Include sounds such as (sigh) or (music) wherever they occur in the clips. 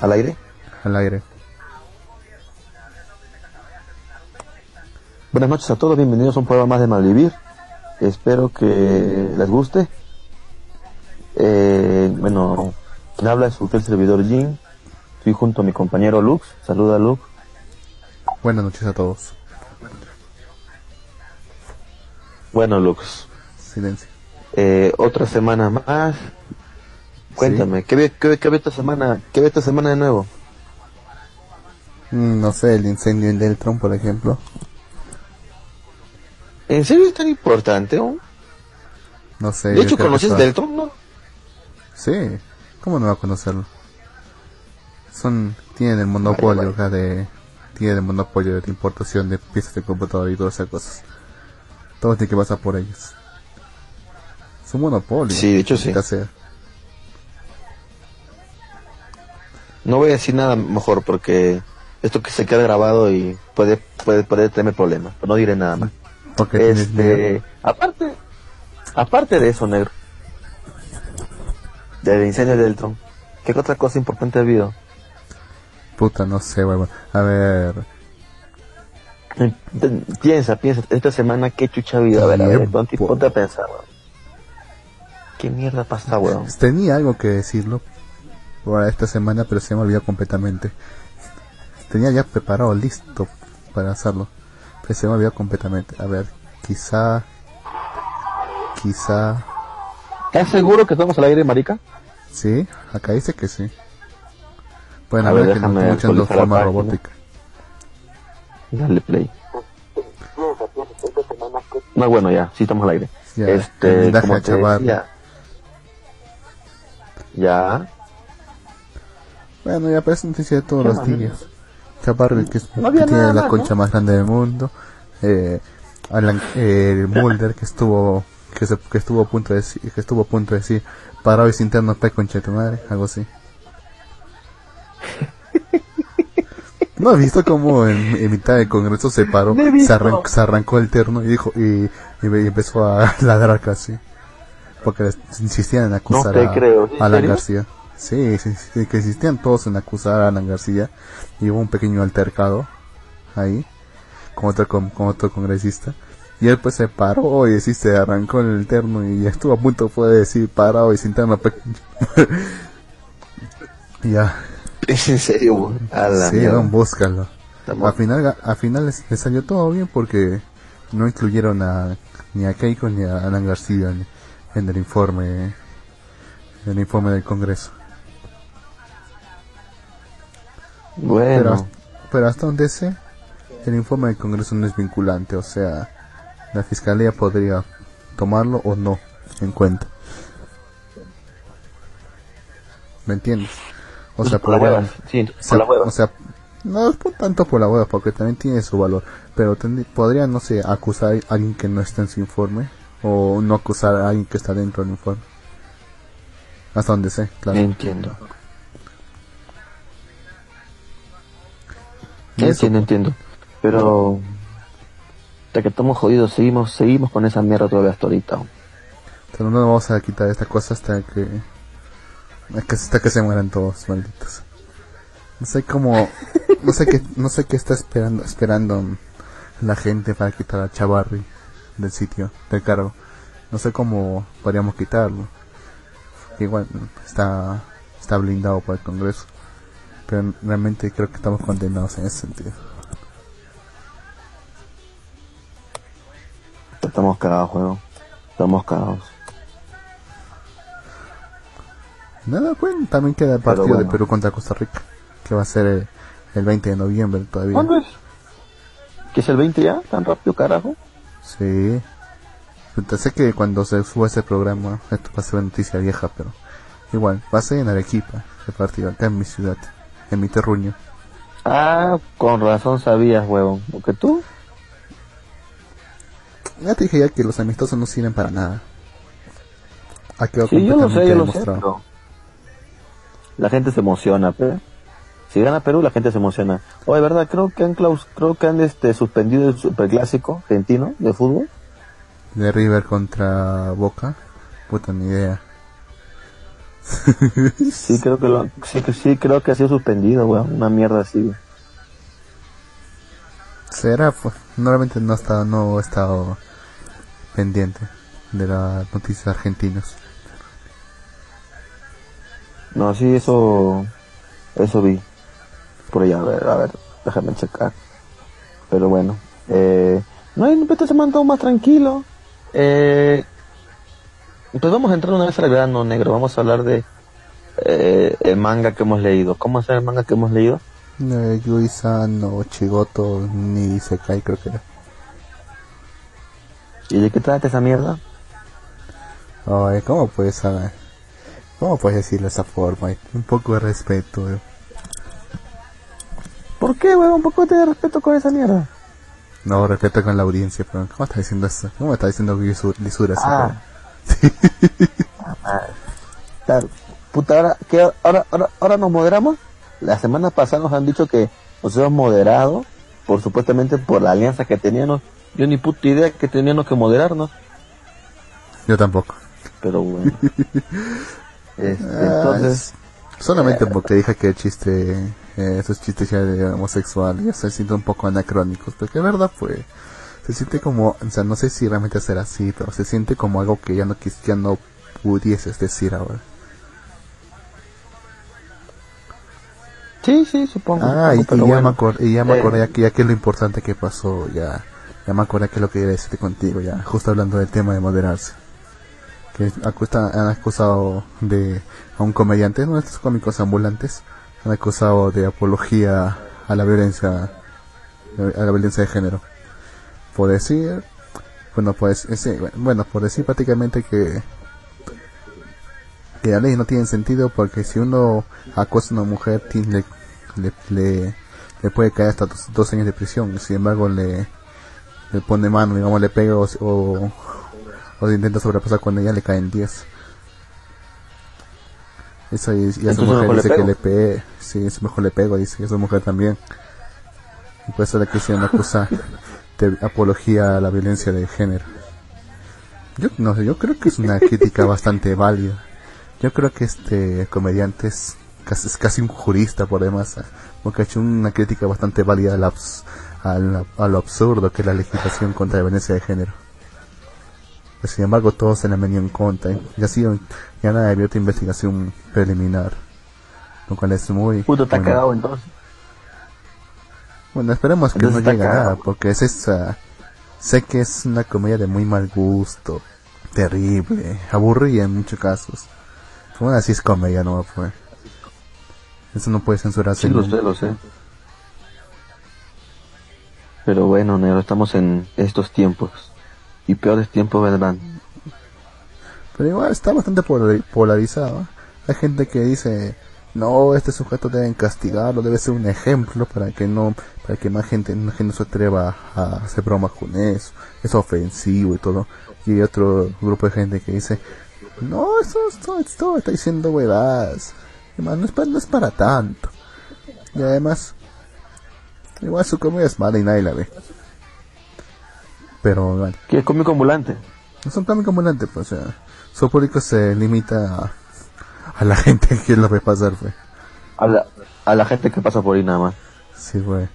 ¿Al aire? Al aire. Buenas noches a todos, bienvenidos a un programa más de Malvivir. Espero que les guste. Eh, bueno, me habla su fiel servidor Jim. Estoy junto a mi compañero Lux. Saluda Lux. Buenas noches a todos. Bueno, Lux. Silencio. Eh, otra semana más. Cuéntame, ¿qué, ve, qué, qué ve esta semana? ¿Qué ve esta semana de nuevo? Mm, No sé, el incendio en Deltron, por ejemplo. ¿En serio es tan importante? oh? No sé. De hecho, ¿conoces Deltron, no? Sí. ¿Cómo no va a conocerlo? Son, tienen el monopolio Vale, de, tienen el monopolio de importación de piezas de computador y todas esas cosas. Todo tiene que pasar por ellos. Es un monopolio. Sí, de hecho sí. No voy a decir nada mejor porque esto que se queda grabado y puede puede puede tener problemas. Pero no diré nada más. Porque. Este, aparte, aparte de eso, negro, del incendio del Deltron, ¿qué otra cosa importante ha habido? Puta, no sé, huevón. A ver, Piensa, piensa, esta semana qué chucha ha habido. A ver, a ver, ponte a pensar, weón. ¿Qué mierda pasa, weón? tenía algo que decirlo para esta semana, pero se me olvidó completamente. Tenía ya preparado, listo para hacerlo, pero se me olvidó completamente. A ver, quizá, quizá, ¿Estás seguro que estamos al aire, marica? sí, acá dice que sí. Bueno, A ver, ver, que nos actualizar la forma robótica. Dale play. No, bueno, ya, sí estamos al aire. Ya, este, como te decía. Ya. Bueno, ya parece noticia de todos ¿Qué los días. Chaparro, que, es- No que tiene nada la más, concha ¿no? más grande del mundo. Eh, Alan, eh, Mulder, que estuvo, que, se, que estuvo a punto de decir, que estuvo a punto de decir, parado y interno pe concha de tu madre, algo así. (laughs) ¿No has visto cómo en, en mitad del congreso se paró, No se, visto. arran- se arrancó el terno y dijo, y, y, y empezó a (laughs) ladrar casi? Porque insistían en acusar te a, creo, ¿en a Alan? García. Sí, sí, sí, que insistían todos en acusar a Alan García y hubo un pequeño altercado ahí con otro, con, con otro congresista y él pues se paró y así se arrancó en el terno y estuvo a punto fue de decir parado y sin terno (laughs) ya. Es en serio, sí weón, búscalo. Al final al final les, les salió todo bien porque no incluyeron a ni a Keiko ni a Alan García en, en el informe en el informe del Congreso Bueno, pero hasta donde sé, el informe del Congreso no es vinculante, o sea, la Fiscalía podría tomarlo o no en cuenta. ¿Me entiendes? O sea, por la podrían- hueva. Sí, o sea, por la hueva. o sea, no es por tanto por la hueva, porque también tiene su valor, pero podrían, no sé, acusar a alguien que no está en su informe, o no acusar a alguien que está dentro del informe. Hasta donde sé, claro. Entiendo. Eso, Entiendo, entiendo. Pero hasta que estamos jodidos, seguimos, seguimos con esa mierda todavía hasta ahorita. Pero no vamos a quitar esta cosa hasta que hasta que se mueran todos malditos. No sé cómo no sé qué no sé qué está esperando esperando la gente para quitar a Chavarri del sitio del cargo. No sé cómo podríamos quitarlo. Igual está está blindado por el Congreso. Pero realmente creo que estamos condenados en ese sentido. Estamos cagados, juego. Estamos cagados. Nada, bueno, también queda el partido bueno. de Perú contra Costa Rica, que va a ser el, el 20 de noviembre todavía. ¿Cuándo es? ¿Que es el 20 ya? ¿Tan rápido, carajo? Sí. Puta, Sé que cuando se suba ese programa, esto va a ser noticia vieja, pero igual, va a ser en Arequipa, el partido, acá en mi ciudad, en mi terruño. Ah, con razón sabías, huevón. Porque tú, Ya te dije ya que los amistosos no sirven para nada. Ha quedado sí, yo lo sé, yo lo sé, demostrado. pero la gente se emociona, pero si gana Perú, la gente se emociona. Oye, verdad, creo que han claus creo que han este suspendido el superclásico argentino de fútbol. De River contra Boca, puta ni idea. Sí, creo que lo, sí, sí, creo que ha sido suspendido, weón. Una mierda así, weón. Será, pues, normalmente no he estado, no he estado pendiente de las noticias argentinas. No, sí, eso, eso vi. Por allá, a ver, a ver, déjame checar. Pero bueno, eh, no hay, semana todo más tranquilo. Eh, pues vamos a entrar una vez al verano negro, vamos a hablar de eh, el manga que hemos leído. ¿Cómo es el manga que hemos leído? Eh, Yui-san o Chigoto ni Sekai creo que era. ¿Y de qué trata esa mierda? Ay, ¿cómo puedes saber? ¿Cómo puedes decirlo de esa forma? Un poco de respeto, weón. ¿Por qué, weón? Un poco de respeto con esa mierda. No, respeto con la audiencia, pero ¿cómo estás diciendo eso? ¿Cómo estás diciendo lisu- lisuras? Ah. (laughs) Puta, ahora, ¿qué? ahora, ahora, ahora nos moderamos. La semana pasada nos han dicho que nos hemos moderado, por supuestamente por la alianza que teníamos. Yo ni puta idea que teníamos que moderarnos, Yo tampoco. pero bueno. (laughs) Este, Ah, entonces, Solamente porque dije que el chiste, eh, esos chistes ya de homosexual ya se sienten un poco anacrónicos, porque verdad pues se siente como, o sea, no sé si realmente será así, pero se siente como algo que ya no quis- ya no pudieses decir ahora. sí, sí, supongo. Ah, y, y ya, bueno. me y ya me Eh, acordé ya que, ya que es lo importante que pasó, ya, ya me acordé que es lo que quería decirte contigo, ya, justo hablando del tema de moderarse. Que acusa- han acusado de a un comediante, uno de estos cómicos ambulantes, han acusado de apología a la violencia, a la violencia de género. Por decir, bueno, pues, ese, bueno, por decir prácticamente que que la ley no tiene sentido porque si uno acosa a una mujer tiene, le, le, le puede caer hasta dos, dos años de prisión sin embargo le, le pone mano digamos le pega o, o, o intenta sobrepasar con ella le caen 10 eso y, y a Entonces mujer le dice que le pegue sí es mejor le pego dice y a esa mujer también. Y por eso le quisieron acusar de apología a la violencia de género yo no sé yo creo que es una crítica bastante válida yo creo que este comediante es casi, es casi un jurista por demás, porque ha hecho una crítica bastante válida al abs- al- a lo absurdo que es la legislación contra la violencia de género. Pero, sin embargo, todos se le han venido en contra. ¿eh? Y ha sido ya nada abierta investigación preliminar, lo cual es muy... Puta, está cagado entonces. Bueno, esperemos que Entonces no llegue a nada, porque es esa... Sé que es una comedia de muy mal gusto, terrible, aburrida en muchos casos. Bueno, así es comedia, no pues. Eso no puede censurarse. Sí, lo sé, lo sé. Pero bueno, negro, estamos en estos tiempos. Y peores tiempos vendrán. Pero igual está bastante polari- polarizado. Hay gente que dice, no, este sujeto deben castigarlo, debe ser un ejemplo para que no, para que más gente, más gente no se atreva a hacer bromas con eso, es ofensivo y todo. Y hay otro grupo de gente que dice, no, esto, esto, esto está diciendo huevadas. Además, no es para, no es para tanto. Y además, igual su comedia es mala y nadie la ve. Pero bueno. ¿Qué es cómico ambulante? Es un cómico ambulante, pues, o sea, su público se limita a, a la (laughs) gente que lo ve pasar, pues. A la, a la gente que pasa por ahí nada más. Sí, güey.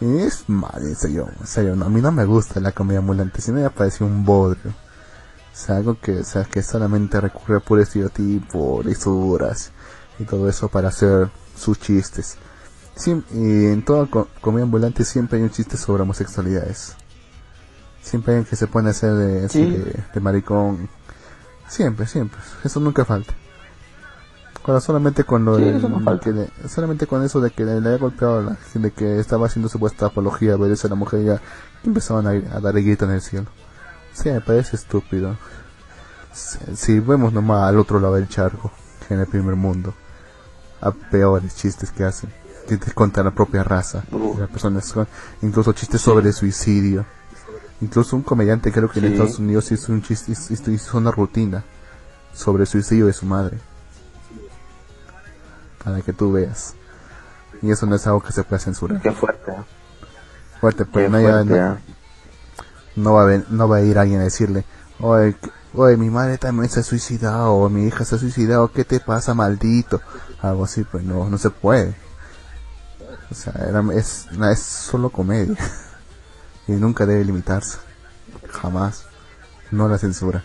Y es mal, en serio, en serio, no, a mí no me gusta la comedia ambulante, si me parece un bodrio. O sea, algo que, o sea, que solamente recurre a puro estereotipo, lisuras y todo eso para hacer sus chistes. Siem- y en toda co- comedia ambulante siempre hay un chiste sobre homosexualidades. Siempre hay alguien que se pone a hacer de, así Sí. de, de maricón. Siempre, siempre. Eso nunca falta. Ahora solamente con lo Sí, que le- solamente con eso de que le, le había golpeado a la de que estaba haciendo supuesta apología a a la mujer ya empezaban a, ir- a dar grito en el cielo. Sí, me parece estúpido. Si, si vemos nomás al otro lado del charco, en el primer mundo, a peores chistes que hacen, chistes contra la propia raza, de las personas incluso chistes sobre suicidio. Incluso un comediante creo que en. Estados Unidos hizo un chiste, hizo, hizo una rutina sobre el suicidio de su madre. Para que tú veas. Y eso no es algo que se pueda censurar. Qué fuerte. Fuerte, pues Qué no, ya- fuerte, no, no va a ven- no va a ir alguien a decirle, oye, oye, mi madre también se ha suicidado, o mi hija se ha suicidado, ¿qué te pasa, maldito? Algo así, pues no, no se puede. O sea, era, es, es solo comedia. (laughs) y nunca debe limitarse. Jamás. No la censura.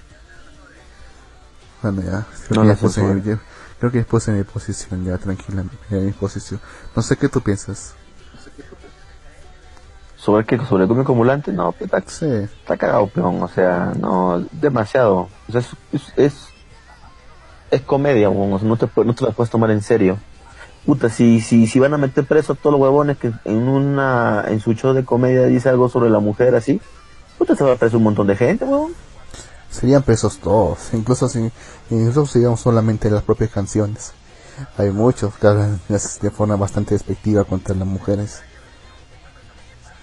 Bueno, ya. Creo, No que, la ya puse, censura. mi- creo que ya puse mi posición, ya tranquila, ya mi posición. No sé qué tú piensas. ¿Sobre qué? ¿Sobre cómico acumulante? No, pues, está, Sí, está cagado, peón. O sea, no, demasiado. O sea, es, es, es, es comedia. O sea, no te, no te la puedes tomar en serio. Puta, si, si, si van a meter preso a todos los huevones que en una, en su show de comedia dice algo sobre la mujer así, puta, se va a preso un montón de gente, weón. Serían presos todos, incluso si, incluso si digamos solamente las propias canciones. Hay muchos que hablan de forma bastante despectiva contra las mujeres.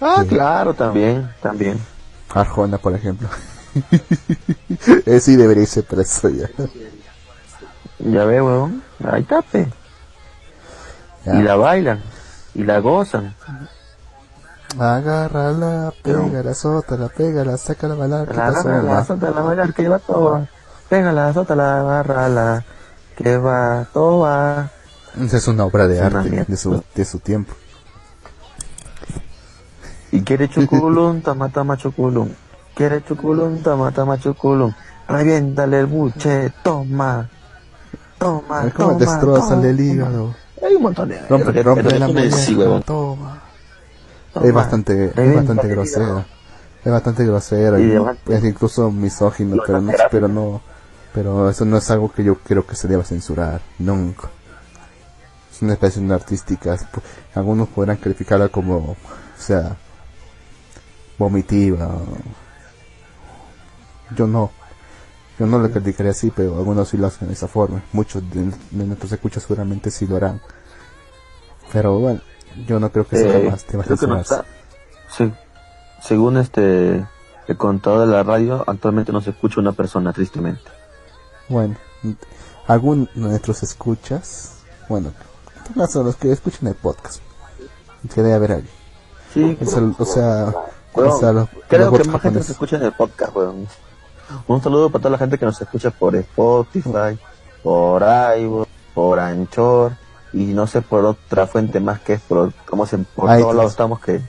Ah, Sí. claro, también, también. Arjona, por ejemplo. (laughs) Sí debería irse preso ya. Ya ve, weón. Ahí tape. Ya. Y la bailan. Y la gozan. Agárrala, pégala, sótala, pégala, sácala a bailar, que La bailar, que va toda. Pégala, azótala, agárrala, que va toda. Esa es una obra de Es arte de su, de su tiempo. Y quiere chuculum, (laughs) tama, tama, chuculum. Quiere chuculum, tama, tama, chuculum. Reviéntale el buche, toma. Toma, Es como toma, el hígado. Hay un montón de... Rompe, rompe pero la muñeca, toma. Es bastante, es bastante hígado. Es bastante grosera Y es incluso misógino, pero no, pero no, pero eso no es algo que yo creo que se deba censurar, nunca. Es una expresión artística, algunos podrán calificarla como, o sea, vomitiva. Yo no, yo no lo calificaría así, pero algunos sí lo hacen de esa forma. Muchos de, de nuestros escuchas seguramente sí lo harán. Pero bueno, yo no creo que eso Eh, deba creo que no está. Sí. Según este el contador de la radio, actualmente no se escucha una persona, tristemente. Bueno, algún de nuestros escuchas, bueno, caso los que escuchan el podcast, que debe haber alguien. Sí, O sea, o sea, Weón, o sea, los, creo los que más gente nos escucha en el podcast, weón. Un saludo para toda la gente que nos escucha por Spotify, por iVoox, por Anchor, y no sé por otra fuente más que es por, como se, por iTunes. todos lados estamos que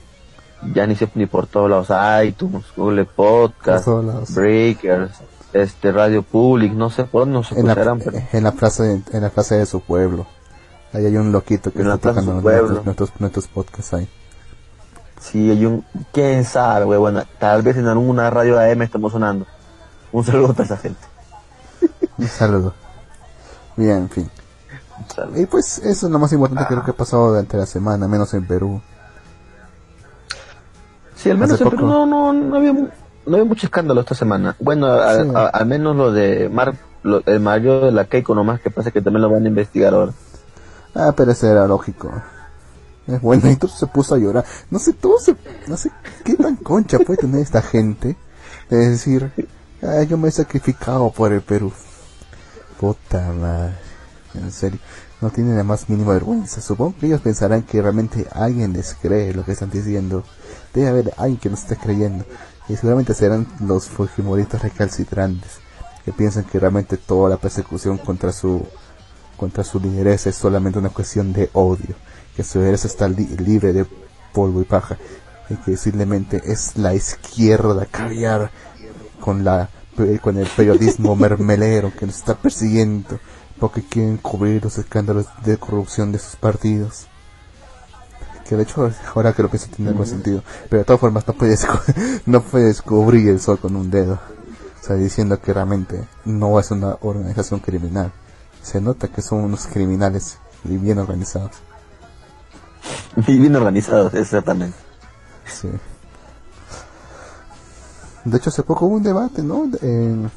ya ni sé ni por todos lados, iTunes, Google Podcast. Breakers, este Radio Public, no sé por dónde nos en la, pero en la plaza de, en la plaza de su pueblo. Ahí hay un loquito que En está tocando nuestros, nuestros, nuestros podcasts ahí. si hay un, quién sabe, weón, bueno, tal vez en alguna radio AM estamos sonando. Un saludo para esa gente. Un saludo. Bien, en fin. Y pues eso es lo más importante que creo que ha pasado durante la semana, menos en Perú. Sí, al menos en Perú no, no, no, había, no había mucho escándalo esta semana. Bueno, a- Sí. a- al menos lo de Mar, lo- el Mario de la Keiko nomás, que pasa que también lo van a investigar ahora. Ah, pero ese era lógico. Es bueno, (laughs) y todo se puso a llorar. No sé, todo se, no sé qué tan concha puede tener esta gente de decir, ah, yo me he sacrificado por el Perú. Puta madre. En serio, no tienen la más mínima vergüenza. Supongo que ellos pensarán que realmente alguien les cree lo que están diciendo. Debe haber alguien que nos esté creyendo. Y seguramente serán los fujimoristas recalcitrantes que piensan que realmente toda la persecución contra su contra su lideresa es solamente una cuestión de odio, que su lideresa está li- libre de polvo y paja, y que simplemente es la izquierda caviar con la con el periodismo (laughs) mermelero que nos está persiguiendo porque quieren cubrir los escándalos de corrupción de sus partidos. Que de hecho ahora que lo pienso tiene algo sentido, pero de todas formas no puedes (laughs) no puedes cubrir el sol con un dedo. O sea, diciendo que realmente no es una organización criminal. Se nota que son unos criminales y bien organizados. (laughs) Y bien organizados, exactamente. Sí. De hecho, hace poco hubo un debate, ¿no? En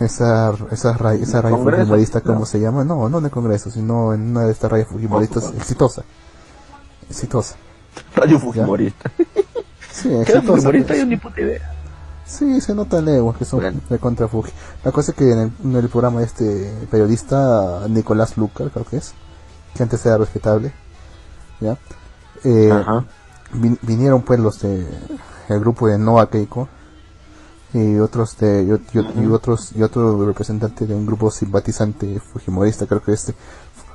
esa, esa, ra- esa Congreso, fujimorista, ¿cómo no. se llama? No, no en el Congreso, sino en una de estas radios fujimoristas exitosa. Exitosa. Radio Fujimorista. (laughs) Sí, ¿Qué era exitosa. Fujimorista? Yo ni puta idea. Sí, se nota leguas que son Bueno. de contra Fuji. La cosa es que en el, en el programa de este periodista Nicolás Lucar, creo que es, que antes era respetable, ¿ya? Eh, vin- vinieron pues los de el grupo de Noa Keiko y otros de y, y- y otros y otro representante de un grupo simpatizante fujimorista creo que este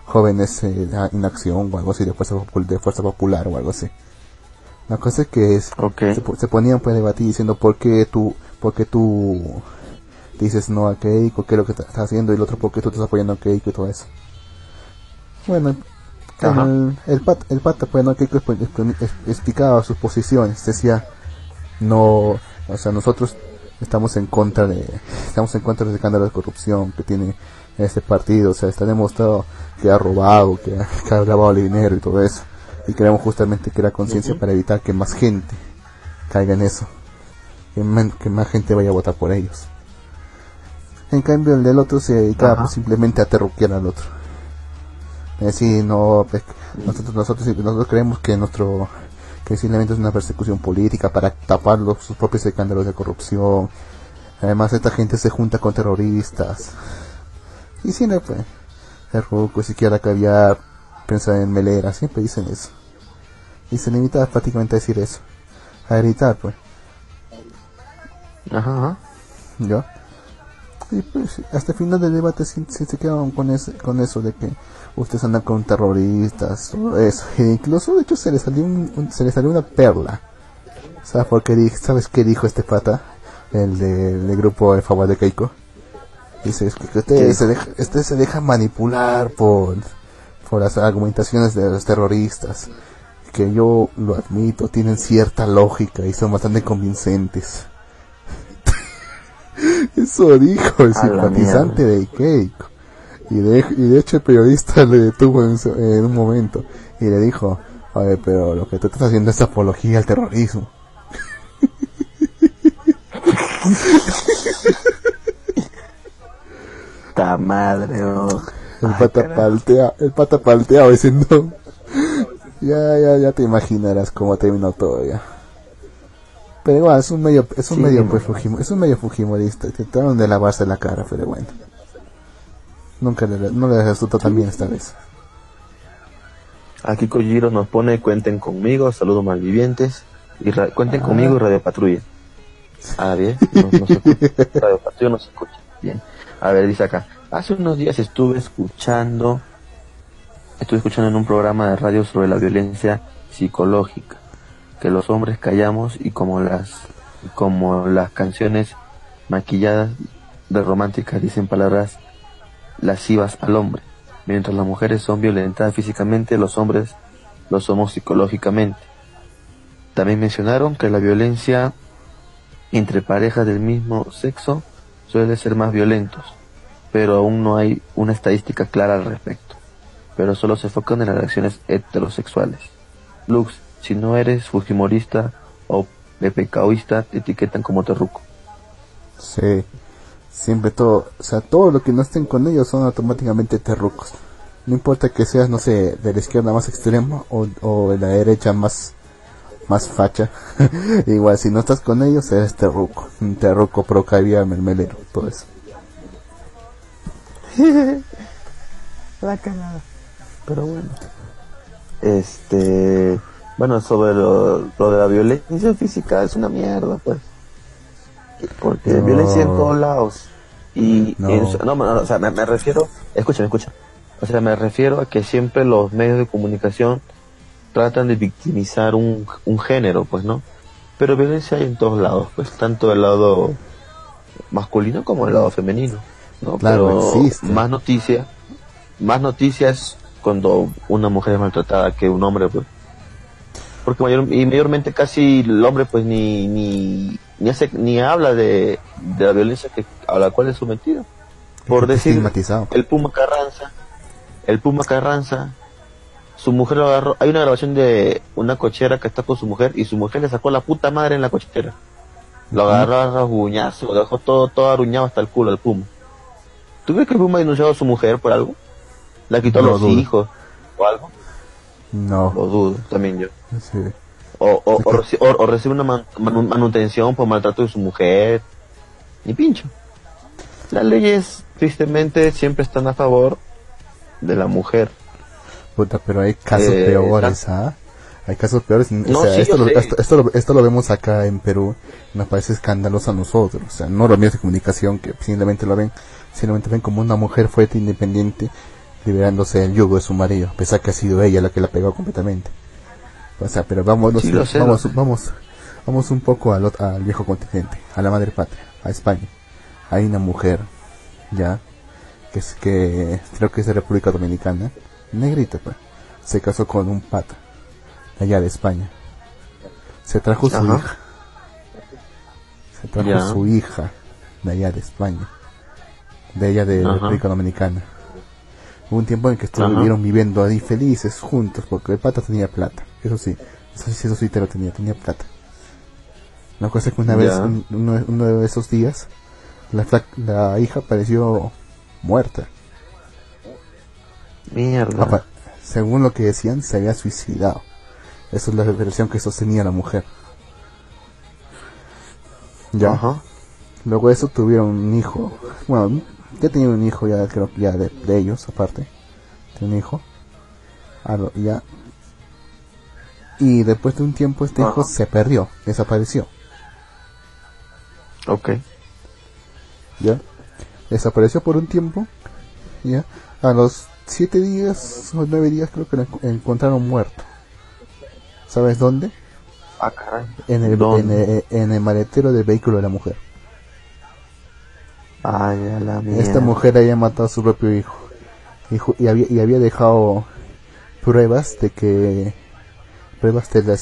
jóvenes eh, en acción o algo así de fuerza de fuerza popular o algo así. La cosa es que es- Ok. se, se ponían pues a debatir diciendo por qué tú por qué tú dices no a Keiko qué es lo que estás haciendo y el otro por qué tú estás apoyando a Keiko y todo eso bueno el, el, pat, el pata pues no Keiko exp- exp- exp- explicaba sus posiciones decía no o sea nosotros estamos en contra de estamos en contra del escándalo de corrupción que tiene este partido. O sea está demostrado que ha robado que ha, que ha lavado el dinero y todo eso. Y queremos justamente crear conciencia para evitar que más gente caiga en eso que, man- que más gente vaya a votar por ellos. En cambio el del otro se dedicaba simplemente a terruquear al otro. Es decir no pues, nosotros nosotros nosotros creemos que nuestro que simplemente es una persecución política para tapar los, sus propios escándalos de corrupción. Además, esta gente se junta con terroristas. Y siempre, pues, el ruco, siquiera caviar, pensar en melera, siempre dicen eso. Y se limita prácticamente a decir eso. A gritar, pues, Ajá, ajá. ¿yo? Y pues, hasta el final del debate sí, sí se quedaron con, ese, con eso de que ustedes andan con terroristas, todo eso. E (laughs) incluso, de hecho, se le salió, un, un- se le salió una perla. ¿Sabes por qué ¿Sabes qué dijo este pata? El de- del grupo en favor de Keiko. Dice, es que, usted, ¿Qué se deja, usted se deja manipular por, por las argumentaciones de los terroristas. Que yo lo admito, tienen cierta lógica y son bastante convincentes. (laughs) Eso dijo el A simpatizante de Keiko. Y de, y de hecho el periodista (laughs) le detuvo en, su- en un momento y le dijo, a ver, pero lo que tú estás haciendo es apología al terrorismo. (laughs) Ta madre. El Ay, pata carajo. paltea, el pata palteado diciendo, (laughs) ya, ya, ya te imaginarás cómo terminó todo ya. Pero igual, es un medio, es un Sí, medio, me pues, fujimo- es un medio fujimorista, trataron de lavarse la cara, pero bueno. Nunca le, no le resultó tan bien esta vez. Aquí Kojiro nos pone, cuenten conmigo, saludos malvivientes, y ra- cuenten conmigo y Radio Patrulla. Ah, bien, no, no se escucha. (laughs) Radio Patrulla no se escucha. Bien. A ver, dice acá, hace unos días estuve escuchando, estuve escuchando en un programa de radio sobre la violencia psicológica, que los hombres callamos y como las, como las canciones maquilladas de románticas dicen palabras lascivas al hombre. Mientras las mujeres son violentadas físicamente, los hombres lo somos psicológicamente. También mencionaron que la violencia entre parejas del mismo sexo suele ser más violentos, pero aún no hay una estadística clara al respecto. Pero solo se enfocan en las relaciones heterosexuales. Lux, si no eres fujimorista o PPKoísta, te etiquetan como terruco. Sí. Siempre todo, o sea, todo lo que no estén con ellos son automáticamente terrucos. No importa que seas, no sé, de la izquierda más extrema o, o de la derecha más, más facha. (laughs) Igual, si no estás con ellos, eres terruco. Un terruco pro caviar, mermelero, todo eso. (laughs) La cagada. Pero bueno. Este. Bueno, sobre lo, lo de la violencia física es una mierda, pues. Porque No. violencia en todos lados. Y. No. en no, no, o sea, me, me refiero. Escúchame, escucha. O sea, me refiero a que siempre los medios de comunicación tratan de victimizar un, un género, pues, ¿no? Pero violencia hay en todos lados, pues, tanto del lado masculino como del lado femenino, ¿no? Claro, Pero existe. más noticias, más noticias cuando una mujer es maltratada que un hombre, pues. Porque mayor, y mayormente casi el hombre, pues, ni, ni, ni hace, ni habla de, de la violencia que, a la cual es sometido. Por decir, el Puma Carranza, el Puma Carranza, su mujer lo agarró, hay una grabación de una cochera que está con su mujer y su mujer le sacó la puta madre en la cochera. Lo agarró a rasguñazo, lo dejó todo, todo aruñado hasta el culo al Puma. ¿Tú crees que el Puma ha denunciado a su mujer por algo? ¿La quitó a los dudo. hijos o algo? No. Lo dudo, también yo. Sí. O, o, o, reci- o- o recibe una man- manu- manutención por maltrato de su mujer. Ni pincho. Las leyes, tristemente, siempre están a favor de la mujer. Puta, pero hay casos Eh, peores, ¿ah? Hay casos peores. No, o sea, sí, esto, lo, esto, esto lo, esto lo vemos acá en Perú. Nos parece escandaloso a nosotros. O sea, no los medios de comunicación que simplemente lo ven. Simplemente ven como una mujer fuerte e independiente liberándose del yugo de su marido. A pesar que ha sido ella la que la pegó completamente. O sea, pero vamos, Sí, vamos, sé. vamos, vamos un poco al, al viejo continente, a la madre patria, a España. Hay una mujer, ya, que es que creo que es de República Dominicana, negrita, pues, se casó con un pata, allá de España. Se trajo su Ajá. hija. Se trajo Ya. su hija de allá de España, de allá de Ajá. República Dominicana. Hubo un tiempo en que estuvieron viviendo ahí felices juntos porque el pata tenía plata. Eso sí, eso sí, eso sí te lo tenía, tenía plata. La cosa es que una Ya. vez, un- uno, uno de esos días, la, la hija apareció muerta. Mierda. Apa- según lo que decían, se había suicidado. Esa es la versión que sostenía la mujer. Ya. Ajá. Luego de eso tuvieron un hijo. Bueno, ya tenían un hijo ya, creo que ya de, de ellos, aparte. Tiene un hijo. Ah, ya. Y después de un tiempo este hijo se perdió, desapareció. Ok. ¿Ya? Desapareció por un tiempo. ¿Ya? A los siete días o nueve días creo que lo enco- encontraron muerto. ¿Sabes dónde? Ah, caray. En el, en, el, en el maletero del vehículo de la mujer. Ay, a la mierda. Esta mujer había matado a su propio hijo. Ju- y había, y había dejado pruebas de que. Pruebas del,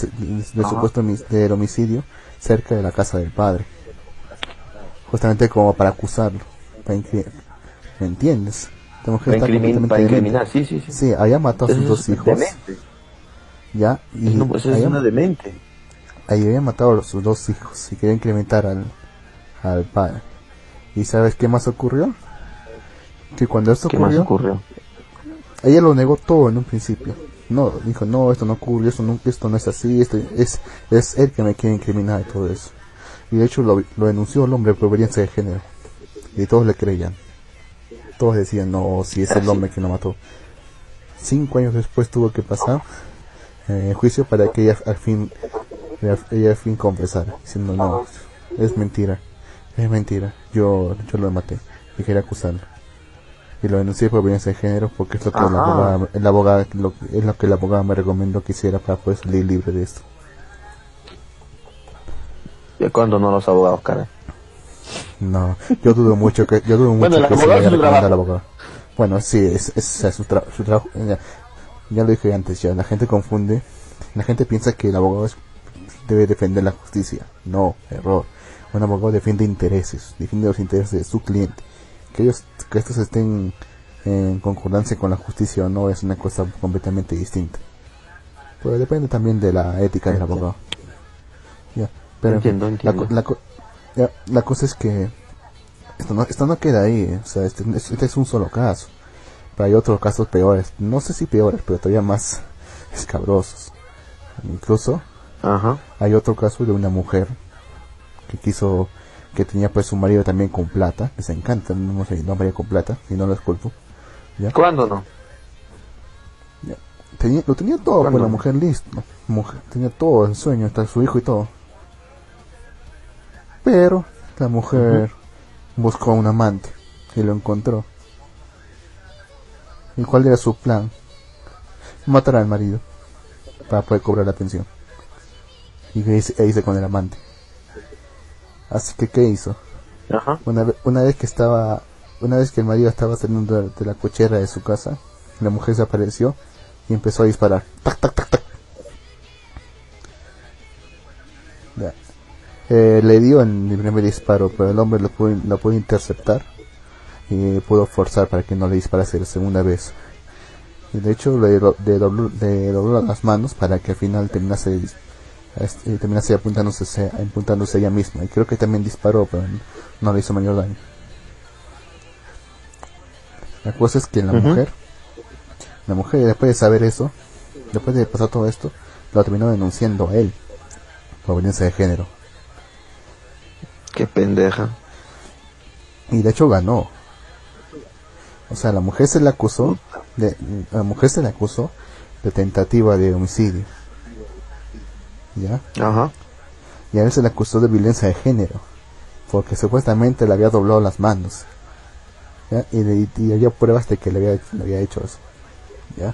supuesto del homicidio cerca de la casa del padre. Justamente como para acusarlo. Para ¿Me entiendes? Esta mujer Para, incrimin- incriminar, sí, sí, sí. Sí, había matado a sus dos hijos. demente. Ya, y No, pues es había, una demente. ahí había matado a sus dos hijos y quería incrementar al, al padre. ¿Y sabes qué más ocurrió? Que cuando esto ¿Qué más ocurrió, ocurrió? ella lo negó todo en un principio. No, dijo, no, esto no ocurrió, esto no, esto no es así, esto es, es él que me quiere incriminar y todo eso. Y de hecho lo, lo denunció el hombre por violencia de género. Y todos le creían. Todos decían, no, si es el hombre que lo mató. Cinco años después tuvo que pasar eh, juicio para que ella al fin, ella al fin confesara, diciendo, no, es mentira, es mentira, yo, yo lo maté y quería acusarlo. Y lo denuncié por violencia de género porque es lo que la Ajá. abogada, el abogado, lo, es lo que la abogada me recomendó que hiciera para poder salir libre de esto. ¿Y cuándo no los abogados, caray? No, yo dudo mucho que, yo dudo mucho Bueno, que se vaya a trabajo. abogado. Bueno, sí, es, es, es su, tra- su trabajo. Ya, ya lo dije antes, ya la gente confunde, la gente piensa que el abogado es- debe defender la justicia. No, error. Un abogado defiende intereses, defiende los intereses de su cliente. Que ellos, que estos estén en concordancia con la justicia o no es una cosa completamente distinta. Pero depende también de la ética del abogado. Ya, pero Entiendo, la entiendo. la ya, la cosa es que esto no, esto no queda ahí, eh, o sea, este, este es un solo caso. Pero hay otros casos peores, no sé si peores, pero todavía más (laughs) escabrosos. Incluso Ajá. hay otro caso de una mujer que quiso, que tenía pues su marido también con plata, les encanta, no sé, no marido con plata, y no lo culpo. ¿ya? ¿Cuándo no? Tenía, lo tenía todo con ¿Cuándo? la mujer listo, mujer, tenía todo el sueño, hasta su hijo y todo. Pero la mujer buscó a un amante y lo encontró. ¿Y cuál era su plan? Matar al marido para poder cobrar la pensión. Y que hice, e hice con el amante. Así que, ¿qué hizo? Ajá. Una, una vez que estaba, una vez que el marido estaba saliendo de, de la cochera de su casa, la mujer se apareció y empezó a disparar. Tac, tac, tac, tac. Eh, le dio el primer disparo, pero el hombre lo pudo, lo pudo interceptar y pudo forzar para que no le disparase la segunda vez. Y de hecho le dobló, le dobló las manos para que al final terminase, este, terminase apuntándose, apuntándose ella misma. Y creo que también disparó, pero no le hizo mayor daño. La cosa es que la mujer, la mujer después de saber eso, después de pasar todo esto, lo terminó denunciando a él por violencia de género. Qué pendeja. Y de hecho ganó. O sea, la mujer se le acusó de, la mujer se le acusó de tentativa de homicidio. ¿Ya? Ajá. Y a él se le acusó de violencia de género, porque supuestamente le había doblado las manos, ¿ya? Y, le- y había pruebas de que le había, le había hecho eso, ¿ya?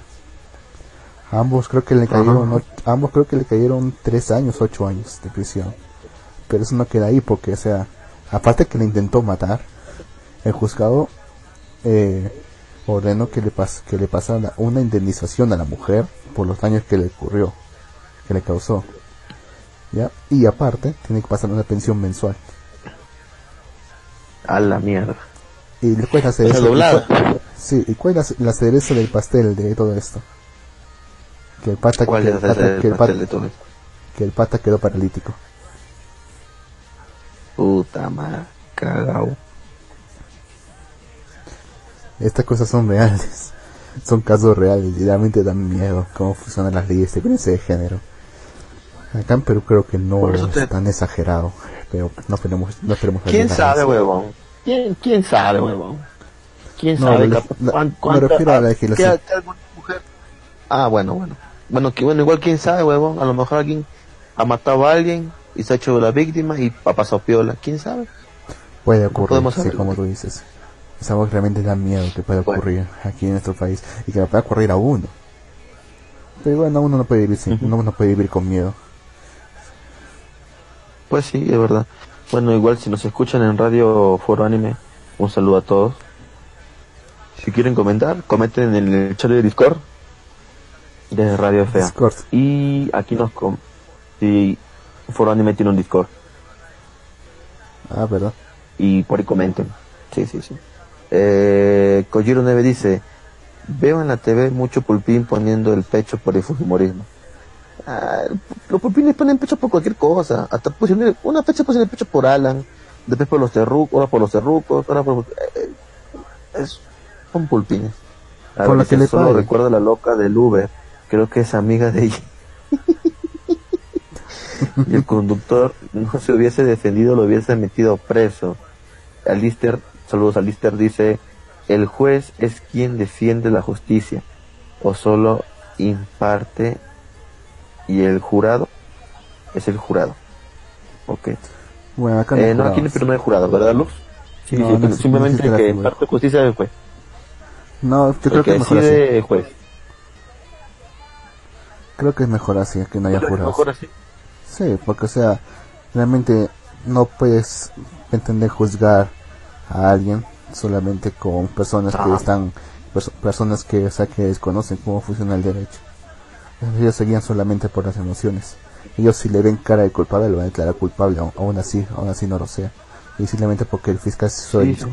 Ambos creo que le cayeron, och- a ambos creo que le cayeron tres años, ocho años de prisión. Pero eso no queda ahí porque, o sea, aparte que le intentó matar, el juzgado eh, ordenó que le, pas que le pasara una indemnización a la mujer por los daños que le ocurrió, que le causó. ¿Ya? Y aparte, tiene que pasar una pensión mensual. A la mierda. ¿Y le cuesta hacer O sea, eso? doblada. ¿Y cuál- Sí, ¿y cuál es la, la cereza del pastel de todo esto? Que el pata, ¿Cuál que es el pata- el que el pastel pata- de todo esto? que el pata quedó paralítico. Puta madre. Cagao. Estas cosas son reales. Son casos reales y realmente dan miedo cómo funcionan las leyes de violencia de género. Acá en Perú creo que no es te- tan exagerado, pero no esperemos, no esperemos ¿Quién sabe, huevón? ¿Quién, quién sabe, huevón? ¿Quién No, sabe? la- la- me refiero a la legislación. ¿qué- qué alguna mujer? Ah, bueno, bueno. Bueno, que, bueno, igual quién sabe, huevón. A lo mejor alguien ha matado a alguien y se ha hecho la víctima y ha pasado piola. ¿Quién sabe? Puede ocurrir, podemos sí, como tú dices. Es algo que realmente da miedo que pueda Bueno. ocurrir aquí en nuestro país y que pueda ocurrir a uno. Pero bueno, uno no puede vivir sin, uno no puede vivir con miedo. Pues sí, es verdad. Bueno, igual si nos escuchan en Radio Foro Anime, un saludo a todos. Si quieren comentar, comenten en el chat de Discord de Radio FA. Discord. Y aquí nos... Com y Foro Anime tiene un Discord. Ah, ¿verdad? y por ahí comenten. Sí, sí, sí. Eh, Kojiro 9 dice, veo en la TV mucho pulpín poniendo el pecho por el fujimorismo. Ah, los pulpines ponen pecho por cualquier cosa. Hasta pusieron, una fecha pusieron el pecho por Alan, después por los terrucos, ahora por los terrucos, ahora por... eh, es, son pulpines. A Por lo que le solo pague. recuerdo a la loca del Uber. Creo que es amiga de ella. (laughs) y el conductor no se hubiese defendido, lo hubiese metido preso. Alister, saludos Alister, dice, el juez es quien defiende la justicia o solo imparte y el jurado es el jurado. Ok. Bueno, acá Eh, no, juramos. aquí en el Perú no hay jurado, ¿verdad, Luz? Sí, No, no pero simplemente no que figura. imparte justicia es el juez. No, yo creo que es mejor así. el juez. Creo que es mejor así, que no haya. Mejor así. Sí, porque o sea, realmente no puedes entender juzgar a alguien solamente con personas que Ah. están, perso- personas que, o sea, que desconocen cómo funciona el derecho. Ellos se guían solamente por las emociones. Ellos si le ven cara de culpable lo van a declarar culpable, aún así, aún así no lo sea. Y simplemente porque el fiscal, Sí, sí.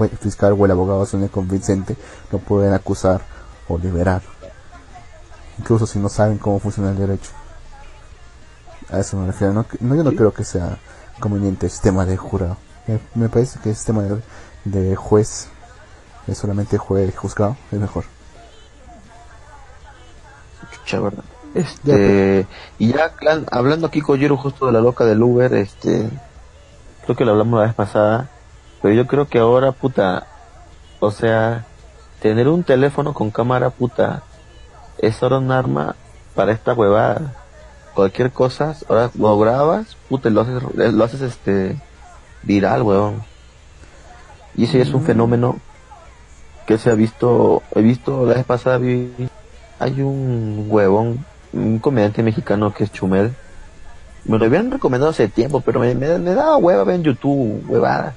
el fiscal o el abogado suene convincente, lo pueden acusar o liberar. Incluso si no saben cómo funciona el derecho. A eso me refiero. No, no, yo no Sí. creo que sea conveniente el sistema de jurado. Me, me parece que el sistema de, de juez, es solamente juez juzgado, es mejor. Este, y ya clan- hablando aquí con Jiro justo de la loca del Uber, este, creo que lo hablamos la vez pasada, pero yo creo que ahora, puta, o sea, tener un teléfono con cámara, puta, es ahora un arma para esta huevada. Cualquier cosa, ahora lo grabas, puta, lo haces, lo haces este, viral, huevón. Y ese es un fenómeno que se ha visto, he visto la vez pasada, vi, hay un huevón, un comediante mexicano que es Chumel. Me lo habían recomendado hace tiempo, pero me, me, me daba hueva ver en YouTube, huevadas.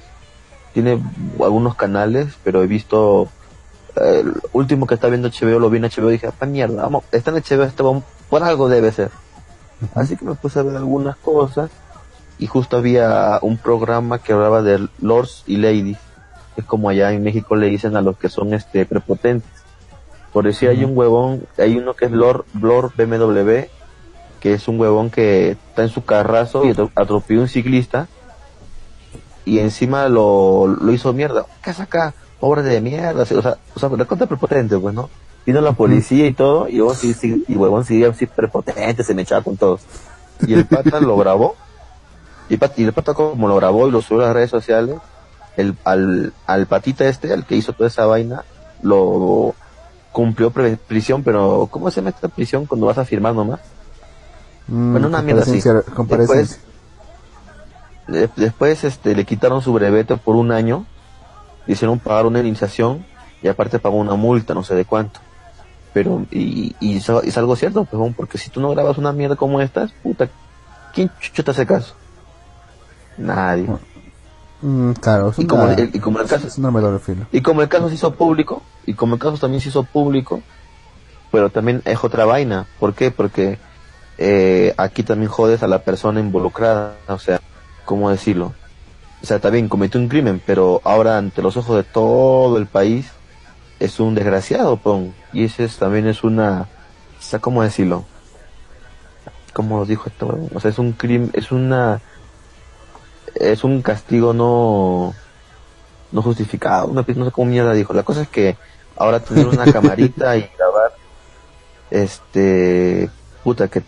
Tiene algunos canales, pero he visto el último que está viendo HBO, lo vi en HBO y dije, ¡pa mierda! Vamos, está en HBO, vamos- por algo debe ser. Así que me puse a ver algunas cosas y justo había un programa que hablaba de lords y ladies. Es como allá en México le dicen a los que son este prepotentes. Por decir, hay un huevón, hay uno que es Lord, Lord BMW, que es un huevón que está en su carrazo y atro- atropelló un ciclista y encima lo, lo hizo mierda. ¿Qué acá? Pobre de mierda. O sea, o sea, la cosa prepotente, pues, ¿no? Vino la policía y todo, y huevón, sí, sí, y huevón sigue así prepotente, se me echaba con todos. Y el pata lo grabó, y, el pata- y el pata como lo grabó y lo subió a las redes sociales, el, al, al patita este, al que hizo toda esa vaina, lo cumplió prisión, pero ¿cómo se llama esta prisión cuando vas a firmar nomás? Mm, bueno, una mierda así. comparecencia- comparecencia. De- después este, le quitaron su brevete por un año, le hicieron pagar una iniciación y aparte pagó una multa, no sé de cuánto. Pero, y, y es, es algo cierto, pues, porque si tú no grabas una mierda como esta, puta, ¿quién chucho te hace caso? Nadie. Mm, claro, es Y una, como, el- y como el caso, es una y como el caso se hizo público, y como el caso también se hizo público, pero también es otra vaina. ¿Por qué? Porque eh, aquí también jodes a la persona involucrada. O sea, ¿cómo decirlo? O sea, también cometió un crimen, pero ahora ante los ojos de todo el país es un desgraciado, pon. Y ese es, también es una... O sea, ¿cómo decirlo? ¿Cómo lo dijo esto? O sea, es un crimen, es una... Es un castigo no no justificado, no, no sé cómo mierda dijo. La cosa es que ahora tener una (laughs) camarita y grabar, este, puta, que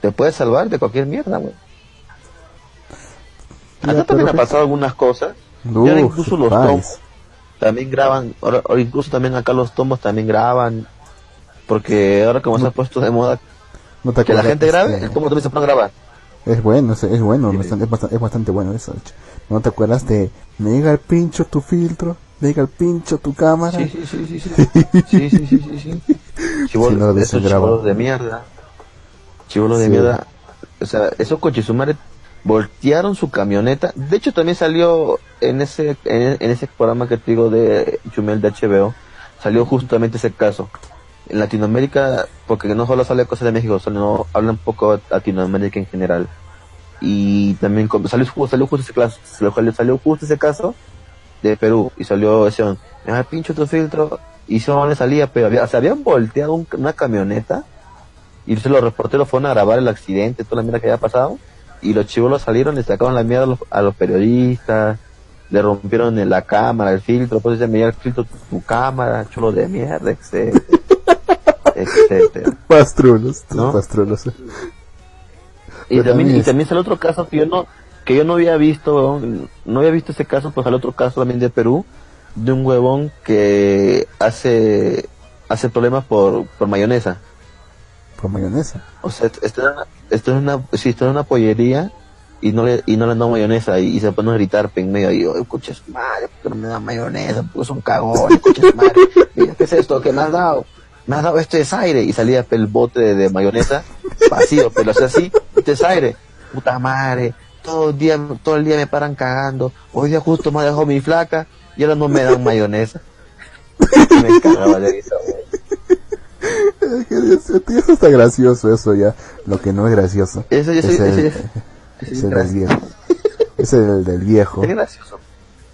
te puede salvar de cualquier mierda, güey. Ya, Acá también ha pasado algunas cosas. Uf, ahora incluso los pais. tomos también graban, ahora, incluso también acá los tomos también graban, porque ahora como se ha puesto de moda ¿No te que la gente grabe, este, el tomo también se pone a grabar. Es bueno, es, es bueno, Sí. es, bastante, es bastante bueno eso. de hecho. ¿No te acuerdas de me llega el pincho tu filtro? ¿Me llega el pincho tu cámara? Sí, sí, sí, sí, sí. Sí, sí, sí, sí, sí. (laughs) Chibolos, Si no dicen, esos chibolos de mierda. Chibolos de mierda. O sea, esos cochisumares voltearon su camioneta. De hecho, también salió en ese, en, en ese programa que te digo de Chumel de HBO, salió justamente ese caso. En Latinoamérica, porque no solo sale cosas de México, sino habla un poco Latinoamérica en general. Y también salió, salió justo ese caso, salió, salió justo ese caso de Perú y salió ese man, ah, pincho tu filtro y man le salía pero había, se habían volteado un- una camioneta y se los reporteros fueron a grabar el accidente toda la mierda que había pasado y los chivolos salieron le sacaron la mierda a los, a los periodistas le rompieron en la cámara el filtro pues se me el filtro tu, tu cámara chulo de mierda etcétera etcétera (laughs) Pastrulos, pastrulos. Y también, y es- también sale otro caso que yo no, que yo no había visto, no había visto ese caso, pues sale otro caso también de Perú, de un huevón que hace, hace problemas por, por mayonesa. Por mayonesa. O sea, está en una, sí, está en una pollería y no le, y no le han dado mayonesa y, y se pone a gritar en medio y yo, su madre, ¿por qué no me dan mayonesa? Porque son cagones, su madre. Mira, ¿qué es esto? ¿Qué me has dado? Me has dado este desaire y salía el bote de, de mayonesa vacío, pero hacía así, este desaire. Puta madre, todo el día, todo el día me paran cagando. Hoy día justo me dejó mi flaca y ahora no me dan mayonesa. me cagaba de risa, Eso está gracioso, eso ya. Lo que no es gracioso. Eso, eso, es el, eso, es eso, el del viejo. Es el del viejo. Es gracioso.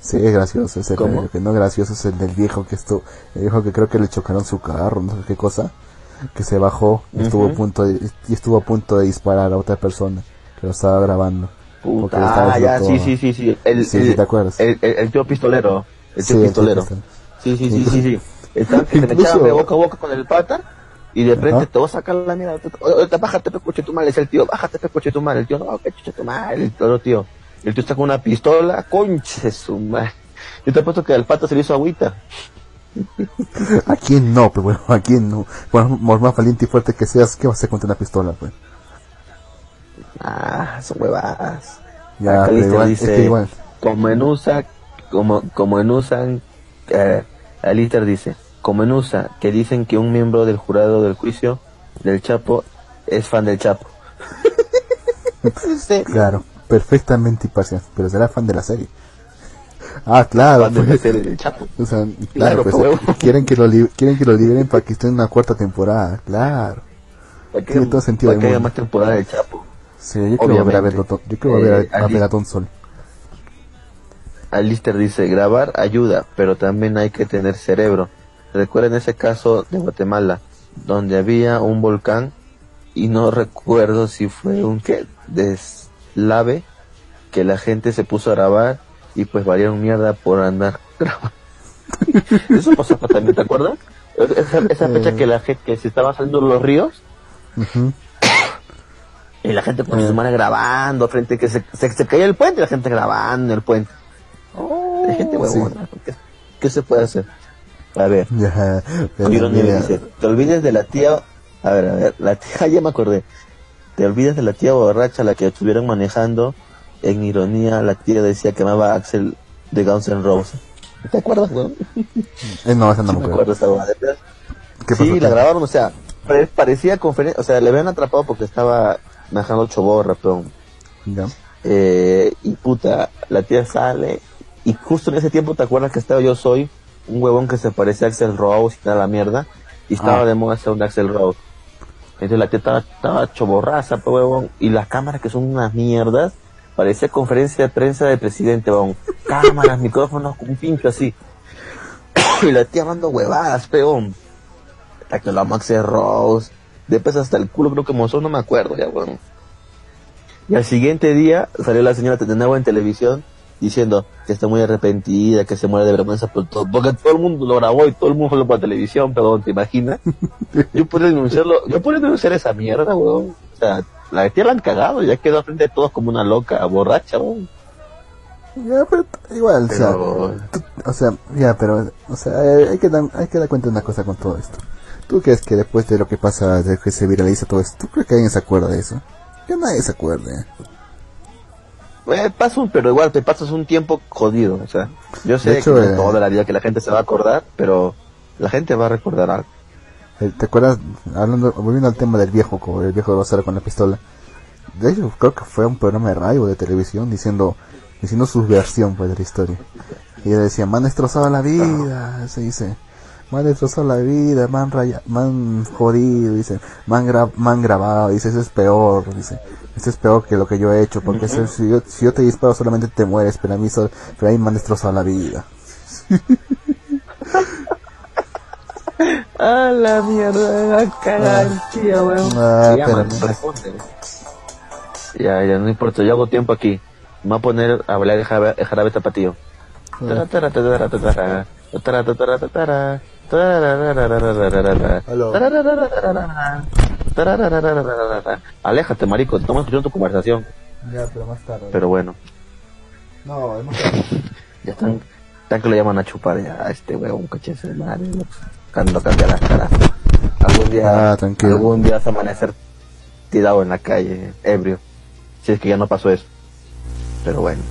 Sí, es gracioso. Es el, ¿Cómo? el que no es gracioso es el del viejo que estuvo. El viejo que creo que le chocaron su carro, no sé qué cosa. Que se bajó y estuvo, a punto de, y estuvo a punto de disparar a otra persona que lo estaba grabando. Lo estaba Puta, ah, ya, haciendo sí, sí, sí, sí. El, Sí, el, sí, ¿te acuerdas? El, el, el tío pistolero. El tío pistolero. tío Sí, sí, sí, sí, sí. (laughs) Estaba que se me echaba de boca a boca con el pata y de repente Ajá. te voy a sacar la mierda. Ahorita bájate, pe, coche tu madre. Es el tío, bájate, pe, coche tu madre. El tío, no, que chucha tu madre. El otro tío. El tío está con una pistola, conche su madre. Yo te apuesto que al pata se le hizo agüita. ¿A quién no? Pues bueno, ¿a quién no? Por, por más valiente y fuerte que seas, ¿qué vas a hacer contra una pistola? Pues? Ah, son huevadas. Ya, pero igual, dice, es que igual. como en USA, como, como en USA, eh, Alister dice, como en USA, que dicen que un miembro del jurado del juicio del Chapo es fan del Chapo. (laughs) (laughs) Claro, perfectamente imparcial, pero será fan de la serie. Ah, claro, pues, Chapo. o sea, Claro, claro, pues, (laughs) quieren que lo quieren que lo liberen para que esté en una cuarta temporada, claro. Para que, Tiene todo sentido para que haya más temporada del Chapo. Sí, yo quiero volver a verlo, yo quiero a- Eh, a, Ali- ver a Don Sol. Alister dice, grabar ayuda, pero también hay que tener cerebro. Recuerden ese caso de Guatemala, donde había un volcán y no recuerdo si fue un que deslave que la gente se puso a grabar y pues valieron mierda por andar (laughs) grabando. Eso pasó también, ¿te acuerdas? Esa, esa fecha que la gente que se estaban saliendo los ríos y la gente con su madre grabando frente que se, se, se caía el puente y la gente grabando el puente. Hay gente huevona. ¿Qué, qué se puede hacer? A ver, Ya, pero dice, te olvides de la tía, a ver, a ver, la tía, (laughs) ya me acordé. Te olvidas de la tía borracha la que estuvieron manejando. En ironía, la tía decía que amaba a Axel de Guns N' Roses. ¿Te acuerdas, weón? (laughs) Eh, no, esa no Sí, me acuerdo. esa. ¿Qué pasó? Sí, la grabaron, o sea, pare- parecía conferencia, o sea, le habían atrapado porque estaba manejando choborra, pero Ya. eh, y puta, la tía sale y justo en ese tiempo te acuerdas que estaba yo soy un huevón que se parecía a Axel Rose y toda la mierda y estaba Ah. de moda un Axel Rose. Entonces la tía estaba, estaba choborraza, pues, y las cámaras que son unas mierdas, parecía conferencia de prensa del presidente, huevón. Cámaras, (laughs) micrófonos, un pincho así. (coughs) y la tía hablando huevadas, peón. Que la Axel Rose, después hasta el culo creo que mozó, no me acuerdo ya, huevón. Y al siguiente día salió la señora de nuevo en televisión diciendo que está muy arrepentida, que se muere de vergüenza por todo, porque todo el mundo lo grabó y todo el mundo lo por televisión, perdón, ¿te imaginas? (laughs) Yo puedo denunciarlo, yo puedo denunciar esa mierda, weón. O sea, la tía la han cagado, ya quedó frente a todos como una loca, borracha, weón. Ya, pero igual, o sea, tú- o sea, ya, pero, o sea, eh, hay que, dar, hay que dar cuenta de una cosa con todo esto. ¿Tú crees que después de lo que pasa, de que se viraliza todo esto, ¿tú crees que alguien se acuerda de eso? Que nadie se acuerde. Eh, pasa un- pero igual te pasas un tiempo jodido, o sea, yo sé De hecho, que eh, toda la vida que la gente se va a acordar, pero la gente va a recordar algo. Eh, ¿Te acuerdas, hablando, volviendo al tema del viejo, como el viejo Rosario con la pistola? De hecho, creo que fue un programa de radio, de televisión, diciendo, diciendo su versión, pues, de la historia. Y él decía, me han destrozado la vida, se dice. Me han destrozado la vida, me han, raya- me han jodido, dice. Me han, gra- me han grabado, dice, eso es peor, dice. Eso es peor que lo que yo he hecho, porque eso- si, yo, si yo te disparo solamente te mueres, pero a mí, sol- pero a mí me han destrozado la vida. (laughs) A la mierda, a cagar, tía, weón. Ah, pero- responde. Ya, ya, no importa, yo hago tiempo aquí. Me voy a poner a bailar el jarabe, el jarabe tapatío. Tara, tara, tara, tara, Aléjate, marico, estamos escuchando tu conversación. Ya, pero más tarde. Pero bueno. No, hemos ya están, están que lo llaman a chupar ya, este huevón, coche de madre. Cuando cambia las caras. Algún día, ah, algún día vas a amanecer tirado en la calle, ebrio. Si es que ya no pasó eso. Pero bueno.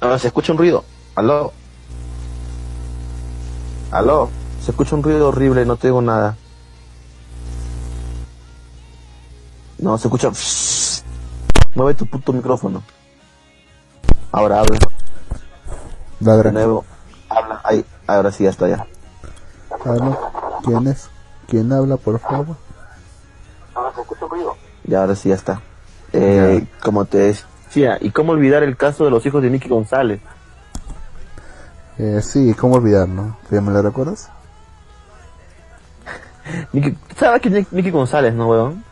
Ah, se escucha un ruido. Aló. Aló. Se escucha un ruido horrible, no te digo nada. No, se escucha... (laughs) Mueve tu puto micrófono. Ahora habla. De nuevo. Habla. Ahí. Ahora sí, ya está ya. Aló, ¿quién es? ¿Quién habla, por favor? Y ahora sí ya está. Eh, como te decía, ¿y cómo olvidar el caso de los hijos de Nicky González? Eh, sí, ¿cómo olvidar, no? ¿Ya me lo recuerdas? (laughs) ¿Sabes quién es Nicky González, no, weón?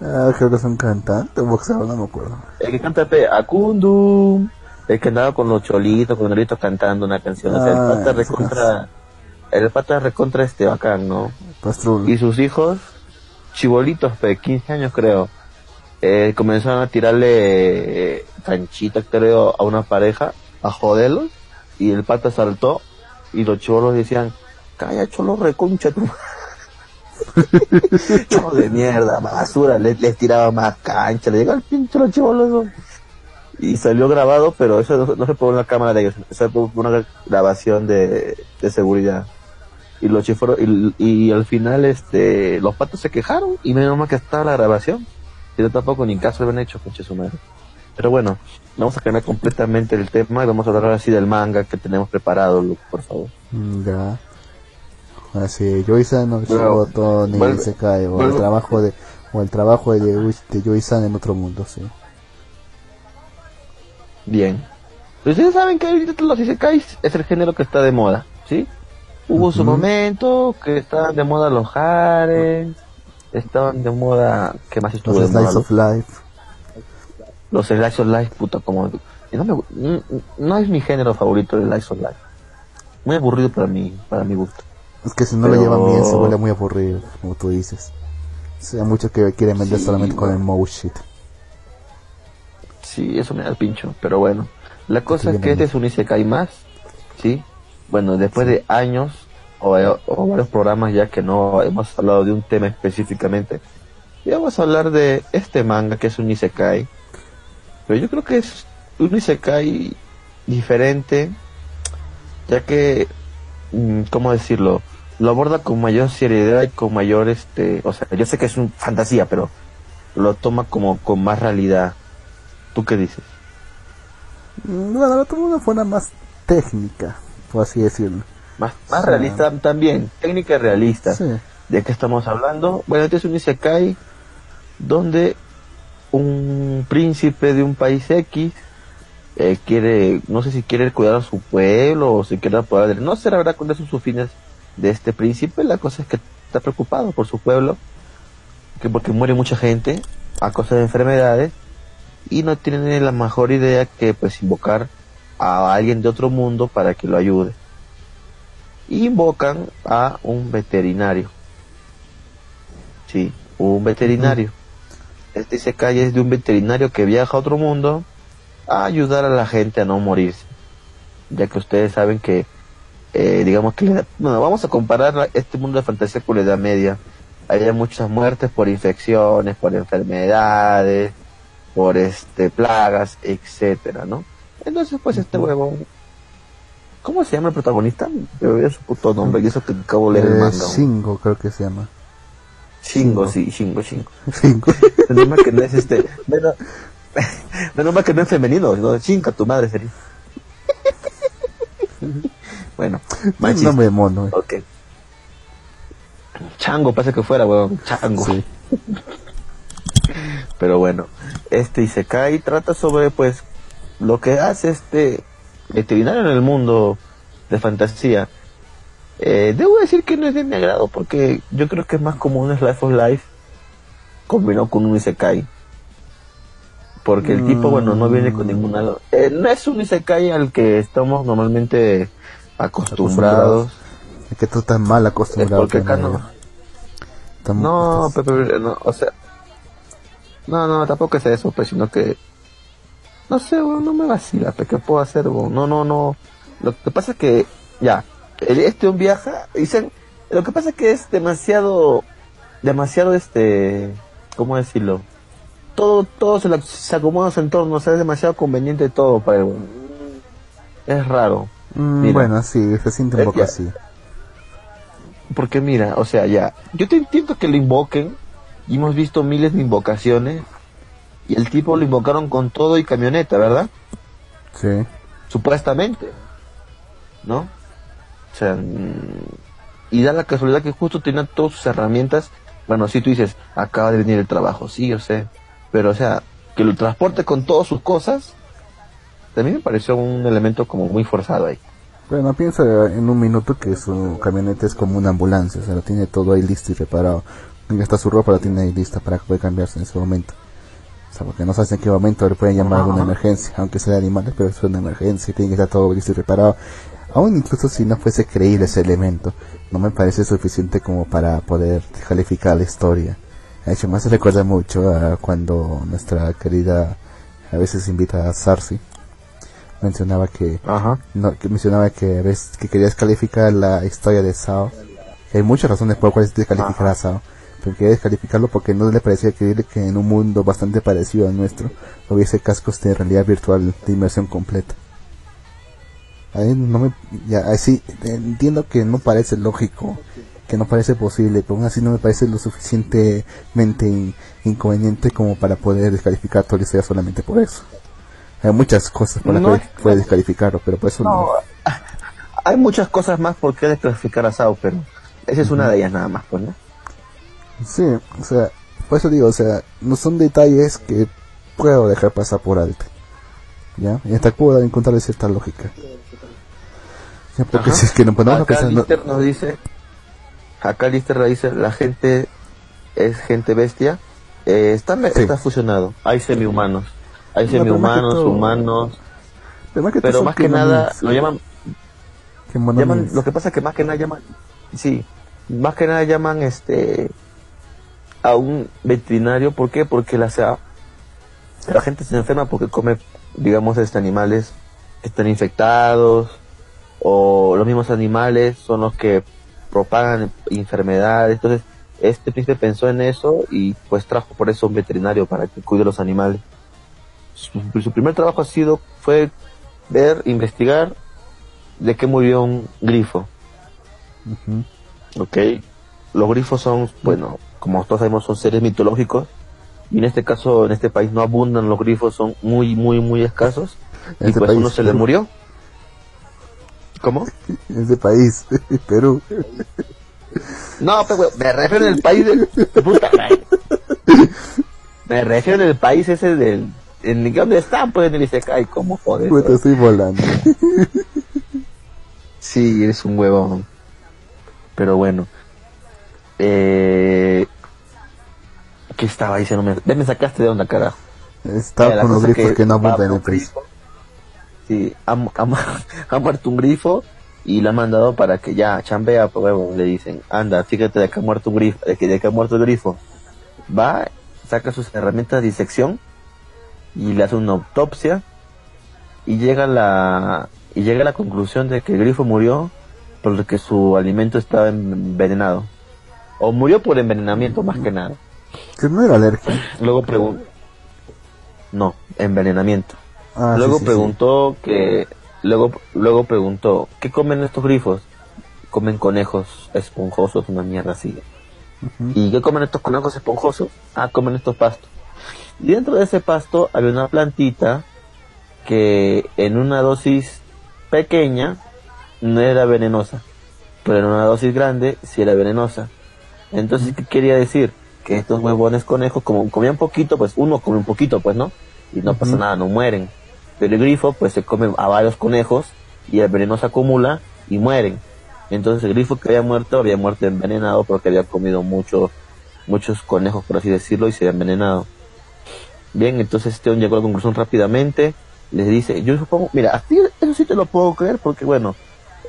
Ah, creo que es un cantante, un boxeador, no me acuerdo. El que canta pe Acundum, el que andaba con los cholitos, con los gritos cantando una canción. o sea, Ah, el pata ese recontra, el pata recontra este bacán, ¿no? Pastrul. Y sus hijos, chibolitos, de 15 años creo, eh, comenzaron a tirarle eh, canchita, creo, a una pareja, a joderlos, y el pata saltó, y los chibolos decían, calla cholo reconcha tu (laughs) Cholo de mierda, basura, les, les tiraba más cancha, le llegó al pinche los chibolos. ¿no? Y salió grabado, pero eso no, se pone en la cámara de ellos, eso fue una grabación de, de seguridad y los chiforos y, y al final este los patos se quejaron y menos mal que estaba la grabación y tampoco ni caso le habían hecho coche su madre pero bueno vamos a cambiar completamente el tema y vamos a hablar ahora sí del manga que tenemos preparado Luke, por favor Ya. Así, Joy-san no Bueno, ni vuelve- se cae, o el trabajo de, o el trabajo de, de Joy-san en otro mundo, sí. bien ustedes saben que ahorita los isekais es el género que está de moda ¿sí? hubo su momento que estaban de moda los hares estaban de moda ¿qué más estuvo Los de moda? Of Life. Los Slice of Life, puta, como... No, me no es mi género favorito el Slice of Life. Muy aburrido para mí, para mi gusto. Es que si no lo llevan bien se vuelve muy aburrido, como tú dices. O sea, muchos que quieren vender Sí, solamente con el mouse shit. Sí, eso me da el pincho, pero bueno. La cosa es que este es un Isekai más, ¿sí? Bueno, después de años o, o varios programas ya que no hemos hablado de un tema específicamente, y vamos a hablar de este manga que es un Isekai. Pero yo creo que es un Isekai diferente, ya que, mm, ¿cómo decirlo? Lo aborda con mayor seriedad y con mayor, este, o sea, yo sé que es una fantasía, pero lo toma como con más realidad. ¿Tú qué dices? Mm, Bueno, lo tomo de una forma más técnica, por así decirlo. Más, más Sí. realista también, técnica realista. Sí. ¿De qué estamos hablando? Bueno, este es un Isekai donde un príncipe de un país X eh, quiere, no sé si quiere cuidar a su pueblo o si quiere poder, no sé la verdad cuáles son sus fines de este príncipe, la cosa es que está preocupado por su pueblo, que porque muere mucha gente a causa de enfermedades y no tiene la mejor idea que pues invocar a alguien de otro mundo para que lo ayude. Invocan a un veterinario. Sí, un veterinario. Este Isekai es de un veterinario que viaja a otro mundo a ayudar a la gente a no morirse. Ya que ustedes saben que, eh, digamos que, la- bueno, vamos a comparar este mundo de fantasía con la Edad Media. Hay muchas muertes por infecciones, por enfermedades, por este plagas, etcétera, ¿no? Entonces, pues este huevo, ¿cómo se llama el protagonista? Me olvidé su puto nombre, y eso que acabo de leer el Eh, manga. Shingo, creo que se llama. Shingo, sí, Shingo, Shingo. Shingo. (laughs) Menos mal que no es este. Menos, (laughs) menos mal que no es femenino, no, chinga tu madre sería. bueno, chiste. nombre de mono. eh. Ok. Chango, parece que fuera, weón. Chango. Sí. (laughs) Pero bueno, este Isekai trata sobre, pues, lo que hace este veterinario en el mundo de fantasía. Eh, debo decir que no es de mi agrado porque yo creo que es más como un Slice of Life combinado con un Isekai. Porque el tipo, bueno, no viene con ninguna... eh, no es un Isekai al que estamos normalmente acostumbrados. Es que tú estás mal acostumbrado. porque acá no... Estamos- No, estás- Pepe, no, o sea, no, no, tampoco es eso, pues, sino que, no sé, weón, no me vacila, ¿qué puedo hacer? No, no, no, lo que pasa es que, ya, el- este un viaja, dicen, lo que pasa es que es demasiado, demasiado, este, ¿cómo decirlo? Todo, todo se, la- se acomoda a su entorno, o sea, es demasiado conveniente todo para weón. Es raro. Mm, Mira. bueno, sí, se siente un poco ya. así. Porque mira, o sea, ya, yo te entiendo que lo invoquen, y hemos visto miles de invocaciones, y el tipo lo invocaron con todo y camioneta, ¿verdad? Sí. Supuestamente, ¿no? O sea, y da la casualidad que justo tenía todas sus herramientas, bueno, si tú dices, acaba de venir el trabajo, sí, yo sé, pero o sea, que lo transporte con todas sus cosas, también me pareció un elemento como muy forzado ahí. Bueno, piensa en un minuto que su camioneta es como una ambulancia, o sea, lo tiene todo ahí listo y preparado. Y hasta su ropa la tiene ahí lista para poder cambiarse en ese momento. O sea, porque no sabes en qué momento le pueden llamar alguna Ajá. emergencia, aunque sea de animales, pero es una emergencia y tiene que estar todo listo y preparado. Aún incluso si no fuese creíble ese elemento, no me parece suficiente como para poder calificar la historia. De hecho, más se recuerda mucho a cuando nuestra querida a veces invita a Sarsi mencionaba que Ajá. no, que mencionaba que, ves, que querías calificar la historia de Sao. Hay muchas razones por las cuales quieres calificar a Sao. Pero quería descalificarlo porque no le parecía creíble que en un mundo bastante parecido al nuestro hubiese cascos de realidad virtual de inmersión completa. No me, ya, ahí sí, entiendo que no parece lógico, que no parece posible, pero aún así no me parece lo suficientemente in- inconveniente como para poder descalificar la historia solamente por eso. Hay muchas cosas por las No, cuales puedes descalificarlo, pero por eso no. No, (laughs) hay muchas cosas más por qué desclasificar a Sao, pero esa es una de ellas nada más, pues, ¿no? Sí, o sea, por eso digo, o sea, no son detalles que puedo dejar pasar por alto. ¿Ya? Y hasta puedo encontrar cierta lógica. Ya, porque Ajá. si es que no ponemos a Acá pensar, no- nos dice, acá Lister nos dice, la gente es gente bestia, eh, está, Sí. está fusionado, hay semi-humanos, hay No, semi-humanos, todo- humanos, pero más que, todo pero son más que nada lo llaman, llaman, lo que pasa es que más que nada llaman, sí, más que nada llaman este a un veterinario, ¿por qué? Porque la, sea, la gente se enferma porque come, digamos, este animales que están infectados, o los mismos animales son los que propagan enfermedades, entonces este príncipe pensó en eso y pues trajo por eso un veterinario para que cuide los animales. Su, su primer trabajo ha sido, fue ver, investigar de qué murió un grifo. ¿ok? Los grifos son, bueno, como todos sabemos, son seres mitológicos. Y en este caso, en este país no abundan los grifos, son muy, muy, muy escasos. En y este pues país, uno se le murió. ¿Cómo? Ese país, Perú. No, pero me refiero en el país del... Puta madre. Me refiero en el país ese del... En donde están, pues, en el Isekai, ¿cómo joder? Puta, estoy volando. Sí, eres un huevón. Pero bueno. Eh... ¿Qué estaba diciendo? Me, me sacaste de onda, carajo. Estaba con los grifos que, no va abundan en el país. grifo. Sí, ha, ha- (laughs) ha muerto un grifo y le han mandado para que ya chambea, pues le dicen, anda, fíjate de que ha muerto un grifo, de que, de que ha muerto el grifo. Va, saca sus herramientas de disección y le hace una autopsia y llega a la y llega a la conclusión de que el grifo murió porque su alimento estaba envenenado. O murió por envenenamiento más que nada. Que no era alergia. Luego preguntó. No, envenenamiento. Ah, luego sí, sí. preguntó que. Luego, luego preguntó: ¿Qué comen estos grifos? Comen conejos esponjosos, una mierda así. ¿Y qué comen estos conejos esponjosos? Ah, comen estos pastos. Y dentro de ese pasto había una plantita que en una dosis pequeña no era venenosa, pero en una dosis grande sí era venenosa. Entonces, ¿qué quería decir? Que estos huevones conejos, como comían poquito, pues uno come un poquito, pues no, y no pasa nada, no mueren. Pero el grifo, pues se come a varios conejos y el veneno se acumula y mueren. Entonces el grifo que había muerto había muerto envenenado porque había comido mucho, muchos conejos, por así decirlo, y se había envenenado. Bien, entonces este hombre llegó a la conclusión rápidamente, les dice, yo supongo, mira, así, eso sí te lo puedo creer porque bueno,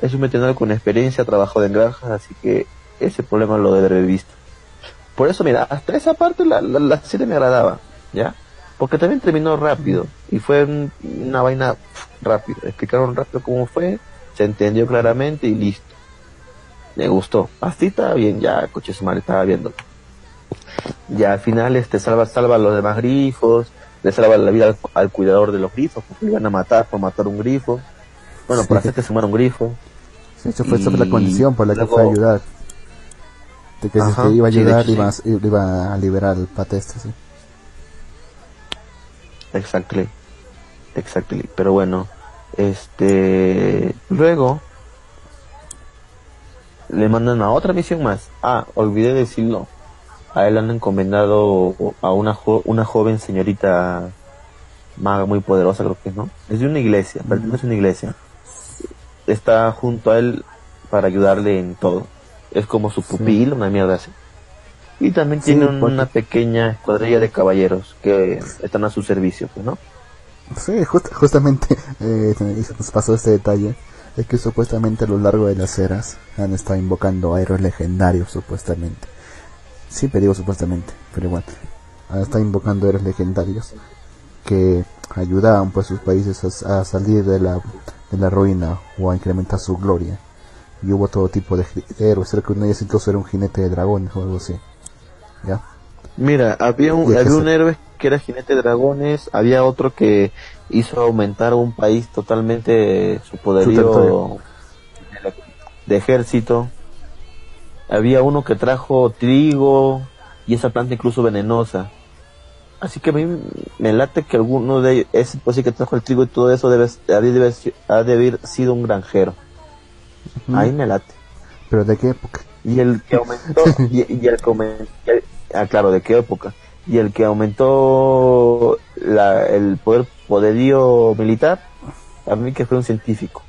es un veterinario con experiencia, ha trabajado en granjas, así que ese problema lo debe haber visto. Por eso, mira, hasta esa parte la, la, la serie me agradaba, ¿ya? Porque también terminó rápido y fue un- una vaina pf, rápido. Explicaron rápido cómo fue, se entendió claramente y listo. Me gustó. Así estaba bien, ya, coche su madre, estaba viendo. Ya al final este salva, salva a los demás grifos, le salva la vida al, al cuidador de los grifos, porque lo iban a matar por matar un grifo. Bueno, por hacer que se muera un grifo. Sí, eso fue, fue la Y condición por la que fue a ayudar. De que Ajá, que iba a ayudar, a- sí. iba a liberar al pate este, sí. Exactly. Exactly. Pero bueno, este. Luego. Le mandan a otra misión más. Ah, olvidé decirlo. A él han encomendado a una, jo- una joven señorita maga muy poderosa, creo que es, ¿no? Es de una iglesia, pertenece a una iglesia. Está junto a él para ayudarle en todo. Es como su pupil, una mierda así. Y también Sí, tiene un- porque- una pequeña escuadrilla de caballeros que están a su servicio, pues, ¿no? Sí, just- justamente (laughs) eh, nos pasó este detalle. Es que supuestamente a lo largo de las eras han estado invocando a héroes legendarios, supuestamente. Siempre digo supuestamente, pero igual. Han estado invocando héroes legendarios que ayudaban pues sus países a, a salir de la, de la ruina o a incrementar su gloria. Y hubo todo tipo de héroes, creo que uno de ellos incluso era un jinete de dragones o algo así. ¿Ya? Mira, había un, había un héroe que era jinete de dragones, había otro que hizo aumentar un país totalmente su poderío de, ejército. Había uno que trajo trigo y esa planta incluso venenosa. Así que a mí me late que alguno de ellos, ese pues sí que trajo el trigo y todo eso debe, ha de haber, ha de haber sido un granjero. Ahí me late. Pero ¿de qué época? Y el que aumentó, (laughs) y, y el y el- ah, claro, ¿de qué época? Y el que aumentó la, el poder poderío militar, a mí que fue un científico.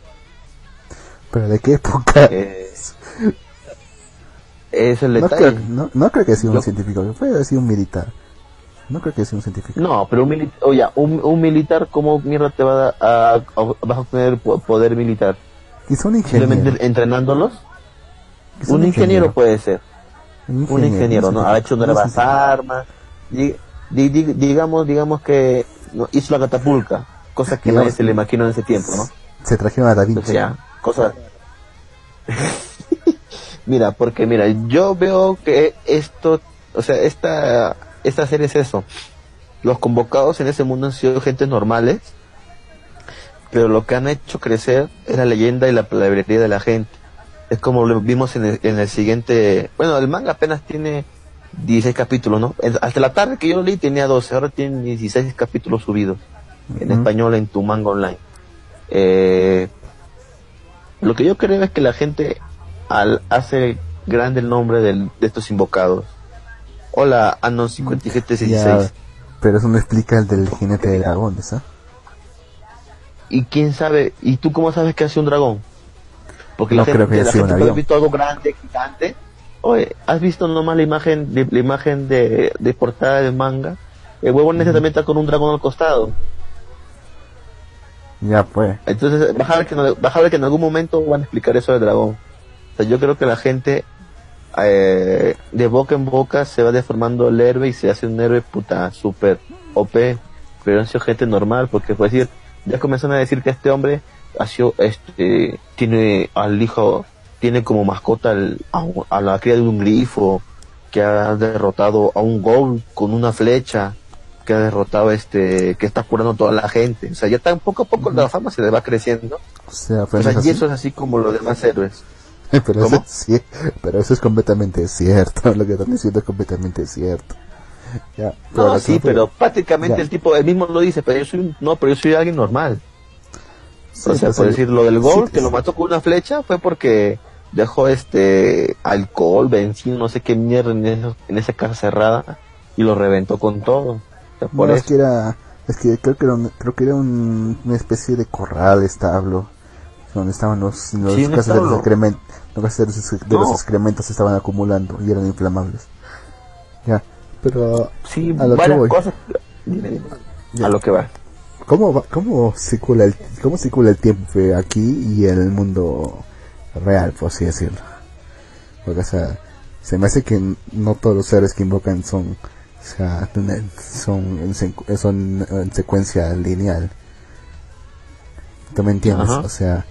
¿Pero de qué época? Eh, es el No detalle. creo, no, no creo que sea un Yo- científico, puede haber sido un militar. No creo que sea un científico. No, pero un militar, oye, un, un militar, ¿cómo mierda te va a, a, a- vas a obtener po- poder militar? Quizá un ingeniero. Simplemente entrenándolos. Un ingeniero puede ser. Un un ingeniero, ¿no? Ha hecho nuevas armas. Di- di- di- digamos, digamos que hizo la catapulta, cosa que Digamos- nadie se le imaginó en ese tiempo, ¿no? Se trajeron a Da Vinci. Entonces ya, cosas. (laughs) Mira, porque mira, yo veo que esto, o sea, esta, esta serie es eso. Los convocados en ese mundo han sido gente normales, pero lo que han hecho crecer es la leyenda y la palabrería de la gente. Es como lo vimos en el, en el siguiente, bueno, el manga apenas tiene 16 capítulos, ¿no? Hasta la tarde que yo lo leí tenía 12, ahora tiene 16 capítulos subidos en español en tu manga online. Eh, lo que yo creo es que la gente al, hace grande el nombre del- de estos invocados. Hola, Anon 5716. Ya, pero eso no explica el del jinete de dragones, ¿ah? ¿Y quién sabe? ¿Y tú cómo sabes que hace un dragón? Porque No la creo gente, que la gente puede haber visto algo grande, gigante. Oye, ¿has visto nomás la imagen de, la imagen de, de portada del manga? El huevo necesariamente está con un dragón al costado. Ya, pues. Entonces, ver que, no- ver que en algún momento van a explicar eso del dragón. O sea, yo creo que la gente, eh, de boca en boca, se va deformando el héroe y se hace un héroe puta super OP. Pero sido gente normal, porque por decir, ya comenzaron a decir que este hombre ha sido, este, tiene al hijo, tiene como mascota al- a, la cría de un grifo, que ha derrotado a un gol con una flecha, que ha derrotado este, que está curando a toda la gente. O sea, ya tan poco a poco la fama se le va creciendo. O sea, O pero, sea, no es y así. eso es así como los demás héroes. (laughs) pero, eso cier- pero eso es completamente cierto. (laughs) Lo que están diciendo es completamente cierto. Ya, No, sí, pero prácticamente Ya. el tipo, él mismo lo dice, pero yo soy un, no, pero yo soy alguien normal. Sí, o sea, por decir, lo del gol, sí, que lo mató con una flecha, fue porque dejó este alcohol, benzina, no sé qué mierda en, eso- en esa casa cerrada y lo reventó con todo. O sea, por No, es que era, es que creo que era, un- creo que era un- una especie de corral establo, donde estaban los, los Sí, gases de los excrementos, los de los, de los No. excrementos se estaban acumulando y eran inflamables. Ya, pero Sí, a lo que voy. cosas. Ya. A lo que va. ¿Cómo va- cómo circula el, cómo circula el tiempo aquí y en el mundo real, por así decirlo? Porque o sea, se me hace que no todos los seres que invocan son o sea, son en, secu- son en secuencia lineal. ¿Tú me entiendes? Ajá. O sea,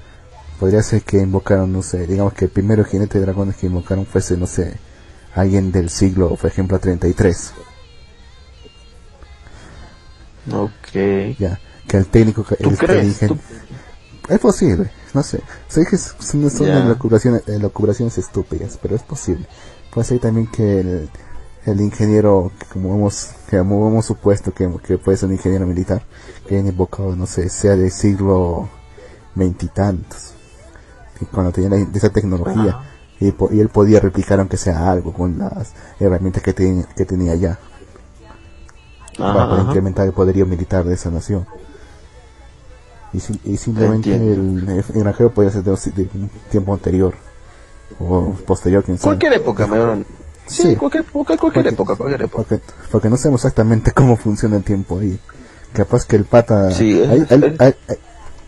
podría ser que invocaron, no sé, digamos que el primero jinete de dragones que invocaron fuese, no sé, alguien del siglo, por ejemplo, 33. Ok. Ya, que el técnico, que ¿Tú crees? ¿Tú- Es posible, no sé. Sé que son, son elucubraciones, elucubraciones estúpidas, pero es posible. Puede ser también que el, el ingeniero, como hemos, que como hemos supuesto que, que puede ser un ingeniero militar, que hayan invocado, no sé, sea del siglo veintitantos, cuando tenía la- esa tecnología, y, él podía replicar aunque sea algo con las herramientas que, ten- que tenía ya, para Ajá, poder ajá. incrementar el poderío militar de esa nación. Y, si- y simplemente el, el granjero podía ser de, un- de un tiempo anterior o posterior, quién sabe. Cualquier época, me Sí, Sí. cualquier, cualquier, cualquier Porque- época, cualquier época. Porque, porque no sabemos exactamente (laughs) cómo funciona el tiempo ahí. Capaz que el pata... Sí, es- a él- a él- es- a él-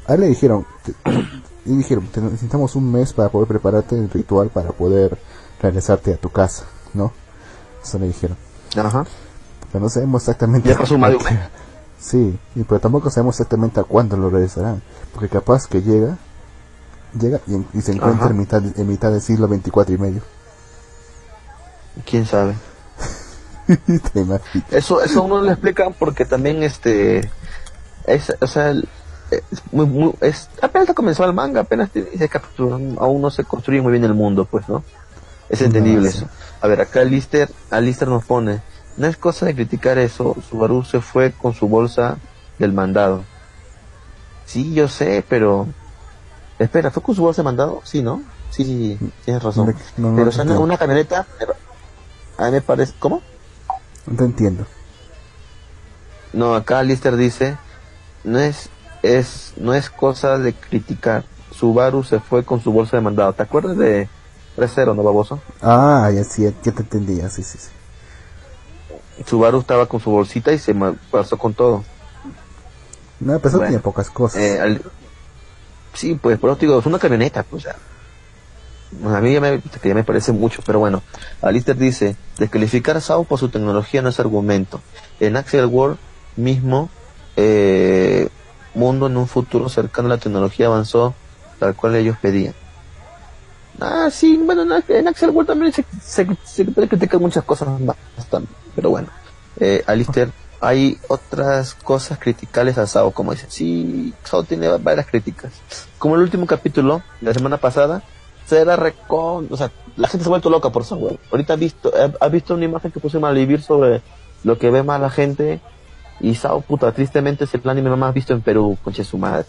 a él le dijeron... te- (clears throat) y dijeron, "Te- necesitamos un mes para poder prepararte el ritual para poder regresarte a tu casa, ¿no? Eso le dijeron. Ajá. Pero no sabemos exactamente... Ya pasó más de un (laughs) mes. Sí, y pero tampoco sabemos exactamente a cuándo lo regresarán. Porque capaz que llega, llega y, y se encuentra Ajá. en mitad, en mitad del siglo 24 y medio. ¿Quién sabe? (laughs) Eso, eso uno lo explica porque también este es, o sea, el- es muy, muy- es, apenas ha comenzado el manga, apenas ese capítulo, aún no se construye muy bien el mundo, pues, ¿no? Es entendible No, sí. eso. A ver, acá Lister, Alister nos pone, no es cosa de criticar eso, Subaru se fue con su bolsa del mandado. Sí, yo sé, pero espera, ¿fue con su bolsa de mandado? Sí, ¿no? Sí, sí, sí, tienes razón. No, no, pero no entiendo. una camioneta, a mí me parece, ¿cómo? No te entiendo. No, acá Lister dice, no es, es, no es cosa de criticar. Subaru se fue con su bolsa de mandado. ¿Te acuerdas de 3-0, no baboso? Ah, ya sí, ya te entendía, sí, sí, sí. Subaru estaba con su bolsita y se pasó con todo. No, pero eso Bueno, tiene pocas cosas. Eh, al- sí, pues por te digo, es una camioneta, pues ya. A mí ya me, que ya me parece mucho, pero bueno. Alistair dice, descalificar a Sao por su tecnología no es argumento. En Axel World mismo, eh, mundo en un futuro cercano la tecnología avanzó tal cual ellos pedían. Ah, sí, bueno, en, Axel World también se, se, se critican muchas cosas más también, pero bueno. Eh, Alistair, hay otras cosas criticables a Sao, como dicen. Sí, Sao tiene varias críticas. Como el último capítulo, la semana pasada, se era recon... O sea, la gente se ha vuelto loca por Sao. Ahorita has visto, ha visto una imagen que puse en Malvivir sobre lo que ve más la gente. Y Sao, puta, tristemente es el anime más visto en Perú, conche su madre.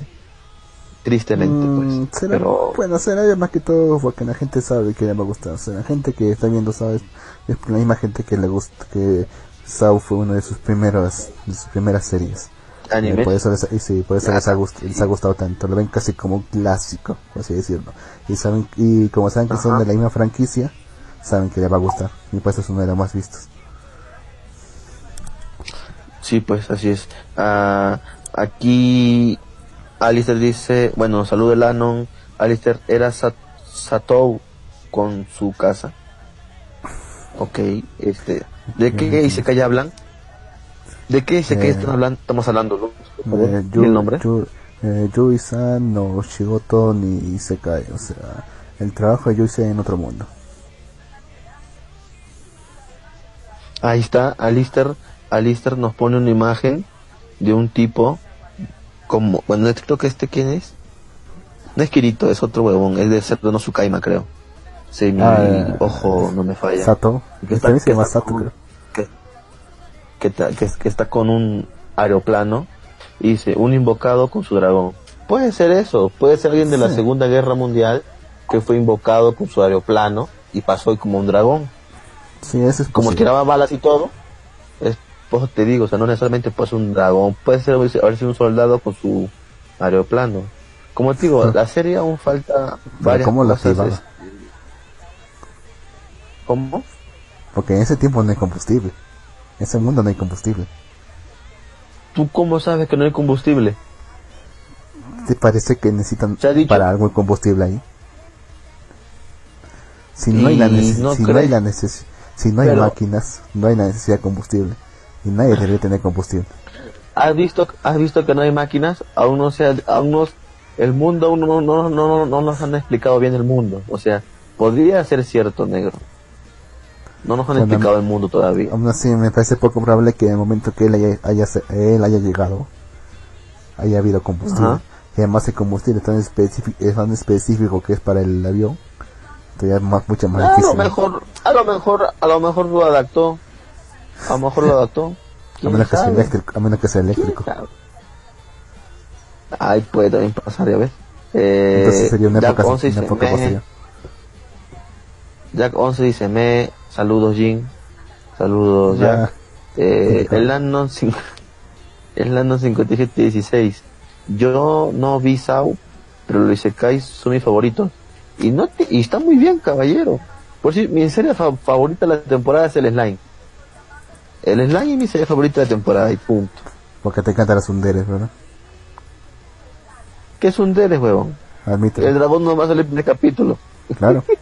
Tristemente, Mm, pues. será- Pero, Bueno, será más que todo porque la gente sabe que le va a gustar. O sea, la gente que está viendo sabes es la misma gente que le gusta que Saw fue una de sus primeras de sus primeras series. Eh, anime. por eso les, y sí, por eso les ha, gust- les ha gustado tanto. Lo ven casi como un clásico, por así decirlo. Y saben y como saben que son de la misma franquicia, saben que les va a gustar. Y por eso es uno de los más vistos. Sí, pues así es. Ah, aquí Alistair dice, bueno, salud el Anon. Alistair era Sa- Satou con su casa. Ok, este, ¿de qué dice que hablan? ¿De qué dice que Eh, están hablando? Estamos hablando, ¿no? Eh, el nombre. Yu- eh, Yui-san no Shigoto ni Isekai. O sea, el trabajo de Yui en otro mundo. Ahí está, Alistair, Alistair nos pone una imagen de un tipo como, bueno, este- creo que este quién es. No es Kirito, es otro huevón, es de ser de no Sukaima, creo. Sí, mi Ah, ojo no me falla. Sato. Que También se llama está Sato, con- creo. que, que que- que está con un aeroplano y dice un invocado con su dragón. Puede ser eso, puede ser alguien de la. Segunda Guerra Mundial que fue invocado con su aeroplano y pasó como un dragón. Sí, eso es Como posible. tiraba balas y todo, es, pues te digo, o sea, no necesariamente puede ser un dragón, puede ser haber sido un soldado con su aeroplano. Como te digo, la serie aún falta varias ¿cómo la cosas. ¿Cómo? Porque en ese tiempo no hay combustible. En ese mundo no hay combustible. ¿Tú cómo sabes que no hay combustible? ¿Te parece que necesitan para algo el combustible ahí? Si no hay la, no si no hay la si no hay Pero- máquinas, no hay la necesidad de combustible. Y nadie debería tener combustible. ¿Has visto, has visto que no hay máquinas? Aún no se aún no, el mundo aún no, no, no, no, no nos han explicado bien el mundo. O sea, podría ser cierto, negro. No nos han Bueno, explicado el mundo todavía. Aún así me parece poco probable que en el momento que él haya, haya él haya llegado haya habido combustible. Ajá. Y además el combustible es tan específico, es tan específico que es para el avión. Todavía es más, mucho más A lo difícil. mejor, a lo mejor, a lo mejor lo adaptó. A lo mejor lo adaptó. A ¿Quién menos, que sea eléctrico, a menos que sea eléctrico. Ay, puede también pasar, ya ves. Eh, Entonces sería una Jack época, 11 una dice, época posterior. Jack 11 dice, me, saludos Jin, saludos Ya. Jack. Eh, Rico. el Landon, (laughs) el Landon 5716, yo no vi Sao, pero los Isekais son mis favoritos. Y no te- y está muy bien, caballero. Por si mi serie fa- favorita de la temporada es el Slime. El Slime es mi serie favorita de la temporada y punto. Porque te encantan las underes, ¿verdad? ¿Qué es huevón? El Admítelo. dragón no va a salir en el capítulo. Claro. (laughs)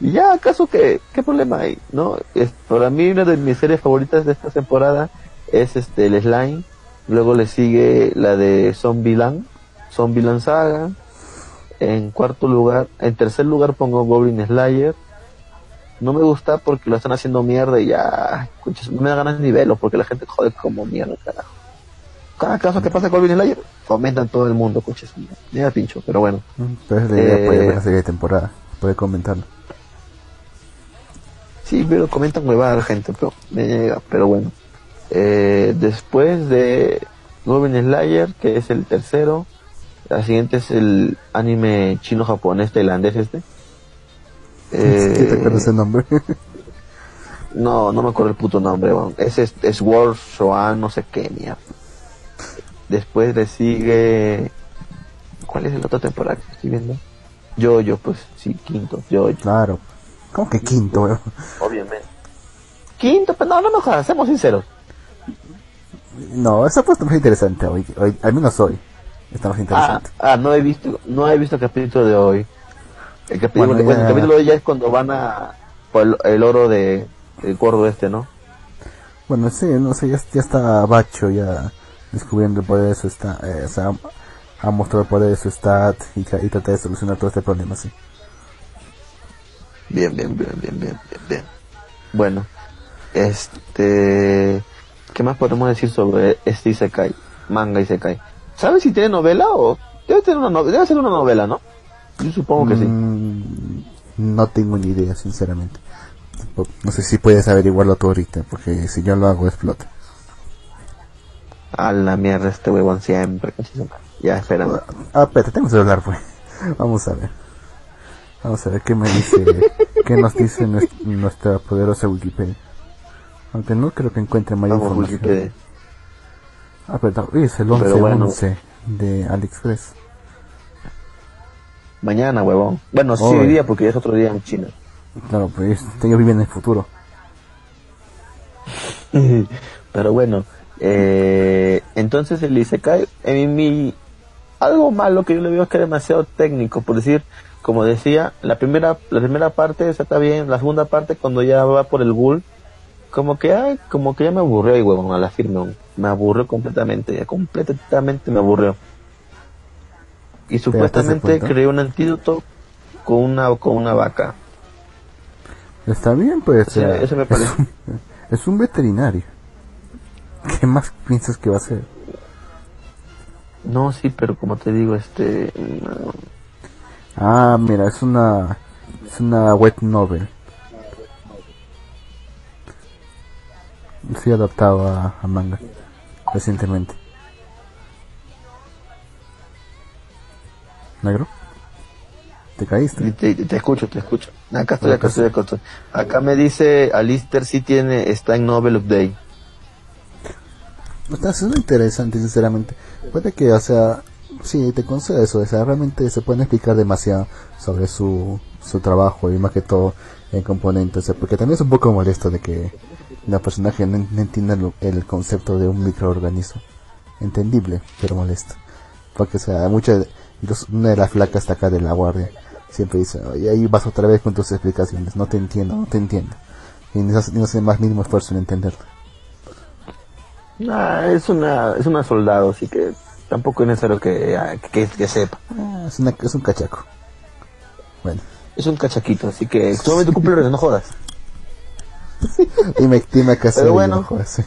Y ya, ¿acaso qué, qué problema hay? ¿No? Es, para mí una de mis series favoritas de esta temporada es este el Slime. Luego le sigue la de Zombieland, Zombieland Saga. En cuarto lugar, en tercer lugar pongo Goblin Slayer. No me gusta porque lo están haciendo mierda y ya, conchas, no me da ganas ni verlo porque la gente jode como mierda, carajo. Cada caso que pasa con Goblin Slayer, comentan todo el mundo, coches. Pincho, pero bueno. Pero es la idea puede ver la serie de temporada. Puede comentarlo. Sí, pero comentan huevada la gente, pero me llega, pero bueno. Eh, después de Goblin Slayer, que es el tercero, la siguiente es el anime chino-japonés tailandés este. ¿Sí te acuerdas Eh, el nombre? (laughs) no, no me acuerdo el puto nombre, weón. Ese es, es World Shoan, no sé qué, mierda. Después le sigue... ¿Cuál es la otra temporada que estoy viendo? Yo, yo, pues, sí, quinto, yo, yo. claro. ¿Cómo que quinto, weón? Obviamente. Quinto, pero no, no me jodas, seamos sinceros. No, esa puesto más interesante hoy, hoy. Al menos hoy. Está más Ah, interesante. ah, no he visto, no he visto el capítulo de hoy. El capítulo, Bueno, ya- el capítulo de hoy ya es cuando van a por el, el oro de el gordo este, ¿no? Bueno, sí, no sé, ya, ya está Bacho ya descubriendo por eso está, eh, o sea, a mostrar el poder de su stat y, y tratar de solucionar todo este problema, sí. Bien, bien, bien, bien, bien, bien, bien. Bueno, este... ¿Qué más podemos decir sobre este Isekai? Manga Isekai. ¿Sabes si tiene novela o...? Debe, tener una no- debe ser una novela, ¿no? Yo supongo que sí. Mm, no tengo ni idea, sinceramente. No sé si puedes averiguarlo tú ahorita, porque si yo lo hago explota. A la mierda este huevón siempre. Ya, espérame. Ah, espérate, tengo que hablar, pues. Vamos a ver. Vamos a ver qué me dice, qué nos dice nues- nuestra poderosa Wikipedia. Aunque no creo que encuentre mayor Vamos, información. Wikipedia. Ah, perdón, es el Pero 11, bueno. 11 de AliExpress. Mañana, huevón. Bueno, sí, hoy día porque ya es otro día en China. Claro, pues ellos viven en el futuro. (laughs) Pero bueno, eh, entonces el Isekai, en mi, algo malo que yo le veo es que es demasiado técnico, por decir, como decía, la primera, la primera parte está bien, la segunda parte cuando ya va por el ghoul, como que ay, como que ya me aburrió ahí, huevón, a la firme, me aburrió completamente, ya completamente me aburrió. Y supuestamente creó un antídoto con una, con una vaca. Está bien, pues. O sea, eso me parece. Es un, es un veterinario. ¿Qué más piensas que va a hacer? No, sí, pero como te digo, este, no, Ah, mira, es una es una web novel. Sí, adaptado a, a manga recientemente. ¿Negro? ¿Te caíste? Te, escucho, te escucho. Acá estoy, Acá estoy, acá estoy. Acá me dice, Alistair sí tiene, está en Novel Update. Está siendo interesante, sinceramente. Puede que, o sea, sí, te concedo eso. O sea, realmente se pueden explicar demasiado sobre su, su trabajo y más que todo en componentes. O sea, porque también es un poco molesto de que la personaje no, no entienda lo- el concepto de un microorganismo. Entendible, pero molesto. Porque, o sea, muchas, incluso una de las flacas está acá de la guardia. Siempre dice, y ahí vas otra vez con tus explicaciones. No te entiendo, no te entiendo. Y no hace, no hace más mínimo esfuerzo en entenderlo. Ah, es una, es una soldado, así que tampoco es necesario que, ah, que, que sepa. Ah, es, una, es un cachaco. Bueno. Es un cachaquito, así que solamente cumple órdenes, no jodas. (laughs) Hacer. Pero y no jodas.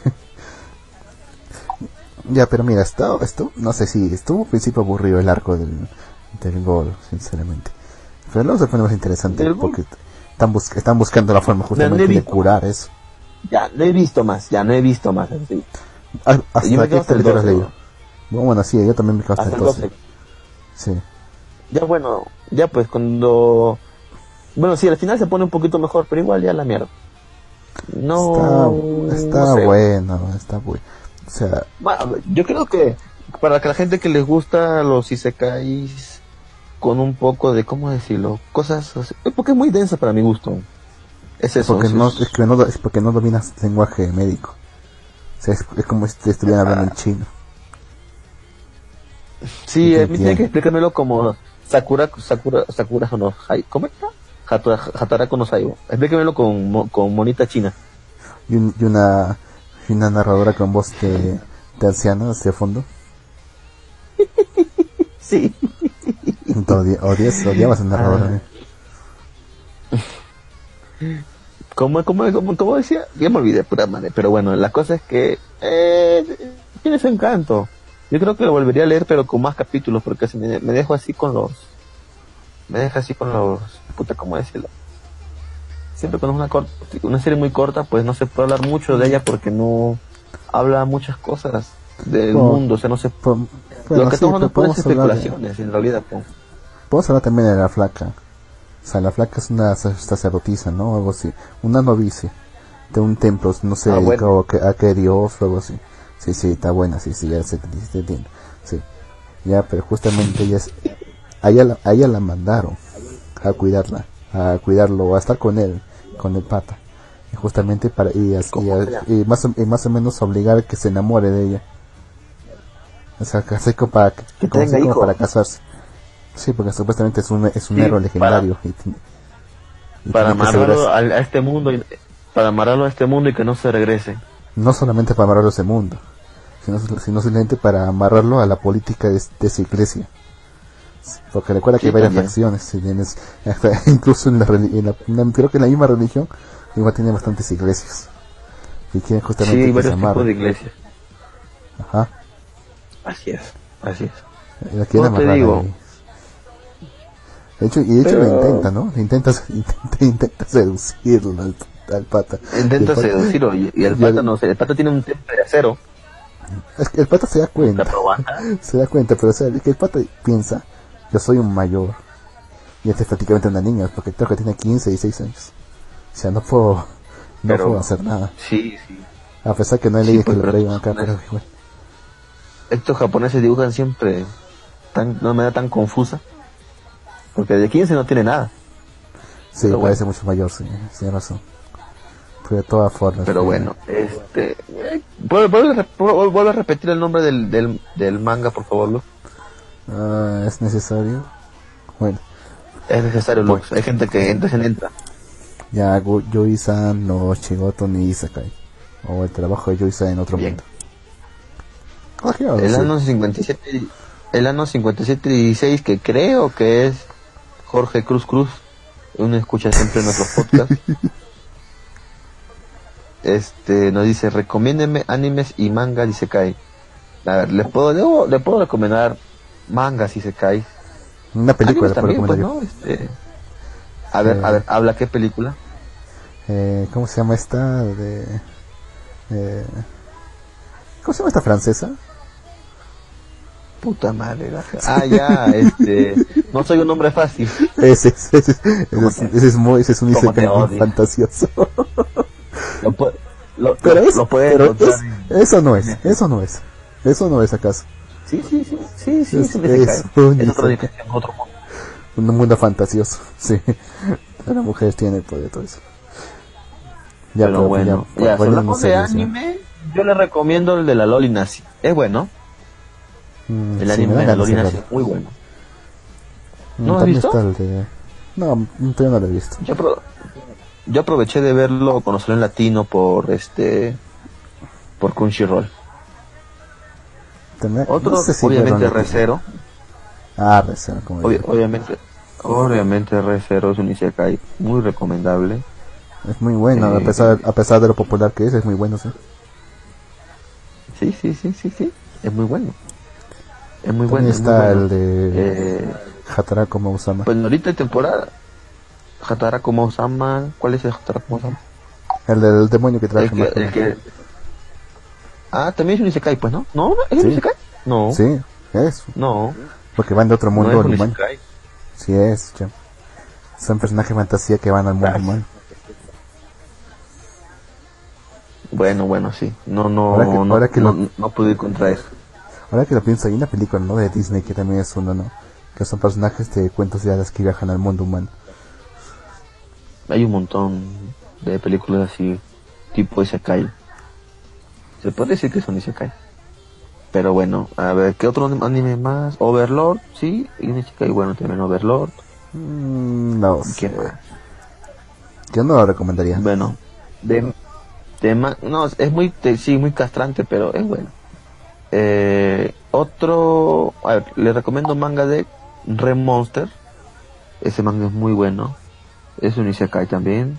Ya, pero mira, esto, esto, no sé si estuvo al principio aburrido el arco del, del gol, sinceramente. Pero luego se pone más interesante porque están, bus- están buscando la forma justamente de curar eso. Ya, no he visto más, ya no he visto más. sí. Ah, ¿Hasta qué capítulo has 12, leído? Bueno, sí, yo también me quedo hasta, Hasta el el 12. 12. Sí. Ya bueno, ya pues cuando... Bueno, sí, al final se pone un poquito mejor, pero igual ya la mierda. No... está está no sé. bueno, está bueno. O sea, Bueno, yo creo que para que la gente que les gusta los isekais con un poco de, ¿cómo decirlo? Cosas, así- porque es muy densa para mi gusto. Es eso. porque es- no, es que no, es porque no dominas lenguaje médico. O sea, es, es como si te estuvieran hablando en chino. sí, te eh, tiene que explicármelo como Sakura, Sakura, Sakura no, ¿cómo está? Saibo. Explíquemelo con, con monita china. Y, un- y una y una narradora con voz de, de anciana hacia fondo. (laughs) Sí. Odi- odias, odiabas a narradora. Ah. eh. ¿Cómo, cómo, cómo, cómo decía? Ya me olvidé, pura madre. Pero bueno, la cosa es que eh, tiene su encanto. Yo creo que lo volvería a leer, pero con más capítulos, porque me, me dejo así con los... Me deja así con los... Puta, ¿cómo decirlo? Siempre cuando es una, cor- una serie muy corta, pues no se puede hablar mucho de ella porque no habla muchas cosas del Bueno, mundo. O sea, no se... Lo que sí, estamos pero hablando pueden ser podemos hablar de- especulaciones, en realidad. pues. Podemos hablar también de la flaca. O sea, la flaca es una sa- sacerdotisa, ¿no? Algo así. Una novicia de un templo, no sé, Ah, bueno. dedicado a, a que Dios o algo así. Sí, sí, está buena, sí, sí, ya se te, entiendo. Sí. Ya, pero justamente ella es... A ella, la, a ella la mandaron a cuidarla, a cuidarlo, a estar con él, con el pata. Y justamente para... Y, y, y más, o, y más o menos obligar a que se enamore de ella. O sea, como para, Que como, así como para casarse. Sí, porque supuestamente es un, es un Sí, héroe legendario. y y Para que amarrarlo a, a este mundo y, para amarrarlo a este mundo y que no se regrese. No solamente para amarrarlo a ese mundo, sino, sino simplemente para amarrarlo a la política de, de esa iglesia. Porque recuerda que Sí, hay varias también. facciones, si tienes, hasta (laughs) incluso en la, en la- en la- creo que en la misma religión, igual tiene bastantes iglesias. Y quieren Sí, justamente hay se varios tipos de iglesias. Ajá. Así es, así es. La quieren ¿Cómo te amarrar digo? ahí. De hecho, y de hecho Pero- lo intenta, ¿no? Le intenta, (laughs) intenta, intenta seducirlo al, al pata. Intenta seducirlo y, y el pata no sé, el pata tiene un temple de acero. Es que el pata se da cuenta. (laughs) Se da cuenta, pero o sea, es que el pata piensa, yo soy un mayor. Y este es prácticamente una niña, porque creo que tiene 15, 16 años. O sea, no puedo, no Pero- puedo hacer nada. Sí, sí. A pesar que no hay Sí, leyes pues, que lo prohíban acá, pero igual. Estos japoneses dibujan siempre tan, de una manera tan confusa. Porque de 15 no tiene nada. Sí, pero parece mucho mayor, sí, tiene razón. De todas formas. Pero sí. bueno, este. eh, ¿Vuelve, vuelve a vuelve- repetir el nombre del, del, del manga, por favor, Luz? Ah, es necesario. Bueno, Es necesario, Luz. Hay gente que entra y entra. ya Yoi-san no Shigoto ni Isekai. O el trabajo de Yoi-san en otro Bien. mundo. Ah, El sí. año 57, y- el año 5716, que creo que es Jorge Cruz Cruz, uno escucha siempre nuestros podcasts. (laughs) Este, nos dice, recomiéndenme animes y manga dice Kai. A ver, les puedo, le puedo recomendar mangas cae. Una película, puedo también, pues, ¿no? Este, a ver, Eh. a ver, habla qué película. Eh, ¿Cómo se llama esta? De, eh, ¿Cómo se llama esta francesa? Puta madre. la- Ah, ya, (laughs) este, no soy un hombre fácil. Ese, ese, ese, ese, ¿Cómo es- te- ese es muy, ese es un isekai fantasioso. Lo, lo, Pero lo- es, lo puede pero es- eso no es, eso no es, eso no es acaso. Sí, sí, sí, sí, sí, Es- es isekai. es un Es isekai. dimensión, otro mundo. Un mundo fantasioso, (laughs) sí. Las mujeres tienen el poder de todo eso. Ya, pero bueno, ya, ya, bueno, no de anime, yo le recomiendo el de la Loli Nazi. Es bueno, Mm, el anime me de la Loli Nazi es muy bueno. Mm, ¿No has visto? de... No, todavía no lo he visto. Yo, apro- yo aproveché de verlo cuando salió en latino por este por Crunchyroll. Tener- Otro, no sé si obviamente, Recero. Ah, Recero, como digo. obviamente, obviamente Recero es un isekai muy recomendable. Es muy bueno, a pesar a pesar de lo popular que es, es muy bueno, sí. Sí, sí, sí, sí, sí. Es muy bueno. Es muy bueno. muy está bueno. el de Eh, Hatarako Mausama. pues ahorita hay temporada. Hatarako Sama. ¿Cuál es el Hatarako Sama? el del demonio que trae El que, el que... Ah, también es un isekai, pues, ¿no? ¿No? ¿Es un Sí. isekai? No. Sí, es. No. Porque van de otro mundo no al es un humano. isekai. Sí es, ya. Son personajes de fantasía que van al mundo humano. Bueno, bueno, sí. No, no, Ahora que- no, ahora que no, lo- no pude ir contra eso. Ahora que lo pienso, hay una película, ¿no? De Disney que también es uno, ¿no? Que son personajes de cuentos de hadas que viajan al mundo humano. Hay un montón de películas así, tipo Isekai. Se puede decir que son Isekai. Pero bueno, a ver, ¿qué otro anime más? Overlord, sí, y un Isekai, bueno, también Overlord. Mm, no sé. ¿Qué más? Yo no lo recomendaría. Bueno, de, de no, es muy, sí, muy castrante, pero es bueno. Eh, otro, a ver, le recomiendo manga de Red Monster. Ese manga es muy bueno. Es un Isekai también.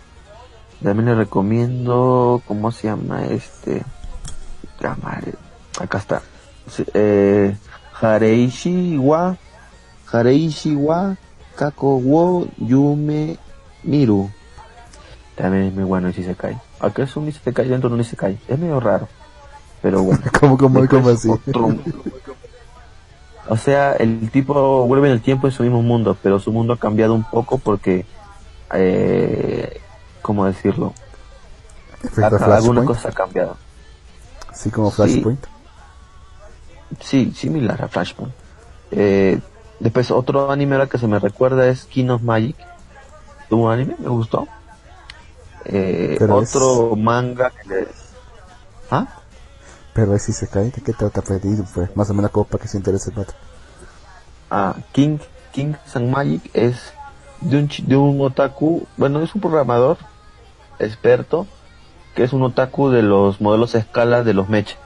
También le recomiendo, ¿cómo se llama este? Ah, madre, acá está. Eh, Hareishi wa, Hareishi wa Kako wo Yume Miru. También es muy bueno el Isekai. Aunque es un Isekai dentro de un Isekai. Es medio raro. Pero bueno. (laughs) ¿Cómo, cómo, Después, cómo así? otro- O sea, el tipo vuelve en el tiempo en su mismo mundo, pero su mundo ha cambiado un poco porque, eh, ¿cómo decirlo? Acá alguna cosa ha cambiado. Así como Flashpoint. Sí, similar a Flashpoint. Eh, después otro anime ahora que se me recuerda es King of Magic. Tuvo un anime, me gustó. Eh, Pero es- otro manga que le- ¿Ah? Pero si se cae, ¿de qué te ha perdido? Pues más o menos como para que se interese el pato. Ah, King, King San Magic es de un, de un otaku, bueno, es un programador experto que es un otaku de los modelos a escala de los mecha.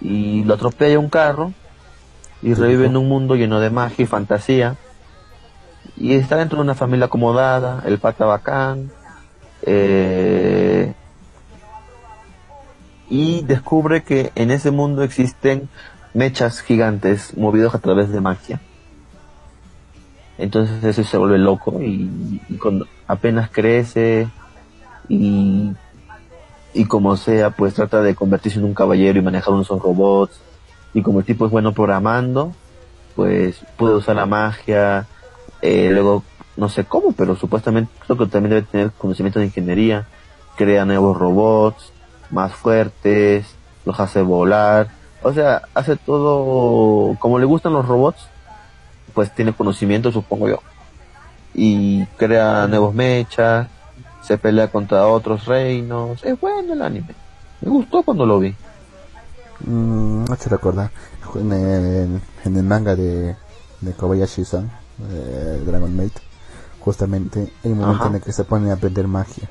y lo atropella un carro y revive en un mundo lleno de magia y fantasía y está dentro de una familia acomodada, el pata bacán, eh, y descubre que en ese mundo existen mechas gigantes movidos a través de magia. Entonces eso se vuelve loco y, cuando apenas crece y, y como sea, pues trata de convertirse en un caballero y manejar unos robots. Y como el tipo es bueno programando, pues puede usar la magia. Eh, luego, no sé cómo, pero supuestamente creo que también debe tener conocimiento de ingeniería. Crea nuevos robots más fuertes, los hace volar. O sea, hace todo como le gustan los robots, pues tiene conocimiento, supongo yo. Y crea nuevos mechas, se pelea contra otros reinos. Es bueno el anime. Me gustó cuando lo vi. Mm, no se recuerda. En el, en el manga de, de Kobayashi-san, Dragon Maid, justamente hay un momento en el que se pone a aprender magia.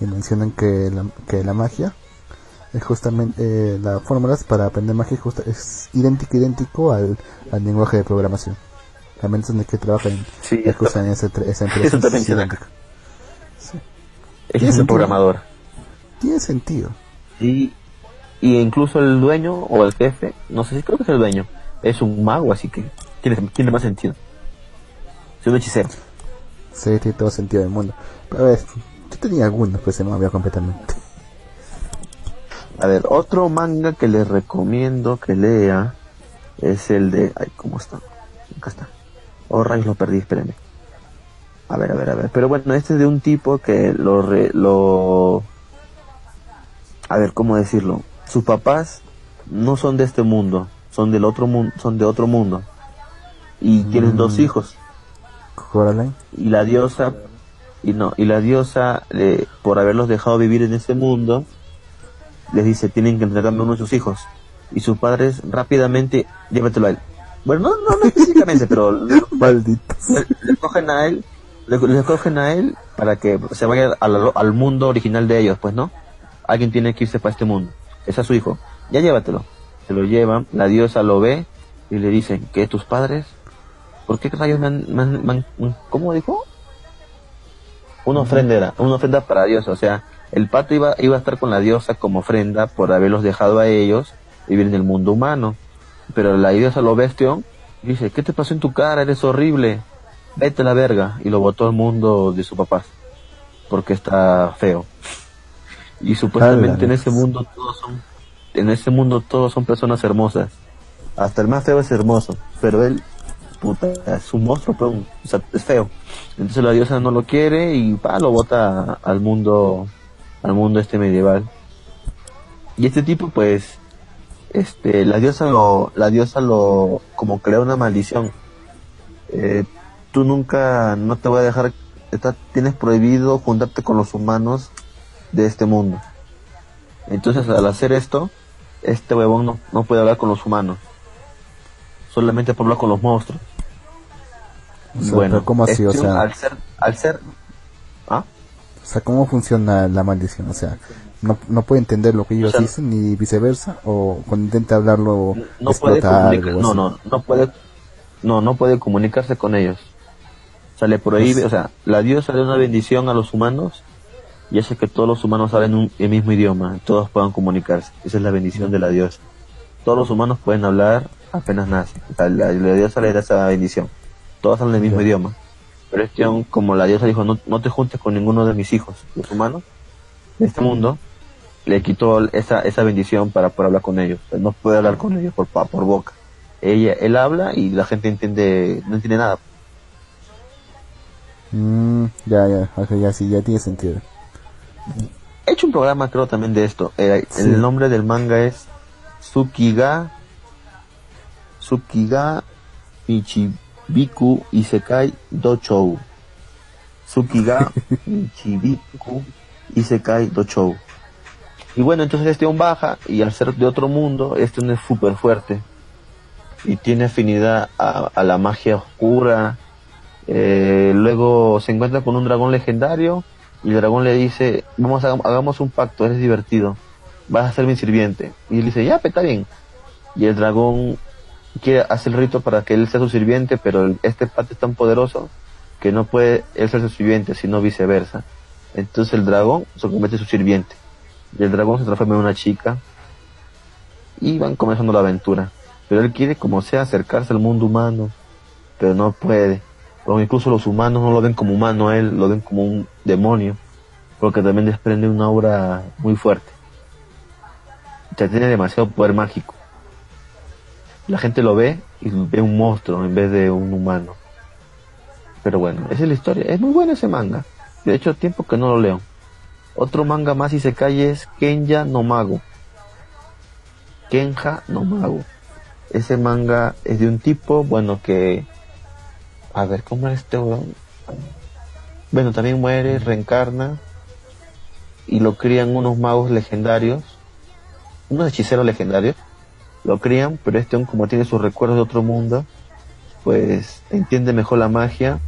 Y mencionan que la, que la magia es justamente eh, la fórmulas para aprender magia es idéntico idéntico al, al lenguaje de programación la mente en el que trabajan sí, en esa, (laughs) esa empresa es, es un programador. Tiene sentido. Y y incluso el dueño o el jefe no sé si creo que es el dueño es un mago así que tiene, tiene más sentido. Es un hechicero. Sí tiene todo sentido del mundo. Pero a ver yo tenía algunos pues se me había completamente. A ver, otro manga que les recomiendo que lea es el de... Ay, ¿cómo está? Acá está. Oh, rayos, lo perdí, espérenme. A ver, a ver, a ver. Pero bueno, este es de un tipo que lo... lo... A ver, ¿cómo decirlo? Sus papás no son de este mundo, son del otro mundo, son de otro mundo. Y tienen dos mm. hijos. Coraline. Y la diosa y no, y la diosa eh, por haberlos dejado vivir en ese mundo les dice, tienen que entregarme uno de sus hijos. Y sus padres rápidamente, llévatelo a él. Bueno, no, no, específicamente, (laughs) pero malditos. Le, cogen a él, le, cogen a él para que se vaya al, mundo original de ellos, pues, ¿no? Alguien tiene que irse para este mundo. Es su hijo. Ya llévatelo. Se lo llevan, la diosa lo ve y le dicen, ¿qué tus padres? ¿Por qué rayos man, ¿cómo dijo? Una ofrenda era, una ofrenda para Dios, o sea, el pato iba, iba a estar con la diosa como ofrenda por haberlos dejado a ellos vivir en el mundo humano. Pero la diosa lo bestió y dice, ¿qué te pasó en tu cara? Eres horrible. Vete a la verga. Y lo botó al mundo de su papá. Porque está feo. Y supuestamente en ese mundo todos son, en ese mundo todos son personas hermosas. Hasta el más feo es hermoso. Pero él, puta, es un monstruo, pero, es feo. Entonces la diosa no lo quiere y pa, lo bota al mundo al mundo este medieval. Y este tipo, pues, este, la diosa lo, la diosa lo, como crea una maldición. Eh, tú nunca, no te voy a dejar, tienes prohibido juntarte con los humanos de este mundo. Entonces, al hacer esto, este huevón no, no puede hablar con los humanos. Solamente puede hablar con los monstruos. bueno, ¿cómo así? o este sea, al ser, al ser, ¿ah? O sea, ¿cómo funciona la maldición? O sea, no, no puede entender lo que ellos dicen ni viceversa o cuando intenta hablarlo no puede no no no puede no no puede comunicarse con ellos o sea le prohíbe pues o sea la diosa da una bendición a los humanos y hace que todos los humanos hablen un, el mismo idioma todos puedan comunicarse esa es la bendición de la diosa todos los humanos pueden hablar apenas nacen la, diosa le da esa bendición todos hablan el mismo idioma pero este como la diosa dijo, no, no te juntes con ninguno de mis hijos, los humanos, de este mundo, le quitó esa, esa bendición para poder hablar con ellos. no puede hablar con ellos por, por boca. Ella, él habla y la gente entiende, no entiende nada. Mm, ya, ya, ya, sí, ya tiene sentido. He hecho un programa, creo, también de esto. Eh, el nombre del manga es Tsukiga, Tsukiga Ichi Biku Isekai Dochou. Tsukiga (laughs) Chibiku Isekai Dochou. Y bueno, entonces este un baja y al ser de otro mundo, este es súper fuerte. Y tiene afinidad a, la magia oscura. Eh, luego se encuentra con un dragón legendario y el dragón le dice, vamos a, hagamos un pacto, eres divertido. vas a ser mi sirviente. Y él dice, ya, pues está bien. Y el dragón quiere hacer el rito para que él sea su sirviente, pero este pate es tan poderoso que no puede él ser su sirviente, sino viceversa. Entonces el dragón se convierte en su sirviente. Y el dragón se transforma en una chica. Y van comenzando la aventura. Pero él quiere, como sea, acercarse al mundo humano. Pero no puede. Incluso los humanos no lo ven como humano a él, lo ven como un demonio. Porque también desprende una aura muy fuerte. Ya tiene demasiado poder mágico. La gente lo ve y ve un monstruo en vez de un humano. Pero bueno, esa es la historia. Es muy bueno ese manga. De hecho, tiempo que no lo leo. Otro manga más y se cae es Kenya no Mago. Kenja no Mago. Ese manga es de un tipo, bueno, que... A ver, ¿cómo es este Bueno, también muere, reencarna y lo crían unos magos legendarios, unos hechiceros legendarios, lo crían, pero este como tiene sus recuerdos de otro mundo, pues entiende mejor la magia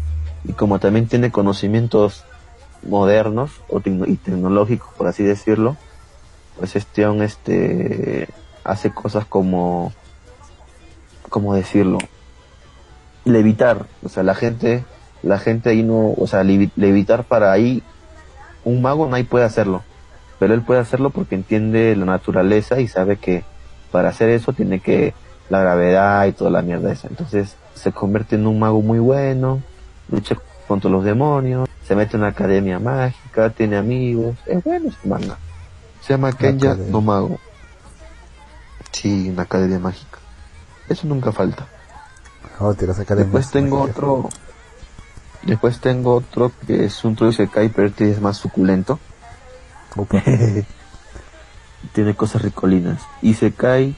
y como también tiene conocimientos modernos o y tecnológicos, por así decirlo, pues este este hace cosas como, ¿cómo decirlo? Levitar, o sea, la gente, la gente ahí no, o sea, levitar para ahí, un mago no ahí puede hacerlo, pero él puede hacerlo porque entiende la naturaleza y sabe que para hacer eso tiene que la gravedad y toda la mierda esa. Entonces se convierte en un mago muy bueno, lucha contra los demonios, se mete en una academia mágica, tiene amigos, es bueno ese manga. Se llama Kenya no Mago. Sí, una academia mágica. Eso nunca falta. Oh, Después tengo otro. Después tengo otro que es un Troy pero este es más suculento. (laughs) Tiene cosas ricolinas. Isekai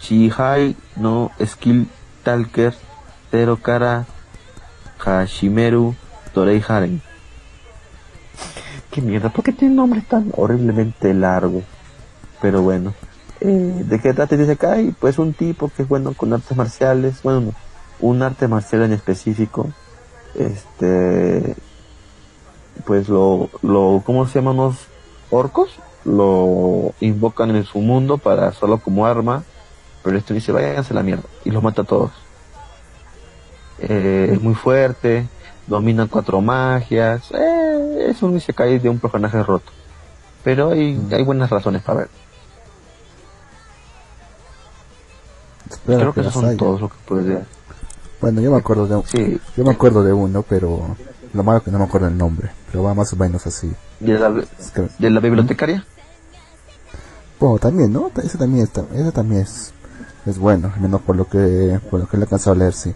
Shihai no Skill Talker Tero Kara Hashimeru Torei Haren. Qué mierda, ¿por qué tiene un nombre tan horriblemente largo? Pero bueno. Eh, ¿De qué trata dice Kai? Pues un tipo que es bueno con artes marciales, bueno, un arte marcial en específico, este, pues lo, lo, ¿cómo se llaman los orcos? Lo invocan en su mundo para solo como arma, pero este dice, váyanse a la mierda, y los mata a todos. Eh, es muy fuerte, domina cuatro magias, eh, es un Isekai de un personaje roto. Pero hay, mm. hay buenas razones para ver. Creo que, esos son todos los que puedes ver. Bueno, yo me acuerdo de yo me acuerdo de uno, pero lo malo es que no me acuerdo el nombre, pero va más o menos así. ¿De la, ¿de la bibliotecaria? Bueno, también, ¿no? Ese también está, ese también es, es bueno, al menos por lo que por lo que le he alcanzado a leer, sí.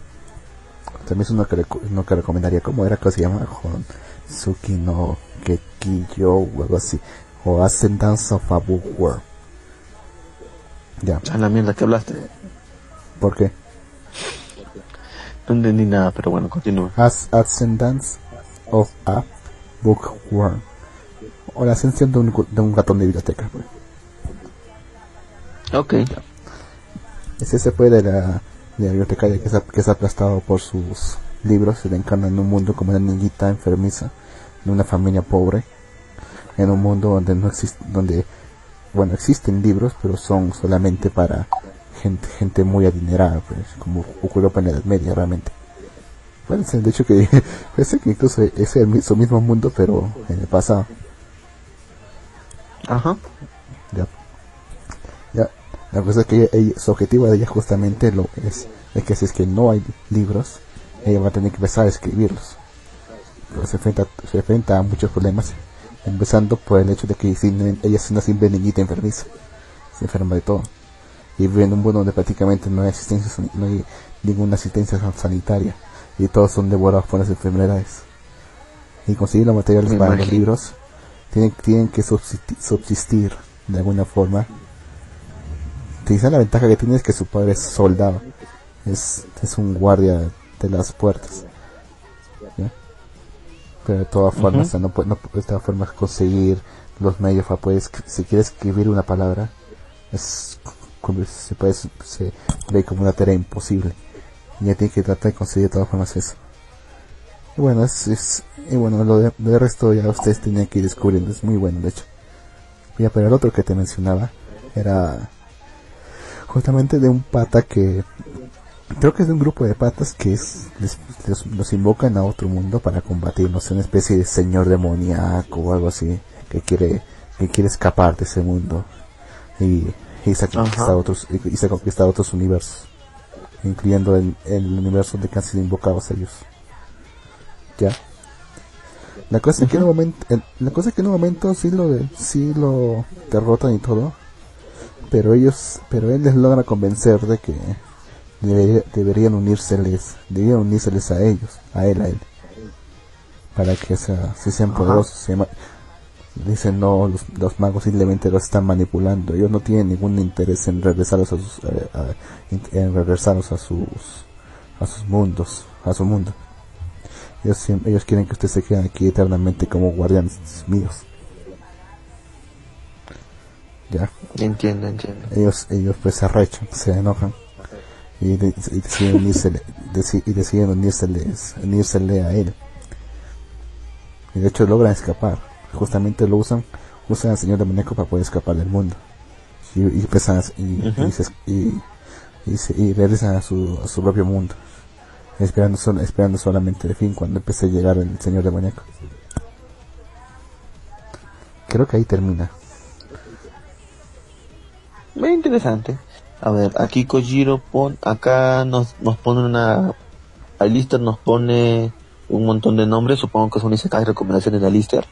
También es uno que, uno que recomendaría, ¿cómo era que se llama? Suki no Kekiyo o algo así. O Ascendance of a Book World. Ya. A la mierda que hablaste. ¿Por qué? No entendí nada, pero bueno, continúa. As Ascendance of a Bookworm. O la ascensión de un, de un ratón de biblioteca. Pues. Ok. Ese se fue de la, de la bibliotecaria que es, que es aplastado por sus libros. Se le encarna en un mundo como una niñita enfermiza de una familia pobre. En un mundo donde no existe, donde, bueno, existen libros, pero son solamente para gente, gente muy adinerada, pues, como ocurrió en la Edad Media realmente. Bueno, de hecho que (laughs) parece que incluso es el mismo, mismo mundo, pero en el pasado. Ajá. Ya. Ya. La cosa es que su objetivo de ella justamente lo es, es que si es que no hay libros, ella va a tener que empezar a escribirlos. Pero se enfrenta, se enfrenta a muchos problemas, empezando por el hecho de que ella es una simple niñita enfermiza, se enferma de todo y vive en un mundo donde prácticamente no hay asistencia, no hay ninguna asistencia sanitaria y todos son devorados por las enfermedades. Y conseguir los materiales para los libros tienen, tienen que subsistir, de alguna forma. Quizá la ventaja que tiene es que su padre es soldado, es, es un guardia de las puertas. Pero de todas formas, no, no, de todas formas conseguir los medios para poder, si quieres escribir una palabra, es se, puede, se ve como una tarea imposible. Y ya tiene que tratar de conseguir de todas formas eso. Y bueno, es, y bueno, lo de, resto ya ustedes tienen que ir descubriendo, es muy bueno de hecho. Ya, pero el otro que te mencionaba era justamente de un pata que creo que es de un grupo de patas que es les- los invocan a otro mundo para combatir, no sé, una especie de señor demoníaco o algo así que quiere que quiere escapar de ese mundo y, y se Ajá. otros y, se ha conquistado otros universos, incluyendo el, el universo de que han sido invocados ellos. Ya. La cosa es que en un momento, en- la cosa es que en un momento sí lo de, sí lo derrotan y todo, pero ellos, pero él les logra convencer de que debería- deberían unírseles, deberían unírseles a ellos, a él, a él, para que sea, si sean Ajá. poderosos. Se llama- dicen no, los, los magos simplemente los están manipulando, ellos no tienen ningún interés en regresarlos a sus, eh, a- en regresarlos a sus, a sus mundos, a su mundo. Ellos, ellos quieren que ustedes se queden aquí eternamente como guardianes míos. Ya, Entiendo, entiendo. ellos, ellos pues se arrechan, se enojan y, de- y deciden unírsele, deci- y deciden unírseles, unírsele a él. Y de hecho logran escapar. Justamente lo usan, usan al señor demoníaco para poder escapar del mundo. Y, y a- y, y, se- y, y se- y regresan a su, a su propio mundo. Esperando, sol- esperando solamente el fin cuando empiece a llegar el señor demoníaco. Creo que ahí termina. Muy interesante. A ver, aquí Kojiro pon, acá nos, nos pone una, Alistair nos pone un montón de nombres, supongo que son Isekai recomendaciones de Alistair.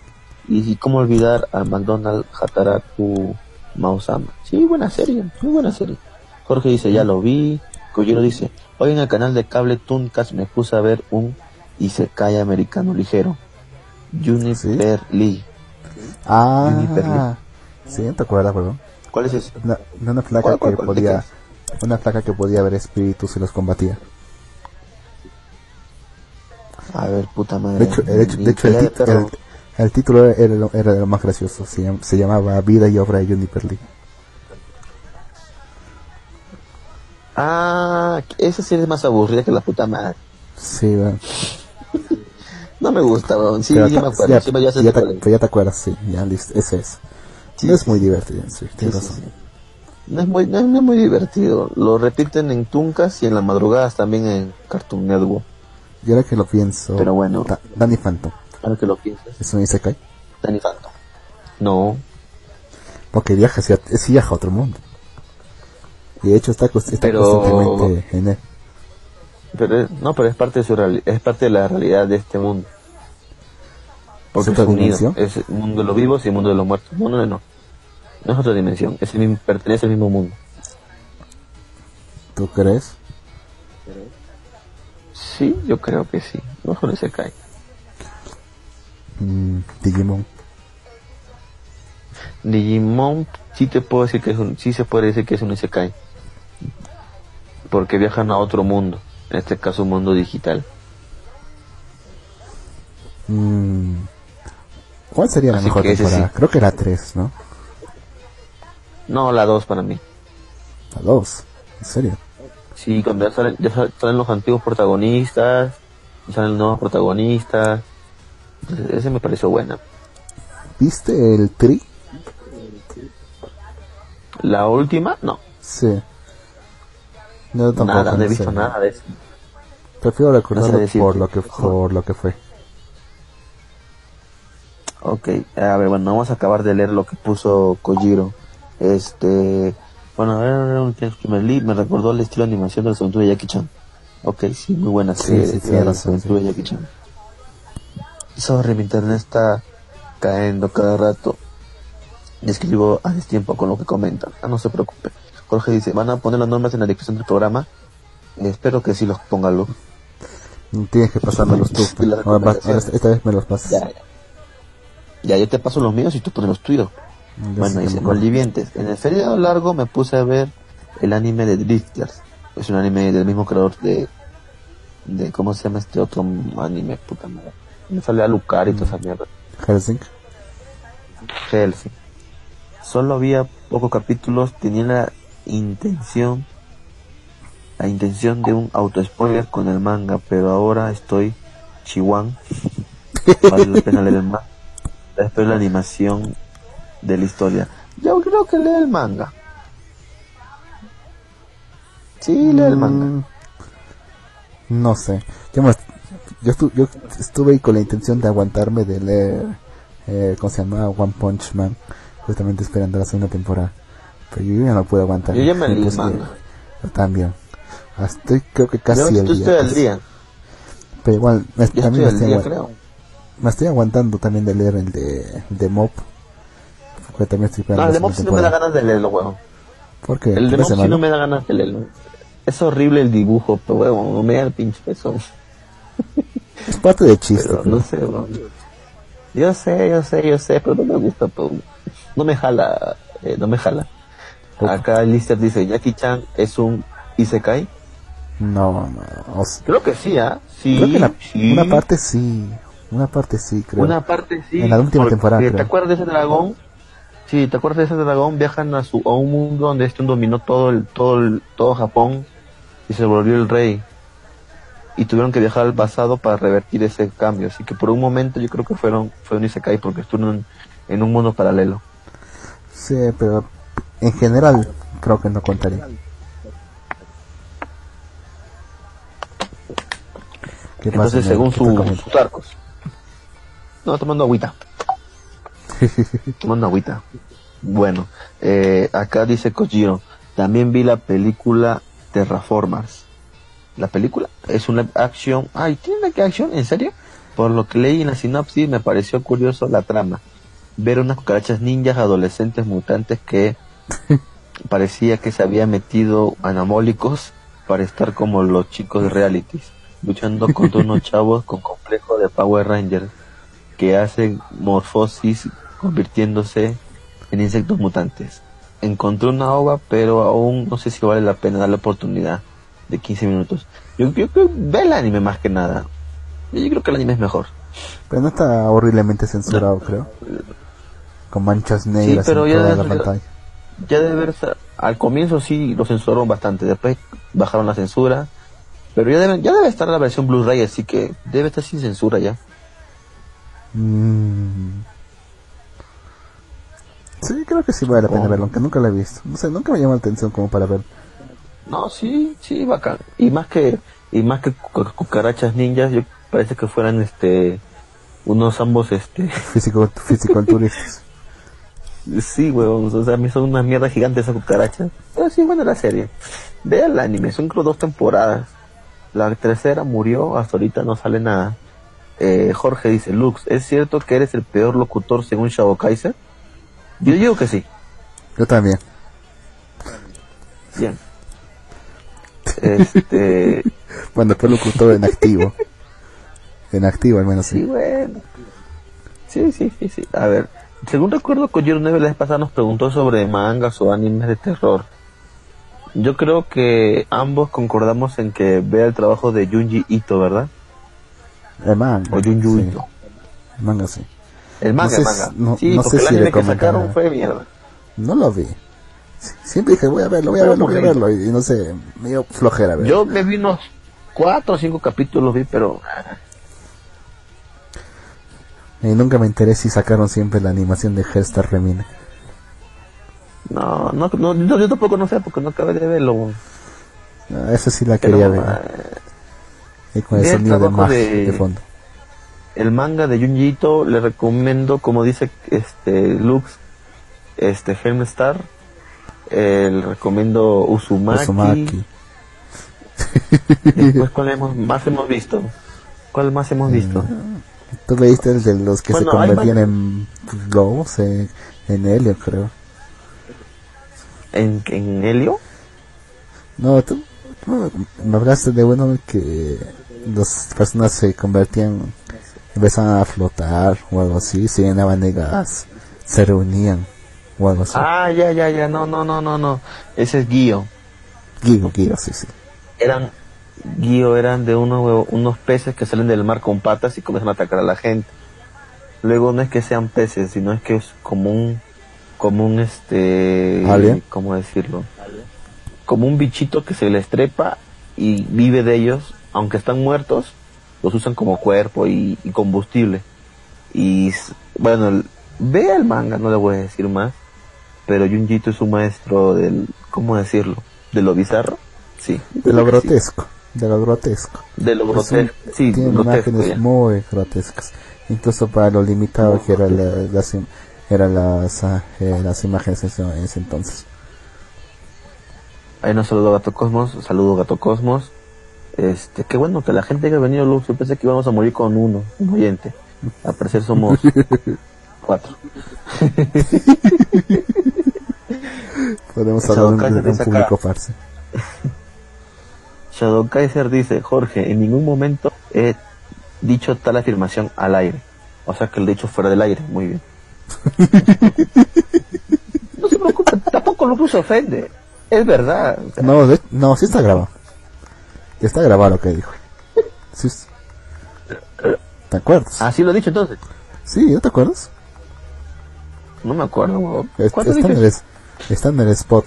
Y, cómo olvidar a McDonald Hataraku Mausama. Sí, buena serie, muy buena serie. Jorge dice, ya lo vi. Kojiro dice, hoy en el canal de cable Tuncas me puse a ver un Isekai americano ligero. Juniper Lee. Juniper Ah, sí, ¿te acuerdas, perdón? ¿Cuál es ese? Una, una flaca ¿Cuál, cuál, que podía, una flaca que podía ver espíritus y los combatía. A ver, puta madre. De hecho, de hecho, de hecho el, Pelea de tit- perro. el- el título era, lo- era de lo más gracioso. Se, llam- se llamaba Vida y obra de Juniper Lee. Ah, esa serie es más aburrida que la puta madre. Sí, bueno. No me gusta, weón. Sí, Pero sí ta- me acuerdo. ya, Sí, ya ya te, cuál es. pero ya te acuerdas, sí, ya listo, ese es. Sí, no es muy divertido, sí, tienes razón. No es muy, no es, no es muy divertido. Lo repiten en Tuncas y en las madrugadas también en Cartoon Network. Y ahora que lo pienso, Pero bueno. Da- Danny Phantom, Ahora que lo piensas. es un Isekai, Danny Phantom. No. porque viaja hacia, es viaja a otro mundo. Y de hecho está, está Pero- constantemente en él. Pero es- no, pero es parte de su reali- es parte de la realidad de este mundo. Porque ¿Es es, otra unido. dimensión? Es el mundo de los vivos y el mundo de los muertos. No, no, no. No es otra dimensión. Es el mismo, pertenece al mismo mundo. ¿Tú crees? Sí, yo creo que sí. No solo se cae. Mm, Digimon. Digimon sí te puedo decir que es un, sí se puede decir que es un Isekai. Porque viajan a otro mundo. En este caso un mundo digital. Mm, ¿Cuál sería la Así mejor temporada? sí. Creo que era 3, ¿no? No, la 2 para mí. La 2. ¿En serio? Sí, cuando ya salen, ya sal- salen los antiguos protagonistas, y salen nuevos protagonistas. Entonces, ese me pareció buena. ¿Viste el Tri? La última, no. Sí. No, tampoco, nada, no he visto nada de eso. Prefiero recordarlo No sé por lo que por lo que fue. Ok, a ver, bueno, vamos a acabar de leer lo que puso Kojiro. Este, bueno, a ver, a ver, un primer lead me recordó el estilo de animación de la aventuras de Jackie Chan. Ok, sí, muy buena Sí, serie. sí, de tienes la aventura de Jackie Chan. Sorry, mi internet está cayendo cada rato. Y escribo a destiempo con lo que comentan. Ah, no se preocupe. Jorge dice, ¿van a poner las normas en la descripción del programa? Espero que sí los ponga Lu. Tienes que pasármelos tú. Ahora esta vez me los pasas. Ya, ya. Ya, yo te paso los míos y tú pones los tuyos. Ya Bueno, dice. Maldivientes. En el feriado largo me puse a ver el anime de Drifters. Es un anime del mismo creador de... de ¿Cómo se llama este otro anime? Puta madre. Me sale a Lucar y toda esa mierda. Helsing. Hellsing. Solo había pocos capítulos, tenía la intención, la intención de un auto-spoiler con el manga, pero ahora estoy chihuán. Vale la pena leer el manga. Después la animación de la historia. Yo creo que lee el manga. Sí, lee el manga. Mm, No sé. Yo, me- yo, estu- yo estuve ahí con la intención de aguantarme de leer, eh, ¿cómo se llama? One Punch Man. Justamente esperando la segunda temporada. Pero yo ya no puedo aguantar. Yo ya me leí Puse- manga. Yo también. Estoy creo que casi al día. día. Pero igual, me, también estoy me estoy, día, me estoy aguantando también de leer el de, de Mop. Porque también estoy esperando No, el de Mob sí no me da ganas de leerlo, weón. ¿Por qué? El de ¿Te Mob parece sí no me da ganas de leerlo. Es horrible el dibujo, pero weón, no me da el pinche eso. Es parte de chiste. Pero no sé, weón. Yo sé, yo sé, yo sé, pero no me gusta, pero no me jala, eh, no me jala. Acá Lister dice, Jackie Chan es un Isekai. No, no. o sea, Creo que sí, ¿ah? Sí, creo que la- sí. una parte sí. Una parte sí, creo. Una parte sí. En la última temporada, ¿Te creo. acuerdas de ese dragón? Sí, ¿te acuerdas de ese dragón? Viajan a su a un mundo donde este dominó todo el todo el, todo Japón y se volvió el rey. Y tuvieron que viajar al pasado para revertir ese cambio. Así que por un momento yo creo que fueron fue un Isekai porque estuvieron en, un mundo paralelo. Sí, pero en general creo que no contaría. ¿Qué Entonces, según ¿Qué te su- sus arcos. No, tomando agüita. (laughs) tomando agüita. Bueno, eh, acá dice Kojiro, también vi la película Terraformers. La película es una acción. Ay, ¿tiene una acción? ¿En serio? Por lo que leí en la sinopsis me pareció curioso la trama. Ver unas cucarachas ninjas adolescentes mutantes que (laughs) parecía que se habían metido anabólicos para estar como los chicos de realities, luchando contra unos (laughs) chavos con complejo de Power Rangers que hacen morfosis convirtiéndose en insectos mutantes. Encontré una ova, pero aún no sé si vale la pena dar la oportunidad de 15 minutos. Yo, yo creo que ve el anime más que nada. Yo, yo creo que el anime es mejor. Pero no está horriblemente censurado, creo. Con manchas negras pero en ya toda la ya- pantalla. Ya debe ver, al comienzo sí lo censuraron bastante, después bajaron la censura, pero ya debe, ya debe estar la versión Blu-ray, así que debe estar sin censura ya. Mm. Sí, creo que sí vale la pena Oh. verlo, aunque nunca lo he visto. No sé, nunca me llama la atención como para ver. No, sí, sí, bacán. Y más que, y más que cu- cucarachas ninjas, yo parece que fueran este, unos ambos este, (laughs) Físico, fisiculturistas. sí, huevón, o sea, a mí son una mierda gigante esas cucarachas. Pero sí, bueno la serie. Vea el anime, son creo dos temporadas. La tercera murió, hasta ahorita no sale nada. Eh, Jorge dice, Lux, ¿es cierto que eres el peor locutor según Shao Kaiser? Yo digo que sí. Yo también. Bien. Este, (laughs) Bueno, fue locutor en activo. En activo, al menos sí, sí. bueno. Sí, sí, sí, sí. A ver, según recuerdo, Kojiro 9 la vez pasada nos preguntó sobre mangas o animes de terror. Yo creo que ambos concordamos en que vea el trabajo de Junji Ito, ¿verdad? El manga. O Junji sí. Ito. El manga, sí. El manga, No sé el si- manga. no- sí, no porque sé el si anime que recomendar- sacaron fue mierda. No lo vi. Siempre dije, voy a verlo, voy a verlo, voy a verlo. Y, no sé, me dio flojera ver. Yo me vi unos cuatro o cinco capítulos, vi, pero Y nunca me enteré si sacaron siempre la animación de Hellstar Remine. no, no, no, yo, tampoco no sé porque no acabé de verlo. No, esa sí la Pero, quería ver. ah, Y con el sonido de Mag de- de fondo. el manga de Junji Ito le recomiendo, como dice este Lux, este Helmstar, eh, le recomiendo Uzumaki. Uzumaki. Después, ¿cuál hemos, más hemos visto? ¿Cuál más hemos visto? Tú leíste el de los que Bueno, se convertían en globos, eh, en helio, creo. ¿En, en Helio? No, tú, tú me hablaste de uno que las personas se convertían, empezaban a flotar o algo así, se llenaban de gas, se reunían o algo así. Ah, ya, ya, ya, no, no, no, no, no. Ese es Guío. Guío, guío, sí, sí. Eran, Guío eran de unos, unos peces que salen del mar con patas y comienzan a atacar a la gente. Luego no es que sean peces, sino es que es como un, como un este, ¿Alien? ¿cómo decirlo? Como un bichito que se les trepa y vive de ellos, aunque están muertos, los usan como cuerpo y, y combustible. Y bueno, vea el manga, no le voy a decir más, pero Junjito es un maestro del, ¿cómo decirlo? De lo bizarro, sí. De lo grotesco, de lo grotesco. De lo un- grotesco, sí, tiene grotesco imágenes ya. muy grotescas. Incluso para lo limitado que era la- las, eran las, ah, eh, las imágenes en ese, en ese entonces. Ahí nos saludó Gato Cosmos, saludo Gato Cosmos. Este, qué bueno que la gente haya venido, Luz. Yo pensé que íbamos a morir con uno, un oyente. Al parecer somos (laughs) cuatro. (laughs) Podemos hablar de, un público farce. (laughs) Shadow Kaiser dice, Jorge, en ningún momento he dicho tal afirmación al aire. O sea que el dicho fuera del aire, muy bien. (laughs) no se preocupe, tampoco lo se ofende. Es verdad. No, de- no, sí está grabado. Está grabado lo que dijo. Sí, ¿Te acuerdas? Así lo he dicho entonces. Sí, ¿no te acuerdas? No me acuerdo. Es- ¿Cuándo está, en el, eso? es- está en el spot,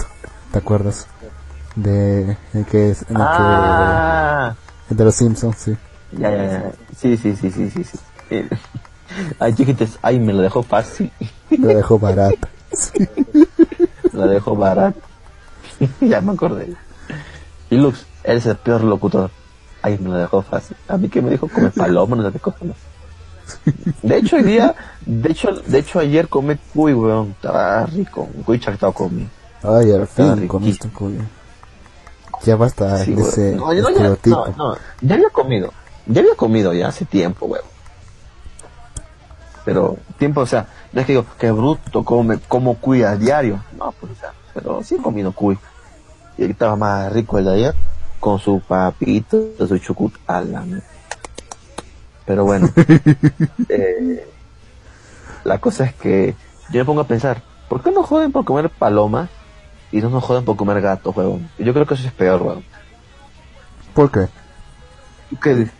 ¿te acuerdas? De el que es el Ah, que el de los Simpsons, sí. ya, ya, ya. Sí, sí, sí, sí, sí. sí. (laughs) Ay, chiquites, ay, me lo dejó fácil. Lo dejó barata. (laughs) Sí. La dejo barata. (laughs) ya me acordé. Y Lux, eres el peor locutor. Ay, me lo dejó fácil. A mí que me dijo come paloma, no qué cosa. De hecho, hoy día, de hecho, de hecho ayer comí cuy, weón. Estaba rico. Un cuy chactado comí. Ay, al fin comiste culo. Ya basta Sí, de weón. ese no, ya, estereotipo. no, no, ya había comido. Ya había comido ya hace tiempo, weón. Pero tiempo, o sea, no es que digo, que bruto, come, como cuy a diario. No, pues, o sea, pero sí he comido cuy. Y estaba más rico el de ayer, con su papito, su chucut a la. Pero bueno, (laughs) eh, la cosa es que yo me pongo a pensar, ¿por qué no joden por comer palomas y no nos joden por comer gatos, weón? Yo creo que eso es peor, weón. ¿Por qué? ¿Tú qué dices?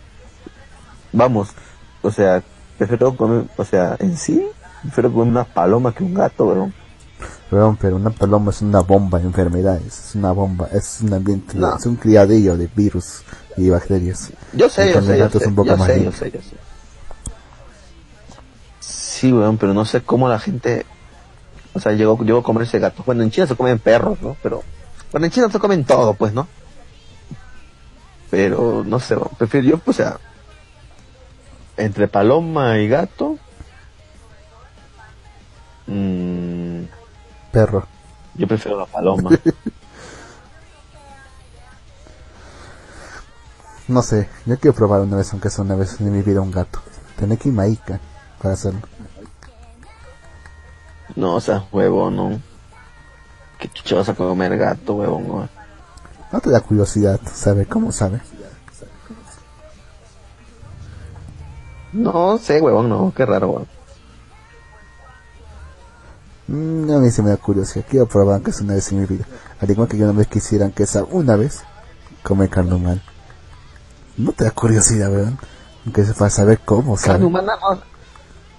Vamos, o sea, prefiero comer, o sea, en sí, prefiero comer una paloma que un gato, weón. Weón, pero una paloma es una bomba de enfermedades, es una bomba, es un ambiente, No. es un criadillo de virus y bacterias. Yo sé, yo sé, yo gato sé, un poco yo más sé, yo sé, yo sé. Sí, weón, pero no sé cómo la gente, o sea, llegó, llegó a comerse gatos. Bueno, en China se comen perros, ¿no? Pero, bueno, en China se comen todo, pues, ¿no? Pero, no sé, weón, prefiero yo, pues, o sea, entre paloma y gato, mm, Perro. yo prefiero la paloma. (laughs) No sé, yo quiero probar una vez, aunque sea una vez en mi vida, un gato. Tener que ir a Ica para hacerlo. no, o sea, huevón, no. ¿Qué chucha vas a comer gato, huevón? No te da curiosidad saber cómo sabe. No sé, huevón, no, qué raro, huevón. Mm, a mí sí me da curiosidad. Quiero probar aunque sea una vez en mi vida. Al igual que yo una vez quisieran que sea una vez comer carne humana. No te da curiosidad, weón. Aunque sea para saber cómo sabe. Carne humana, no.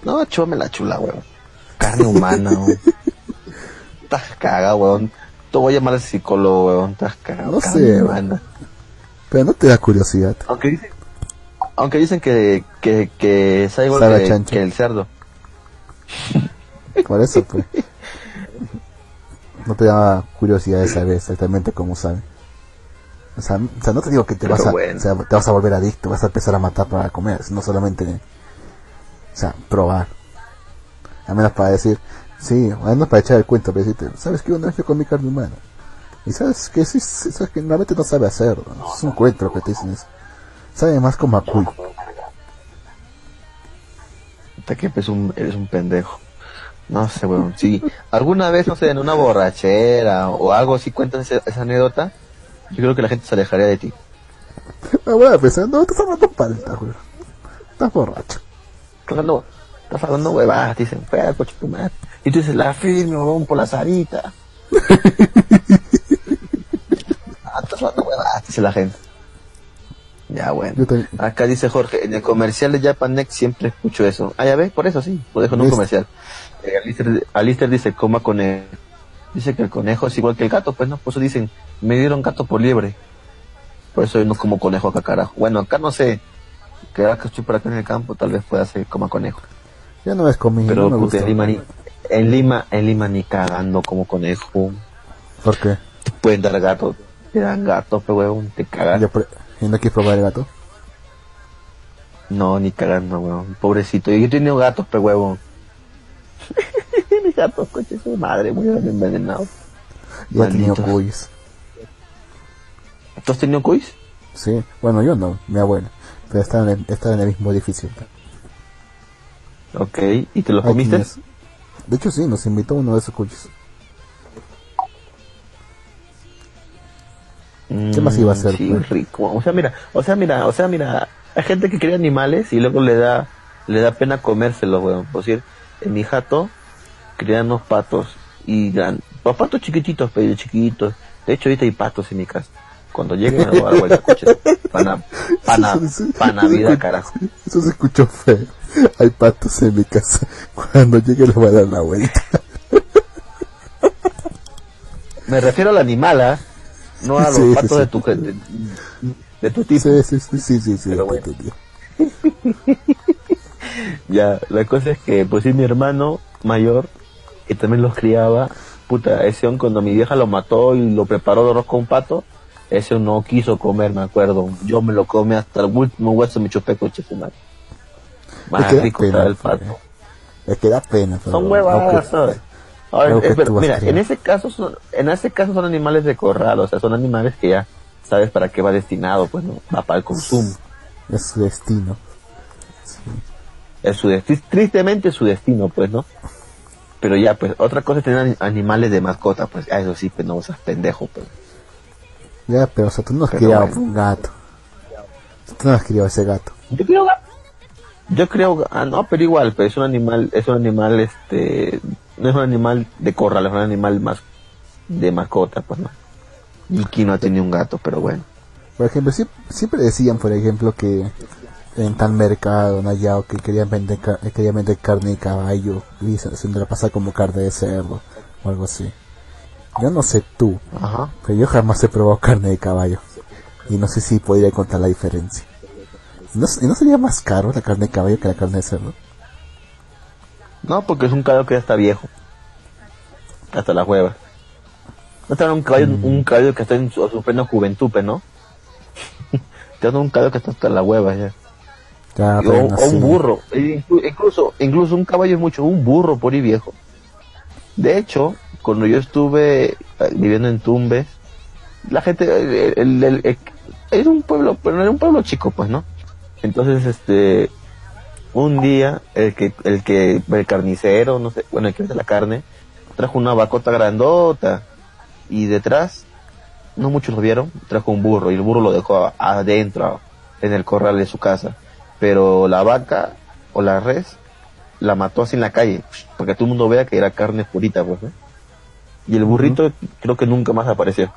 No, chúpame la chula, huevón. Carne humana, huevón. Estás cagado, huevón. Te voy a llamar al psicólogo, huevón. Estás cagado. No Carne sé, humana. Pero no te da curiosidad. Aunque dicen, aunque dicen que, que, que sabe igual Sabe a que, que el cerdo. Por eso, pues. No te da curiosidad de saber exactamente cómo sabe. O sea, o sea, no te digo que te Pero vas, a, bueno. o sea, te vas a volver adicto, vas a empezar a matar para comer, no solamente, o sea, probar. A menos para decir, sí, a menos para echar el cuento, para decirte, ¿sabes qué? Una vez yo comí carne humana. Y sabes que sí, sabes que normalmente no sabe hacerlo. Es un cuento lo que te dicen eso. Sabe más como a cuy. Hasta que eres un, eres un pendejo. No sé, weón. Si alguna vez, no sé, en una borrachera o algo así cuentas esa, esa anécdota, yo creo que la gente se alejaría de ti. Ah, bueno, pensando, no, estás hablando palta, güey. Estás borracho. Estás hablando, estás hablando huevadas, dicen, fuera, coche tu madre. Y tú dices, la firme, weón, por la zarita. (laughs) ah, estás hablando huevadas, dice la gente. Ya, bueno. Acá dice Jorge, en el comercial de Japan Next siempre escucho eso. Ah, ya ves, por eso sí, lo dejo en un comercial. Eh, Alistair, Alistair dice, coma conejo. Dice que el conejo es igual que el gato, pues no, por eso dicen, me dieron gato por liebre. Por eso yo no como conejo acá, carajo. Bueno, acá no sé, que acá estoy por acá en el campo, tal vez pueda ser coma conejo. Yo no las comí, Pero no me puta, gustó. en Lima ni, en Lima, en Lima ni cagando como conejo. ¿Por qué? Te pueden dar gato, te dan gato, pero weón, te pre- ¿Y no quieres probar el gato? No, ni cagando, weón. Pobrecito. Yo he tenido gatos, pero huevón. (laughs) Mis gatos, coche su madre, murieron envenenados. Yo he tenido Malditos. cuyes. ¿Tú has tenido cuis? Sí, bueno, yo no, mi abuela. Pero estaba en el, estaba en el mismo edificio. Ok, ¿y te los comiste? tienes- De hecho, sí, nos invitó uno de esos cuyes. ¿Qué más iba a hacer, Mm, Sí, pues? rico. O sea, mira, o sea, mira, o sea, mira, hay gente que cría animales y luego le da, le da pena comérselos, weón. Por decir, en mi jato crían unos patos y gran, los patos chiquititos, pero chiquitos. De hecho, ahorita hay patos en mi casa. Cuando lleguen me voy a dar. Pana, pana, pana vida, carajo. Eso se escuchó feo. Hay patos en mi casa. Cuando llegue le voy a dar la vuelta. Me refiero al animal, ¿ah? No a los Sí, patos sí. de tu, de, de tu tipo. Sí, sí, sí, sí, sí, sí, Pero te bueno. entendí. (laughs) Ya, la cosa es que, pues sí, mi hermano mayor, que también los criaba, puta, ese on, cuando mi vieja lo mató y lo preparó de arroz con pato, ese no quiso comer, me acuerdo. Yo me lo comí hasta el último hueso, me chupé coche su madre. Más Es que rico pena, el pato. Es que da pena. pero Son no huevadas, que- ¿sabes? Ahora, eh, pero mira, en ese caso son, en ese caso son animales de corral, o sea, son animales que ya sabes para qué va destinado, pues no, va para el consumo. Es su destino. es su destino, tristemente es su destino, pues, ¿no? Pero ya, pues, otra cosa es tener ani- animales de mascota, pues, a eso sí, pues, no seas pendejo, pues. Ya, pero o sea, tú no has Pero criado bueno. un gato. Tú no has criado ese gato. Yo creo, yo creo, ah, no, pero igual, pues, es un animal, es un animal, este, no es un animal de corral, es un animal más de mascota, pues, ¿no? Y aquí no ha tenido un gato, pero bueno. Por ejemplo, sie- siempre decían, por ejemplo, que en tal mercado, en allá, o que querían vender, eh, querían vender carne de caballo y se, se la pasa como carne de cerdo o algo así. Yo no sé tú, Ajá. pero yo jamás he probado carne de caballo y no sé si podría contar la diferencia. ¿No, s- ¿Y no sería más caro la carne de caballo que la carne de cerdo? No, porque es un caballo que ya está viejo. Hasta la hueva. No te dan un caballo, un caballo que está en su, su plena juventud, ¿no? (laughs) te dan un caballo que está hasta la hueva ya. Ya, o, un burro. E inclu- Incluso, incluso un caballo es mucho, un burro por ahí viejo. De hecho, cuando yo estuve eh, viviendo en Tumbes, la gente, el, el- es un pueblo, pero era un pueblo chico, pues, ¿no? Entonces, este, un día, el que, el que, el carnicero, no sé, bueno, el que vende la carne, trajo una vacota grandota, y detrás, no muchos lo vieron, trajo un burro, y el burro lo dejó adentro, en el corral de su casa. Pero la vaca, o la res, la mató así en la calle, porque todo el mundo vea que era carne purita, pues, ¿no? Y el burrito creo que nunca más apareció.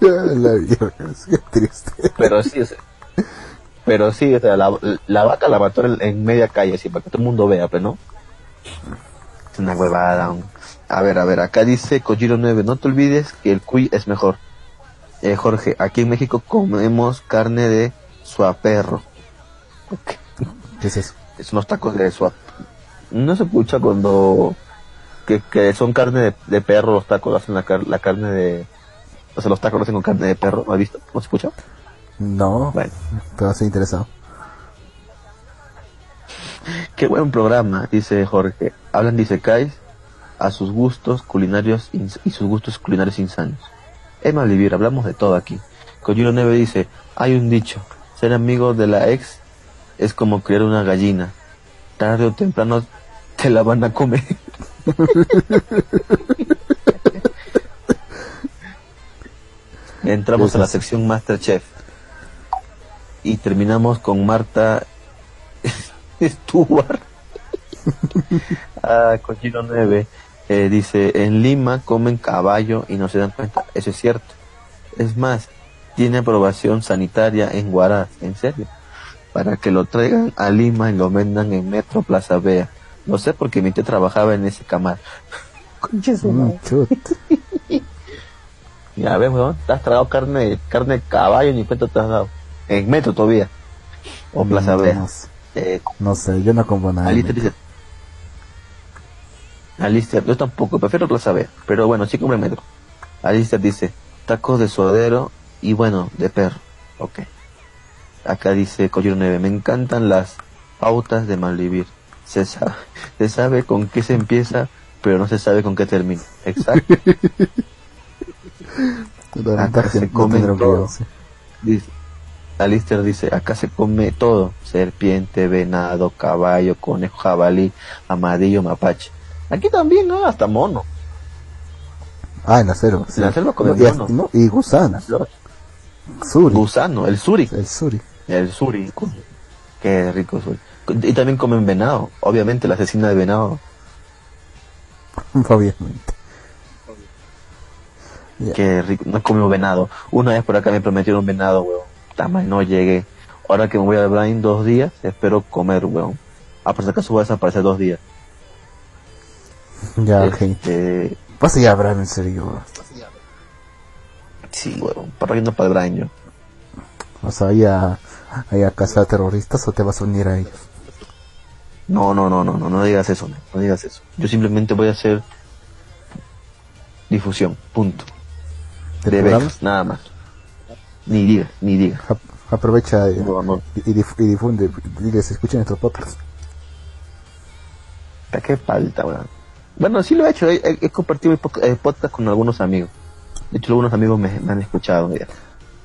la vieja, qué triste. Pero sí, o sea, pero sí, o sea, la, la vaca la mató en, en media calle, así, para que todo el mundo vea, pues, ¿no? Es una huevada. un- A ver, a ver, acá dice Kojiro 9, no te olvides que el cuy es mejor. Eh, Jorge, aquí en México comemos carne de suaperro. ¿Qué es eso? Es unos tacos de suap. No se escucha cuando que, que son carne de, de perro, los tacos hacen la, car- la carne de... O sea, los tacos lo hacen con carne de perro, ¿no has visto? ¿No se escucha? No, Bueno. pero estoy interesado. Qué buen programa, dice Jorge. Hablan de Isekais a sus gustos culinarios y sus gustos culinarios insanos. Emma Vivir, hablamos de todo aquí. Kojiro Neve dice, hay un dicho, ser amigo de la ex es como criar una gallina. Tarde o temprano te la van a comer. (laughs) Entramos a la sección Masterchef y terminamos con Marta (laughs) Stewart. ah, Cochino 9 eh, dice, en Lima comen caballo y no se dan cuenta. Eso es cierto. Es más, tiene aprobación sanitaria en Huaraz, en serio. Para que lo traigan a Lima y lo vendan en Metro Plaza Vea. Lo sé porque mi tía trabajaba en ese camar. Mm. Ya ves, weón, te has tragado carne, carne de caballo ni cuenta te has dado. En Metro todavía. O Plaza Mm, Vea. no sé. Eh, No sé, yo no compro nada. Alistair dice... Alistair, yo tampoco, prefiero Plaza B, pero bueno, sí compro en metro. Alistair dice, tacos de suadero y bueno, de perro. Ok. Acá dice Collero 9, me encantan las pautas de malvivir. Se sabe, se sabe con qué se empieza, pero no se sabe con qué termina. Exacto. (laughs) Acá se no come un todo. Dice, Alistair dice, acá se come todo. Serpiente, venado, caballo, conejo, jabalí, amadillo, mapache. Aquí también, ¿no? Hasta mono. Ah, en la selva. sí. En la selva come y, mono. no, y gusanos. Los- Suri. Gusano, el suri. El suri. El suri. Qué rico suri. Y también comen venado. Obviamente la asesina de venado. Obviamente. Ya. Qué rico. No comimos venado. Una vez por acá me prometieron venado, weón. Tama, no llegué. Ahora que me voy a Brain dos días, espero comer, weón. Por si acaso voy a desaparecer dos días. Ya, ok. Este, Vas a ir a hablar en serio. sí, weón. Para irnos para el Brain, yo. O sea, ahí a, ahí a cazar terroristas o te vas a unir a ellos. No, no, no, no, no, no digas eso, no, no digas eso. Yo simplemente voy a hacer difusión, punto. ¿Del De becas, nada más. Ni digas, ni digas. Ap- Aprovecha y, No, y, dif- y difunde, diles, escuchen nuestros podcasts. ¿Para qué falta, weón? Bueno, sí lo he hecho, he, he- he compartido mi eh, podcast con algunos amigos. De hecho, algunos amigos me, me han escuchado, mira.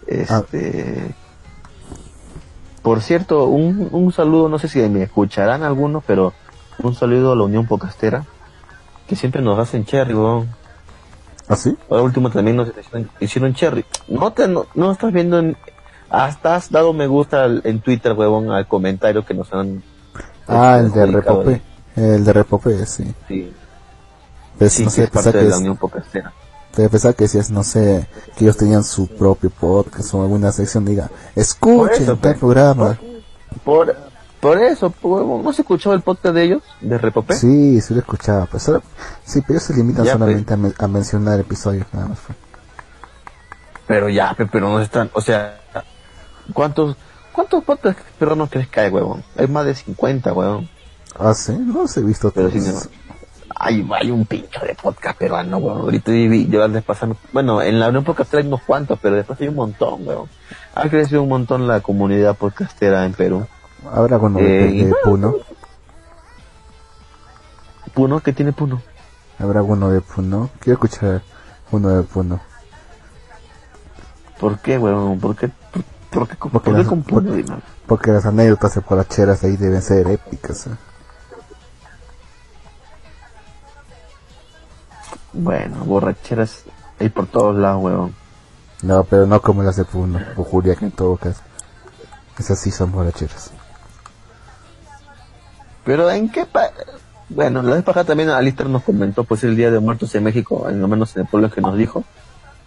Este... Por cierto, un, un saludo, no sé si me escucharán algunos, pero un saludo a la Unión Podcastera, que siempre nos hacen cherry, weón. ¿Ah, sí? Ahora último también nos hicieron, hicieron cherry. No te, no, no estás viendo en, hasta has dado me gusta al- en Twitter, huevón, al comentario que nos han Ah, el de Repope. El de Repope, sí. Sí, Pues, sí, no que sé, es parte de que, la Unión Podcastera. Te pensaba que decías, no sé, que ellos tenían su propio podcast o alguna sección, diga, escuchen eso, tal pues. programa. Por, por eso, pues, huevón, ¿no se escuchó el podcast de ellos? ¿De Repopé? Sí, sí lo escuchaba, pues solo- sí, pero ellos se limitan Ya, solamente a, men- a mencionar episodios nada más. pues. Pero ya, pe- pero no están, o sea, ¿cuántos, cuántos podcasts peruanos crees que hay, huevón? Hay más de 50, huevón. Ah, sí, no los he visto Pero todos. Hay, hay un pincho de podcast peruano, weón. Ahorita yo antes pasando. Bueno, en la Unión Podcastera hay unos cuantos, pero después hay un montón, weón. Ha crecido un montón la comunidad podcastera en Perú. Habrá alguno de, Eh, de Puno. ¿Puno? ¿Qué tiene Puno? Habrá alguno de Puno. Quiero escuchar uno de Puno. ¿Por qué, weón? ¿Por qué, por, por qué, Porque por qué las- con Puno? por-? Porque las anécdotas de polacheras ahí deben ser épicas. ¿eh? Bueno, borracheras hay por todos lados, weón. No, pero no como las de Puno. O Julia, que en todo caso. Esas sí son borracheras. Pero en qué pa bueno, la vez pasada también Alistair nos comentó pues el Día de Muertos en México, en lo menos en el pueblo que nos dijo,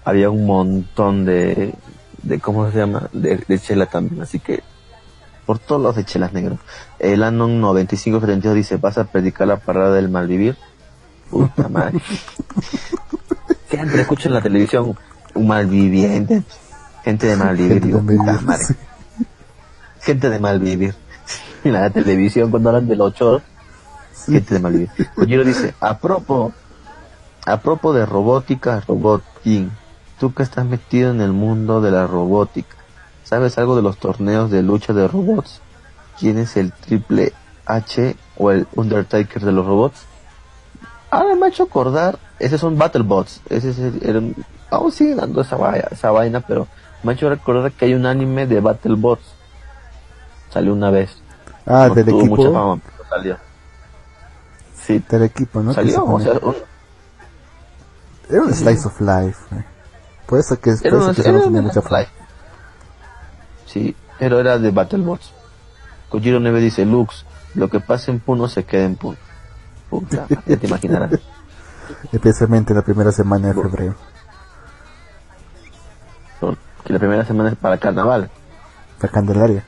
había un montón de, de ¿cómo se llama? De, de chela también, así que por todos los de chelas negros. El Anon 9572 dice, vas a predicar la parada del malvivir. Puta madre. Siempre escucho en la televisión un malviviente, gente de malvivir, Gente digo, de puta madre. sí. Gente de malvivir. En (laughs) la televisión cuando hablan del 8 gente de Malvivir. Coñero dice, a propos, a propos de robótica, robotín, tú que estás metido en el mundo de la robótica, ¿sabes algo de los torneos de lucha de robots? ¿Quién es el triple H o el Undertaker de los robots? Ahora me ha hecho acordar, esos son BattleBots, ese es el, aún sigue dando esa, vaya- esa vaina, pero me ha hecho recordar que hay un anime de BattleBots. Salió una vez. Ah, No del tuvo mucha equipo. fama, pero salió. Sí, Del equipo, ¿no? Salió, o sea, un- Era un slice of life. eh. Por eso que, por eso que no tenía mucha live. Sí, pero era de Battlebots. Kojiro Neve dice, Lux, lo que pasa en Puno se queda en Puno. Puta, ya te imaginarás. (laughs) Especialmente la primera semana de febrero. Que la primera semana es para carnaval. La Candelaria.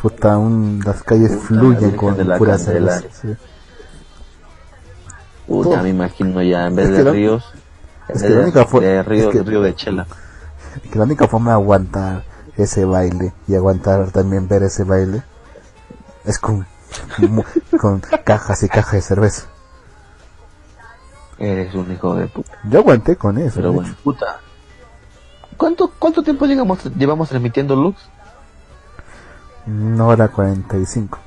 Puta, un, las calles Puta, fluyen con la puras sí. Puta, Todo. me imagino ya, en vez Es de ríos, es que la única de río, es que- río de chela. (laughs) Que la única forma de aguantar ese baile y aguantar también ver ese baile Es con, con cajas y cajas de cerveza. Eres un hijo de puta. Yo aguanté con eso. Pero bueno, puta. ¿Cuánto, cuánto tiempo llegamos, llevamos transmitiendo Lux? Una hora 45.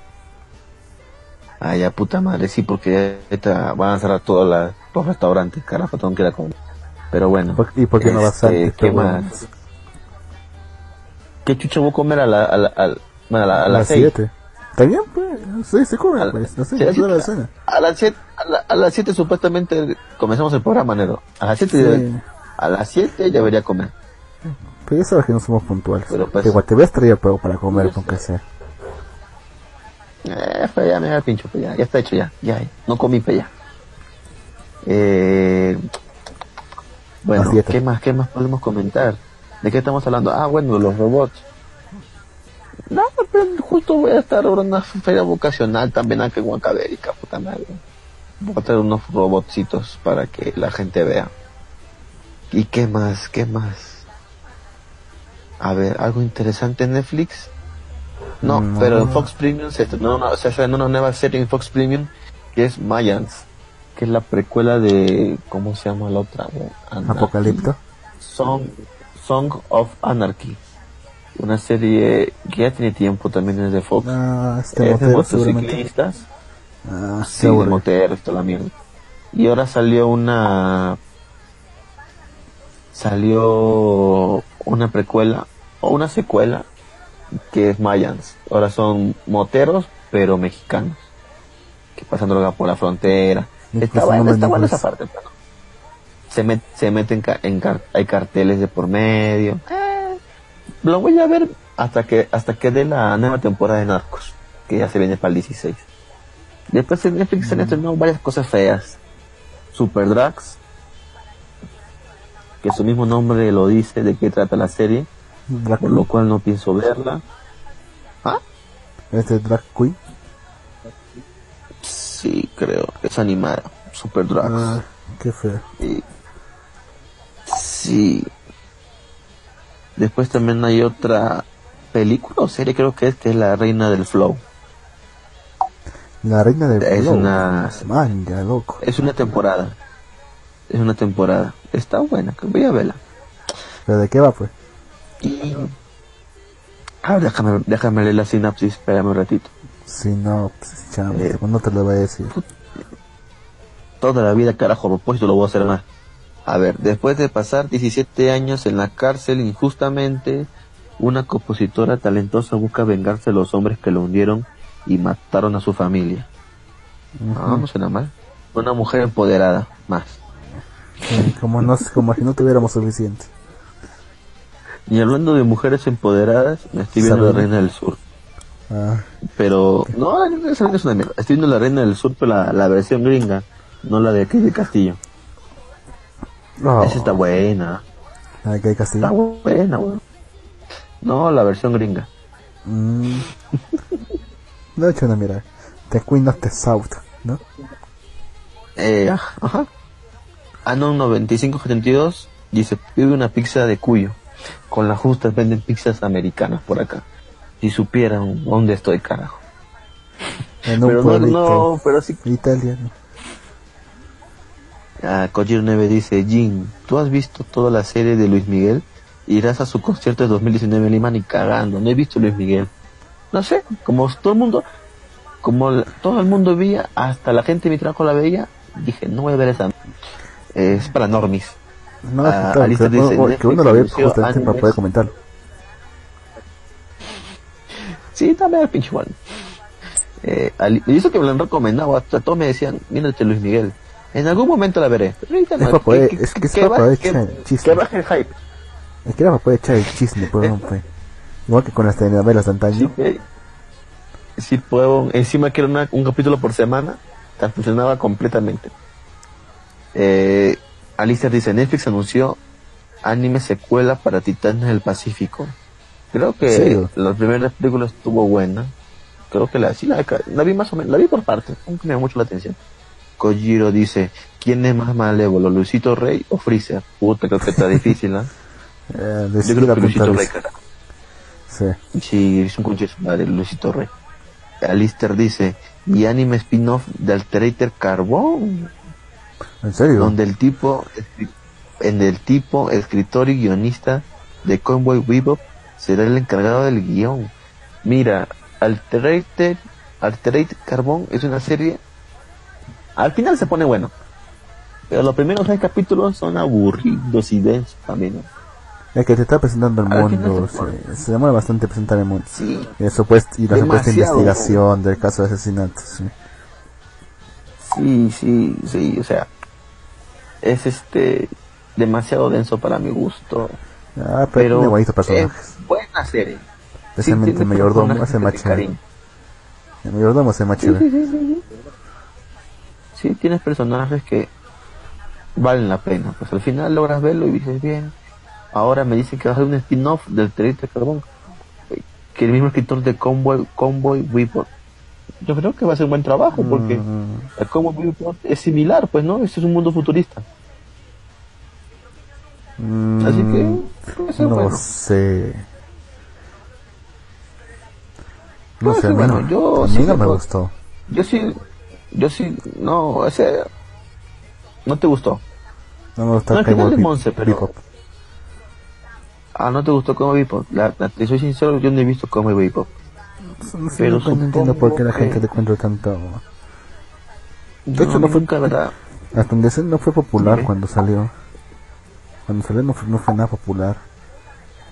Ah, ya, puta madre, sí, porque ahorita van a cerrar todos los restaurantes, carajo, tengo que ir a comer. Pero bueno. ¿Por- ¿Y por qué no vas este, antes? ¿Qué Pero bueno, más? ¿Qué chucho voy a comer a la, a la, a la- a la- a A las las seis? 7. ¿Está bien? Pues, sí, se come, A- pues. No sé, sí, ya sí, es hora de cena. A las 7, a, la- a las siete supuestamente comenzamos el programa, negro. A las 7 Sí. a las 7 debería comer. Pero ya sabes que no somos puntuales. Pero pues- Igual te voy a traer pero para comer, Yo con que sea. Eh, pues ya me da pincho, pues ya, ya está hecho ya, ya, no comí pues ya. Eh, bueno. ¿qué más, qué más podemos comentar? ¿De qué estamos hablando? Ah, bueno, los robots. No, pero justo voy a estar ahora en una feria vocacional también aquí en Huancavérica, puta madre. Voy a traer unos robotcitos para que la gente vea. ¿Y qué más? ¿Qué más? A ver, algo interesante en Netflix. No, No. pero en Fox Premium se estrenó una, se estrenó una nueva serie en Fox Premium que es Mayans, que es la precuela de ¿cómo se llama la otra? Anarchy. Apocalipto. Song, Song of Anarchy. Una serie que ya tiene tiempo también es de Fox. Ah, este es de motociclistas. Ah, Sí, de moteros, toda la mierda. Y ahora salió una. Salió una precuela o una secuela que es Mayans. Ahora son moteros, pero mexicanos. Que pasan droga por la frontera. Y Está pues, buena, no está buena esa nombres. parte. pero Se, met- se meten ca- en car- hay carteles de por medio. Eh, lo voy a ver hasta que hasta que dé la nueva temporada de Narcos, que ya se viene para el 16. Después en Netflix se han estrenado varias cosas feas. Super Drags, que su mismo nombre lo dice de qué trata la serie, Drag por lo cual no pienso verla. ¿Ah? Este Drag Queen. Sí, creo, es animada. Super Drags. Ah, qué feo. Y- Sí. Después también hay otra película o serie, creo que es, que es La Reina del Flow. La reina del Es flow. una- Manga, loco. Es una temporada. Es una temporada. Está buena, que voy a verla. ¿Pero de qué va, pues? Y... A ver, déjame, déjame leer la sinapsis, espérame un ratito. Si no, pues, chamo, Eh. no te lo voy a decir. Toda la vida, carajo, propósito lo voy a hacer más. A ver, después de pasar 17 años en la cárcel injustamente, una compositora talentosa busca vengarse de los hombres que lo hundieron y mataron a su familia. Ah, no suena mal. Una mujer empoderada, más. Sí, como, no, como si no tuviéramos suficiente. Y hablando de mujeres empoderadas, me estoy viendo la. Reina del Sur. Ah, Pero, no, esa es una mierda. Estoy viendo la Reina del Sur, pero la, la versión gringa, no la de aquí de Castillo. No. Esa está buena. La de que hay Está Castillo. buena, weón. No, la versión gringa. Mm. No he hecho una mirada. The Queen of the South, ¿no? Eh, ajá. Anon 9572 dice, pide una pizza de cuyo. Con las justas venden pizzas americanas por acá. Si supieran dónde estoy, carajo. En un Pero no, no, pero sí. italiano. Ah, Kojiro 9 dice, Jin, ¿tú has visto toda la serie de Luis Miguel? Irás a su concierto de 2019 en Lima ni cagando. No he visto Luis Miguel. No sé, como todo el mundo, como todo el mundo veía, hasta la gente de mi trabajo la veía, dije, no voy a ver esa. Es para normis. No, Ah, claro, que, dice, uno- que uno lo ve justamente para poder animes. comentarlo. Sí, también el pinche bueno. Eh, al- y eso que me lo han recomendado, hasta todos me decían, mírate Luis Miguel. En algún momento la veré. Pero ahorita Es no, para poder- que- es que es que para ba- poder que- echar el chisme. que baje el hype. Es que era para poder echar el chisme, pues, no, pues. Igual que con las telenovelas Sí, antaño. sí puedo, encima que era una- un capítulo por semana, te funcionaba completamente. Eh, Alicia dice, Netflix anunció anime secuela para Titanes del Pacífico. Creo que serio? la primera película estuvo buena. Creo que la, sí la, la vi más o menos, la vi por parte, aunque me llamó mucho la atención. Kojiro dice, ¿quién es más malévolo, Luisito Rey o Freezer? Puta, creo que está (laughs) difícil, ¿ah? Eh, Yo creo que Luisito. Rey, carajo. Sí. Sí, es un su madre, Luisito Rey. Alister dice, y anime spin-off de Alterator Carbón, ¿En serio? donde el tipo, en el tipo, escritor y guionista de Convoy Bebop será el encargado del guion. Mira, Alterated, Alterated Carbón es una serie, al final se pone bueno, pero los primeros seis capítulos son aburridos y densos también. ¿no? Es que te está presentando el Al mundo. se. Se, se demora bastante presentar el mundo. Sí, Y, la supuesta, y la supuesta Demasiado. investigación del caso de asesinato. Sí. sí, sí, sí, o sea, es este demasiado denso para mi gusto, Ah, pero, pero tiene personajes. es buena serie. Especialmente Sí, el mayordomo hace de cariño. El mayordomo hace más Sí, sí, sí, tienes personajes que valen la pena. Pues al final logras verlo y dices, bien, ahora me dicen que va a ser un spin-off del Terrible Carbón. Que el mismo escritor de Convoy, Convoy Weapon. Yo creo que va a ser un buen trabajo porque Mm, el Convoy es similar, pues, ¿no? Este es un mundo futurista. mm, Así que, puede ser no bueno. sé. No sé, bueno. no, Yo a mí sí no me puedo- gustó. Yo sí, yo sí, no, ese, no te gustó. No me gustó No, Bebop. Monse, pero- Bebop. Ah, no te gustó como Bebop. La, la- te soy sincero, yo no he visto como Bebop. No Pero no entiendo por qué la gente que- le encuentra tanto. De hecho, no fue- nunca, ¿verdad? Hasta donde no fue popular cuando salió. Cuando salió no fue, no fue nada popular.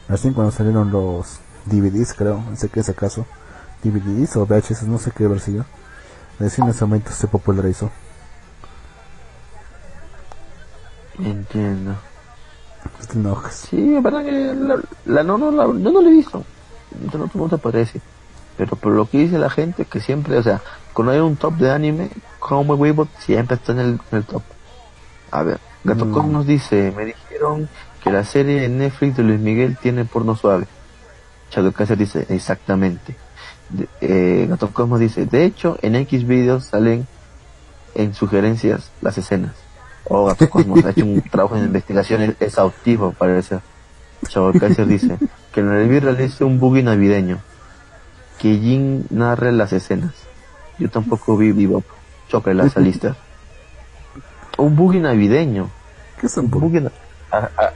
Así cuando salieron los DVDs, creo, no sé qué es acaso. DVDs o VHS, no sé qué versión. Recién en ese momento se popularizó. Entiendo. Te enojas. Sí, es verdad que la, la- no, no, la, yo no lo he visto. No, no te parece. Pero por lo que dice la gente, que siempre, o sea, cuando hay un top de anime, como Weibot siempre está en el, en el top. A ver, Gato Mm. Con nos dice, me dijeron que la serie en Netflix de Luis Miguel tiene porno suave. Shadow Cáceres dice, exactamente. Eh, Gato Cosmos dice, de hecho, en X videos salen en sugerencias las escenas. Oh, Gato Cosmos ha hecho un (laughs) trabajo de investigación exhaustivo, parece. Chavo Kaiser dice, que el review realice un boogie navideño. Que Jin narre las escenas. Yo tampoco vi Bebop. Chócale a lista. (laughs) Un boogie navideño. ¿Qué es un Un bug? boogie na- ah, ah,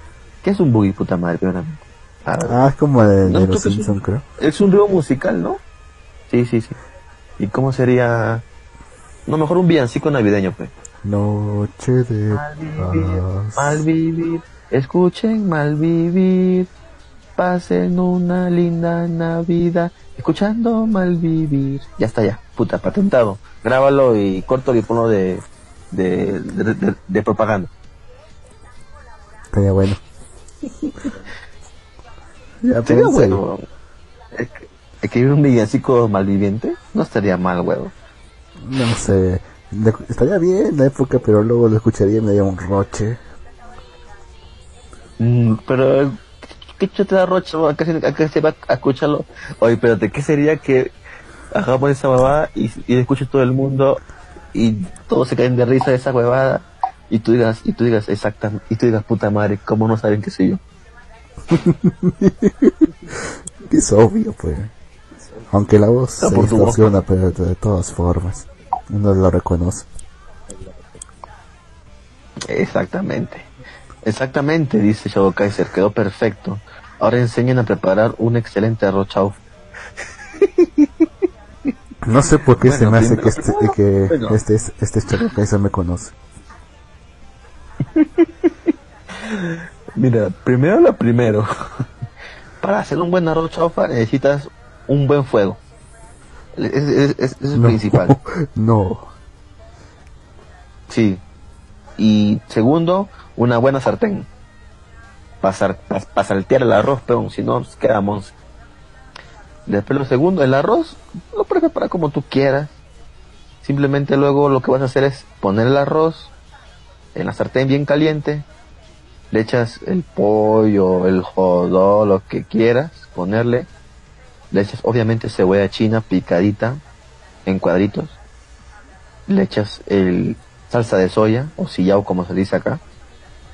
¿Qué es un boogie, puta madre? primeramente? Ah, es como de, No, de tú los Simpsons, creo. es un río musical, ¿no? Sí, sí, sí. ¿Y cómo sería? No, mejor un villancico navideño, pues. Noche de Mal vivir, paz. mal vivir, escuchen mal vivir, pasen una linda Navidad, escuchando mal vivir. Ya está ya, puta, patentado. Grábalo y corto y ponlo de, de, de, de- de propaganda. Estaría bueno. ya, Sería bueno, (laughs) Escribir un villancico malviviente no estaría mal, huevo. No sé. Estaría bien en la época, pero luego lo escucharía y me daría un roche. Mm, pero, ¿qué te da rocha? weón? ¿A qué se, va a escucharlo? Oye, espérate, ¿qué sería que hagamos esa babada y, y escuche todo el mundo y todos se caen de risa de esa huevada y tú digas, y tú digas, exacta, y tú digas, puta madre, ¿cómo no saben qué soy yo? Que (laughs) es obvio, pues. Aunque la voz Ah, se distorsiona, pero de todas formas. Uno lo reconoce. Exactamente. Exactamente, dice Shadow Kaiser, quedó perfecto. Ahora enseñen a preparar un excelente arroz chau. No sé por qué Bueno, se me hace que este, que Bueno. este, este Chaco Kaiser me conoce. (laughs) Mira, primero lo primero. (laughs) Para hacer un buen arroz chaufa necesitas un buen fuego. Es, es- es- es el No, principal. (laughs) no. Sí. Y segundo, una buena sartén. Para saltear el arroz, pero si no, queda. Después lo segundo, el arroz, lo puedes preparar como tú quieras. Simplemente luego lo que vas a hacer es poner el arroz en la sartén bien caliente. Le echas el pollo, el jodó, lo que quieras, ponerle. Le echas obviamente cebolla china picadita en cuadritos. Le echas el salsa de soya o sillao como se dice acá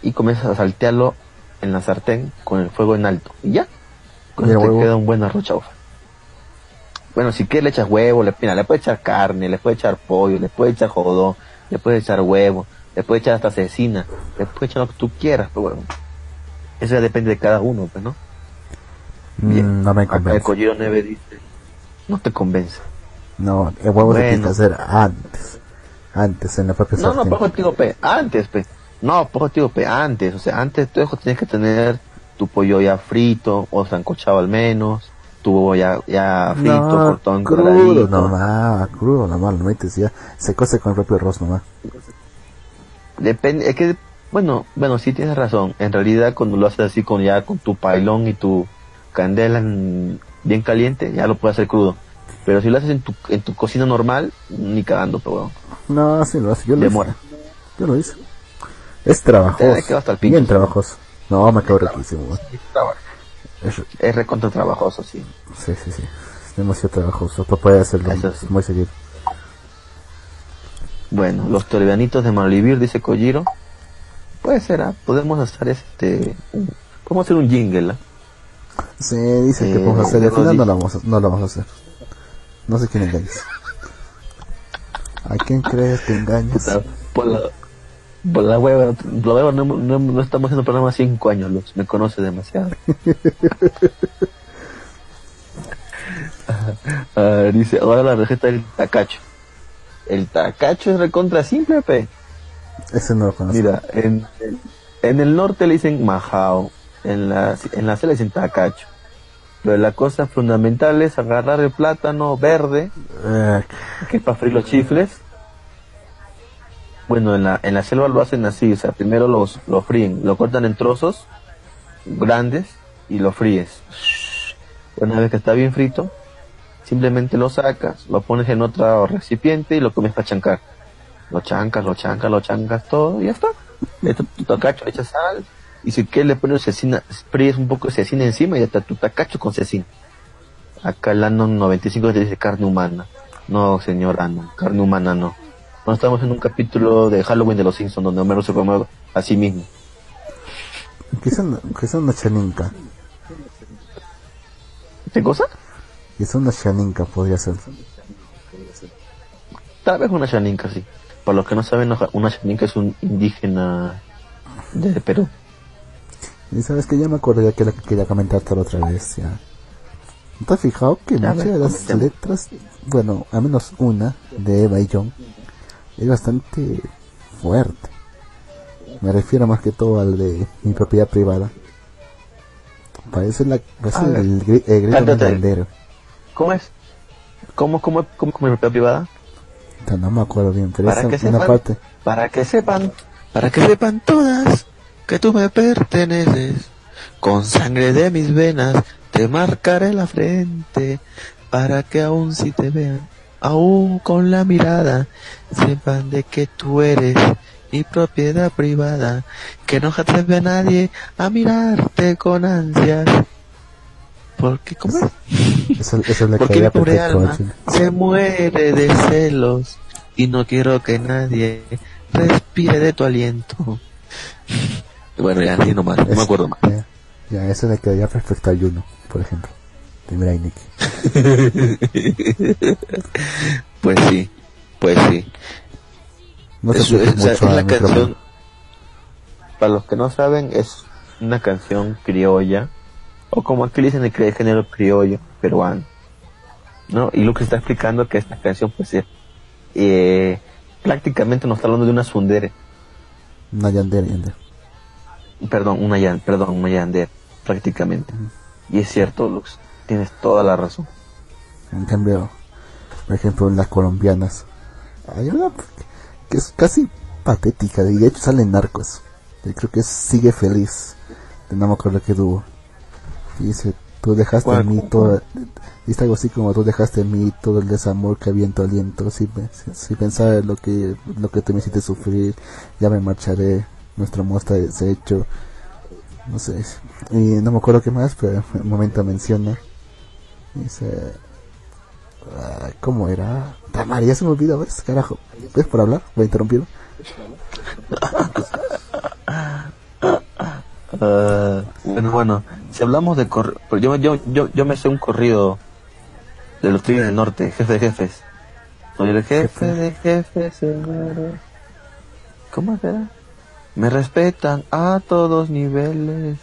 y comienzas a saltearlo en la sartén con el fuego en alto y ya con eso te queda un buen arroz chaufa bueno, si quieres le echas huevo, le, mira, le puedes echar carne, le puedes echar pollo, le puedes echar jodón, le puedes echar huevo, le puedes echar hasta cecina, le puedes echar lo que tú quieras, pero bueno. Eso ya depende de cada uno, pues, ¿no? Mm, no me Acá el convence. Neve dice, no te convence. No, el huevo se tiene que Bueno. hacer antes. Antes, en la propia No, no, por te digo, pe, antes, pe. No, por te digo, pe, antes. O sea, antes tú tienes que tener tu pollo ya frito, o sancochado al menos, tu huevo ya, ya frito, no, cortón crudo nomás, crudo nomás, lo metes ya. Se cose con el propio arroz nomás. Depende, es que, bueno, bueno, sí tienes razón. En realidad, cuando lo haces así con ya con tu pailón y tu candela en- bien caliente, ya lo puedes hacer crudo. Pero si lo haces en tu, en tu cocina normal, ni cagando, pero. No, sí lo hace, yo lo Demora. hice. Yo lo hice. Es trabajoso. Te hasta el Bien trabajoso. No, me quedó riquísimo. Es- Es recontra trabajoso, sí. sí, sí, sí. Es demasiado trabajoso. Para poder hacerlo Eso sí. muy seguido. Bueno, los tolivianitos de Malivir, dice Kojiro. Puede ser, ¿ah? podemos hacer este. un- podemos hacer un jingle, ¿ah? Sí, dice que Eh, vamos a hacer. Al luego final no lo, vamos a, no lo vamos a hacer. No sé quién engañas. ¿A quién crees que engañas? Puta, Por la, por la hueva, la hueva no, no, no estamos haciendo programa cinco años, Luz. Me conoce demasiado. (laughs) Ah, dice, ahora la receta del tacacho. El tacacho es recontra simple, pe. Ese no lo conozco. Mira, en, en el norte le dicen majao, en la, en la selva dicen tacacho. Pero la cosa fundamental es agarrar el plátano verde, que es para freír los chifles. Bueno, en la, en la selva lo hacen así, o sea, primero los, lo fríen, lo cortan en trozos grandes y lo fríes. Una vez que está bien frito, simplemente lo sacas, lo pones en otro recipiente y lo comes para chancar. Lo chancas, lo chancas, lo chancas todo y ya está. Esto tu tacacho, le echas sal y si quieres le pones cecina, fríes un poco de cecina encima y ya está tu tacacho con cecina. Acá el Anon 95 te dice carne humana. No, señor Anon, carne humana no. No estamos en un capítulo de Halloween de los Simpsons donde Homero se come a sí mismo. ¿Qué es una, qué es una chaninca? ¿Qué cosa? ¿Qué es una chaninca? Podría ser. Tal vez una chaninca, sí. Para los que no saben, una chaninca es un indígena de Perú. Y sabes que ya me acordé que la que quería comentarte la otra vez ya. ¿No te has fijado que muchas de las letras, bueno, al menos una de Eva y John, es bastante fuerte? Me refiero más que todo al de mi propiedad privada. Parece, la, parece ver. el, el grito Cántate. bandero. ¿Cómo es? ¿Cómo, cómo, cómo, cómo mi propiedad privada? No me acuerdo bien, pero es una sepan, parte. para que sepan, para que sepan todas que tú me perteneces. Con sangre de mis venas te marcaré la frente, para que aún si te vean, aún con la mirada, sepan de que tú eres mi propiedad privada, que no se atreve a nadie a mirarte con ansias. Porque, ¿cómo es? Eso, eso le Porque mi pobre alma se muere de celos y no quiero que nadie respire de tu aliento. Bueno, ya, así nomás, no me Es- acuerdo más. Ya, ya, eso le quedaría perfecto a Juno, por ejemplo. De Brainic. (laughs) Pues sí, pues sí. No te Es, es- mucho es la canción, para los que no saben, es una canción criolla, o como aquí dicen el cri- género criollo, peruano. ¿No? Y Lucas está explicando que esta canción, pues, es, eh, prácticamente nos está hablando de una sundere. Una yandere, yandere. Perdón, una perdón, una yandere, prácticamente. Y es cierto, Lux, tienes toda la razón. En cambio, por ejemplo, las colombianas. Hay una que es casi patética, y de hecho salen narcos. Yo creo que es Sigue Feliz. No me acuerdo dúo. Y Dice, tú dejaste en mí todo... Dice algo así como tú dejaste en mí todo el desamor que había en tu aliento. Si, si pensaba lo que, lo que tú me hiciste sufrir, ya me marcharé. Nuestro amor está deshecho. No sé. Y no me acuerdo qué más, pero en un momento menciona. Dice... Ah, ¿Cómo era? Ya se me olvida, ¿ves? Carajo. ¿Ves por hablar? ¿Me interrumpieron? (laughs) Ah, bueno, bueno, si hablamos de corrido, yo, yo, yo, yo me sé un corrido de los Tigres del Norte, jefe de jefes. Soy el jefe de jefes, señores. ¿Cómo será? Me respetan a todos niveles.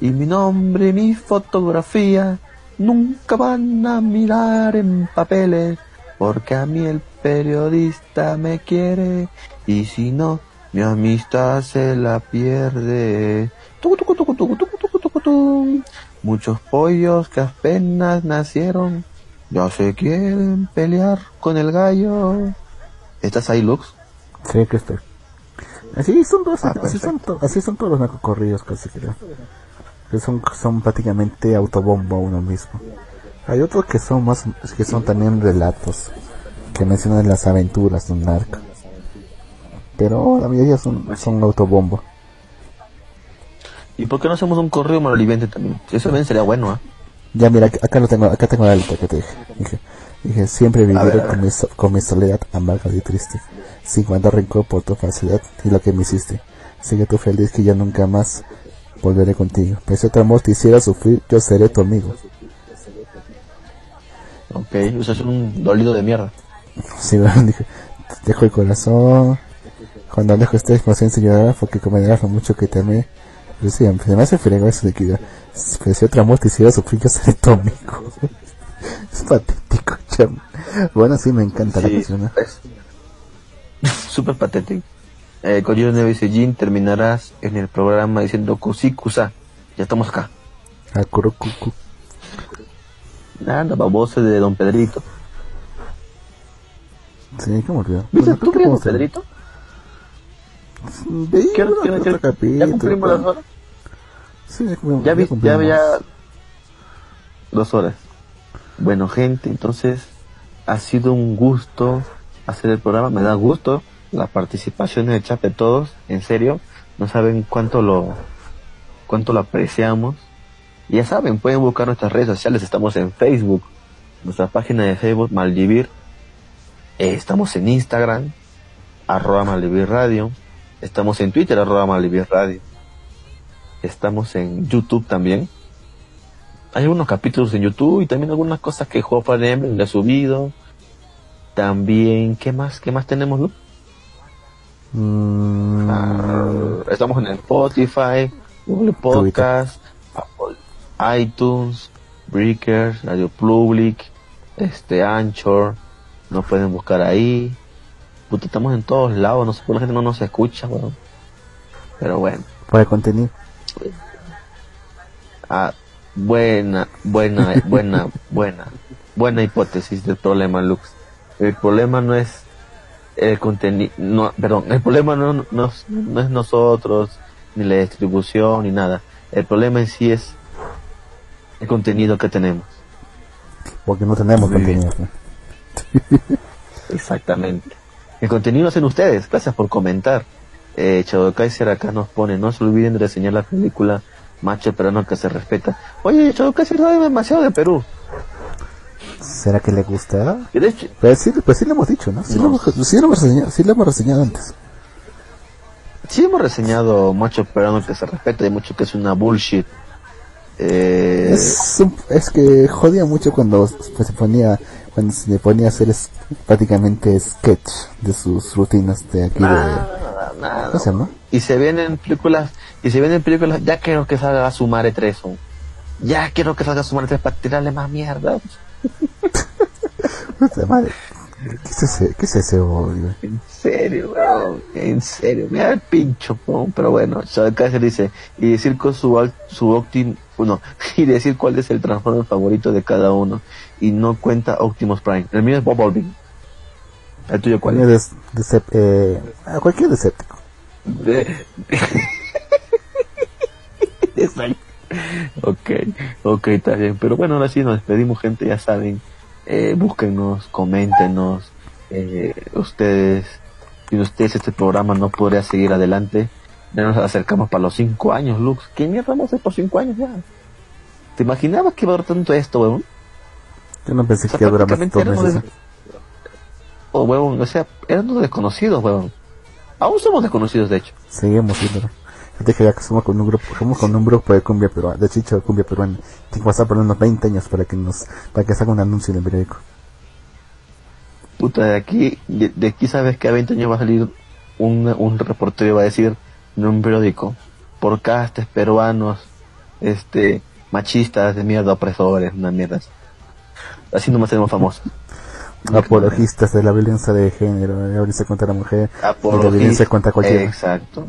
Y mi nombre y mi fotografía nunca van a mirar en papeles. Porque a mí el periodista me quiere. Y si no, mi amistad se la pierde. Muchos pollos que apenas nacieron ya se quieren pelear con el gallo. ¿Estás ahí, Lux? Sí, que estoy. Así son todos, Ah, así, son to- así son todos los narcocorridos casi creo. Que son, son prácticamente autobombo uno mismo. Hay otros que son más, que son también relatos, que mencionan las aventuras de un narco. Pero la mayoría son, son autobombo. ¿Y por qué no hacemos un correo maloliviente también? Eso también sería bueno, ¿ah? Ya mira, ac- acá lo tengo, acá tengo la lista que te dije. Dije, siempre viviré con mi, so- con mi soledad amarga y triste, sin guardar rencor por tu falsedad y lo que me hiciste. Sigue tú feliz que yo nunca más volveré contigo. Pero si otro amor te hiciera sufrir, yo seré tu amigo. Ok, o sea, es un dolido de mierda. Sí, (laughs) bueno, dije, te dejo el corazón. Cuando lejos estés, no sé llorar porque comprenderás lo mucho que te amé. Pero sí, se me hace frego eso de que pero si otro amor te hiciera sufrir, yo seré tu amigo. (laughs) (laughs) es patético, chamo. Bueno, sí, me encanta la canción. ¿no? es súper patético. Eh, Kojiro Neve dice, Jin, terminarás en el programa diciendo Kusikusa. Ya estamos acá. Ah, curucucu. Nada, baboso de Don Pedrito. Sí, ¿cómo olvidó? ¿Viste tú que Don Pedrito? ¿Qué otro capítulo, ¿Ya cumplimos las horas? Sí, ya cumplimos. Ya ya ya dos horas. Bueno, gente, entonces ha sido un gusto hacer el programa. Me da gusto la participación en el chat de todos. En serio, no saben cuánto lo cuánto lo apreciamos. Ya saben, pueden buscar nuestras redes sociales. Estamos en Facebook, nuestra página de Facebook Maldivir. Eh, estamos en Instagram, arroba Maldivir Radio. Estamos en Twitter, arroba Maldivir Radio. Estamos en YouTube también. Hay algunos capítulos en YouTube y también algunas cosas que juego Fire Emblem le he subido. También, ¿qué más? ¿Qué más tenemos, Lu? Mm, Ah, estamos en el Spotify, Google Podcast, Apple, iTunes, Breaker, Radio Public, este Anchor. Nos pueden buscar ahí. Puta, estamos en todos lados. No sé por qué la gente no nos escucha, weón. Pero bueno. Por el contenido. Ah, buena, buena, (laughs) buena, buena, buena hipótesis del problema, Lux. El problema no es el contenido, no, perdón, el problema no, no, no es nosotros, ni la distribución, ni nada. El problema en sí es el contenido que tenemos. Porque no tenemos Muy contenido. (laughs) Exactamente. El contenido lo hacen ustedes. Gracias por comentar. Eh, Chavo Kaiser acá nos pone, no se olviden de reseñar la película Macho Peruano que se respeta. Oye, Chavo Kaiser sabe demasiado de Perú. ¿Será que le gusta? Pues sí, pues sí lo hemos dicho, ¿no? Sí, No. Lo, hemos, sí lo hemos reseñado, sí lo hemos reseñado antes. sí hemos reseñado Macho Peruano que se respeta y mucho que es una bullshit. Eh, Es, un- es que jodía mucho cuando pues, se ponía cuando se le ponía a hacer es- prácticamente sketch de sus rutinas de aquí de... nada, nada. ¿Cómo se llama? Y se vienen películas, y se vienen películas, ya quiero que salga Sumare 3. ¿no? Ya quiero que salga Sumare 3 para tirarle más mierda. (laughs) Madre. ¿Qué es ese, qué es ese odio? En serio, weón. En serio. Mira el pincho, weón. Pero bueno, Kaiser dice, y decir con su, su Optim, no, (laughs) y decir cuál es el Transformer favorito de cada uno. Y no cuenta Optimus Prime. El mío es Bob Olvin. ¿El tuyo cuál es? de, de, eh, cualquier escéptico. De- ok, ok, está bien. Pero bueno, ahora sí nos despedimos, gente. Ya saben, eh, búsquenos, coméntenos. Eh, ustedes, sin ustedes este programa no podría seguir adelante. Ya nos acercamos para los cinco años, Lux. ¿Qué mierda vamos a hacer por cinco años ya? ¿Te imaginabas que iba a durar tanto esto, weón? Yo no pensé O sea, que iba a durar más dos meses. des- Oh, weón, o sea, éramos desconocidos, weón. Aún somos desconocidos, de hecho. Seguimos siendo. dije ya que somos con un grupo, somos con un grupo de cumbia peruana, de chicha de cumbia peruana. Tengo que pasar por unos 20 años para que nos, para que salga un anuncio en el periódico. Puta, de aquí, de aquí sabes que a 20 años va a salir un, un reportero y va a decir en un periódico, por castes peruanos, este, machistas de mierda, opresores, una mierda. Así nomás seremos famosos. (laughs) Apologistas de la violencia de género, de la violencia contra la mujer, de la violencia contra cualquiera. Exacto.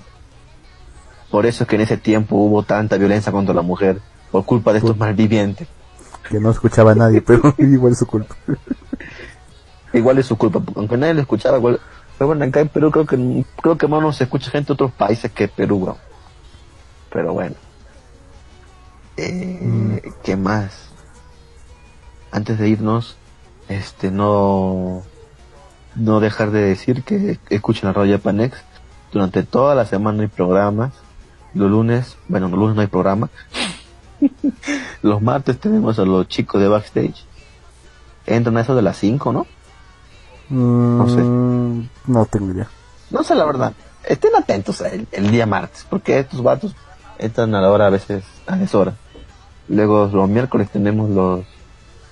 Por eso es que en ese tiempo hubo tanta violencia contra la mujer, por culpa de estos malvivientes. Que no escuchaba a nadie, (laughs) pero igual es su culpa. igual es su culpa, aunque nadie lo escuchaba, igual. Pero bueno, acá en Perú creo que creo que más no se escucha gente de otros países que Perú, bro. Pero bueno. Eh, mm. ¿Qué más? Antes de irnos, este, no, no dejar de decir que escuchen la radio Japanex. Durante toda la semana hay programas los lunes, bueno, los lunes no hay programa. (laughs) los martes tenemos a los chicos de backstage. Entran a eso de las 5, ¿no? No sé. Mm, no tengo idea. No sé la verdad. Estén atentos el, el, día martes, porque estos vatos entran a la hora a veces, a hora Luego los miércoles tenemos los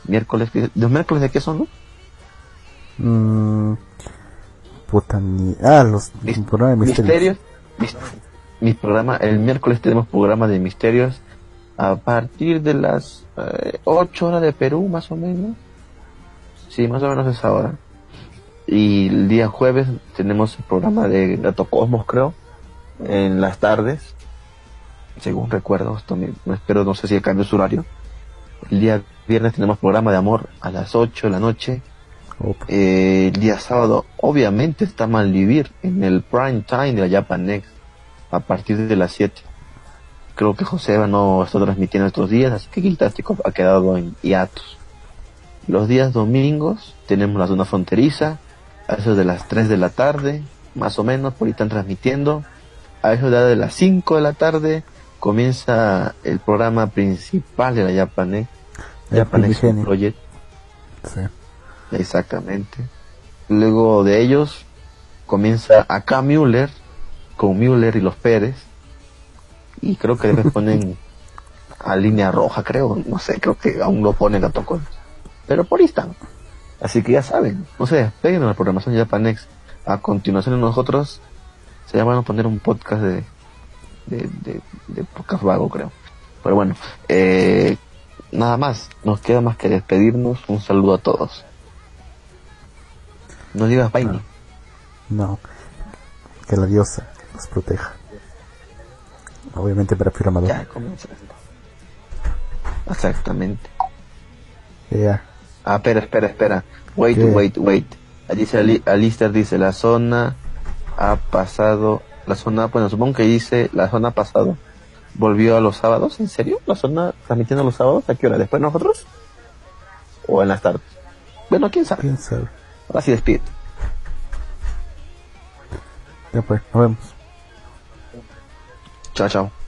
miércoles, ¿los miércoles de qué son, no? Mm, puta ni... Ah, los programas de misterios. misterios mi programa, el miércoles tenemos programa de misterios a partir de las eh, 8 horas de Perú, más o menos. Sí, más o menos es ahora. Y el día jueves tenemos el programa de Gato Cosmos, creo, en las tardes. Según recuerdo, esto no espero, no sé si cambio su horario. El día viernes tenemos programa de amor a las 8 de la noche. Eh, el día sábado, obviamente, está mal vivir en el prime time de la Japan Next a partir de las 7. Creo que Joseba no está transmitiendo estos días, así que Quiltástico ha quedado en hiatus. Los días domingos tenemos la zona fronteriza, a eso de las 3 de la tarde, más o menos, por ahí están transmitiendo. A eso de las 5 de la tarde comienza el programa principal de la Japané, Japanex Project. Sí. Exactamente. Luego de ellos comienza acá Müller con Müller y los Pérez. Y creo que después ponen (laughs) a línea roja, creo. No sé, creo que aún lo ponen a toco. Pero por ahí están. Así que ya saben. No sé, peguen a la programación Japanex. A continuación nosotros se llaman a poner un podcast de, de, de, podcast vago, creo. Pero bueno, eh, nada más. Nos queda más que despedirnos. Un saludo a todos. No digas vaina. No. Que la diosa proteja. Obviamente para Amador. Ya Exactamente. Ya. Ah, espera, espera, espera. Wait, wait, wait. Dice Alistair dice la zona ha pasado, la zona, bueno, supongo que dice la zona ha pasado. Volvió a los sábados, ¿en serio? ¿La zona transmitiendo los sábados? ¿A qué hora? ¿Después nosotros? ¿O en las tardes? Bueno, quién sabe. ¿Quién sabe? Ahora sí despide. Ya pues, nos vemos. Chao, chao.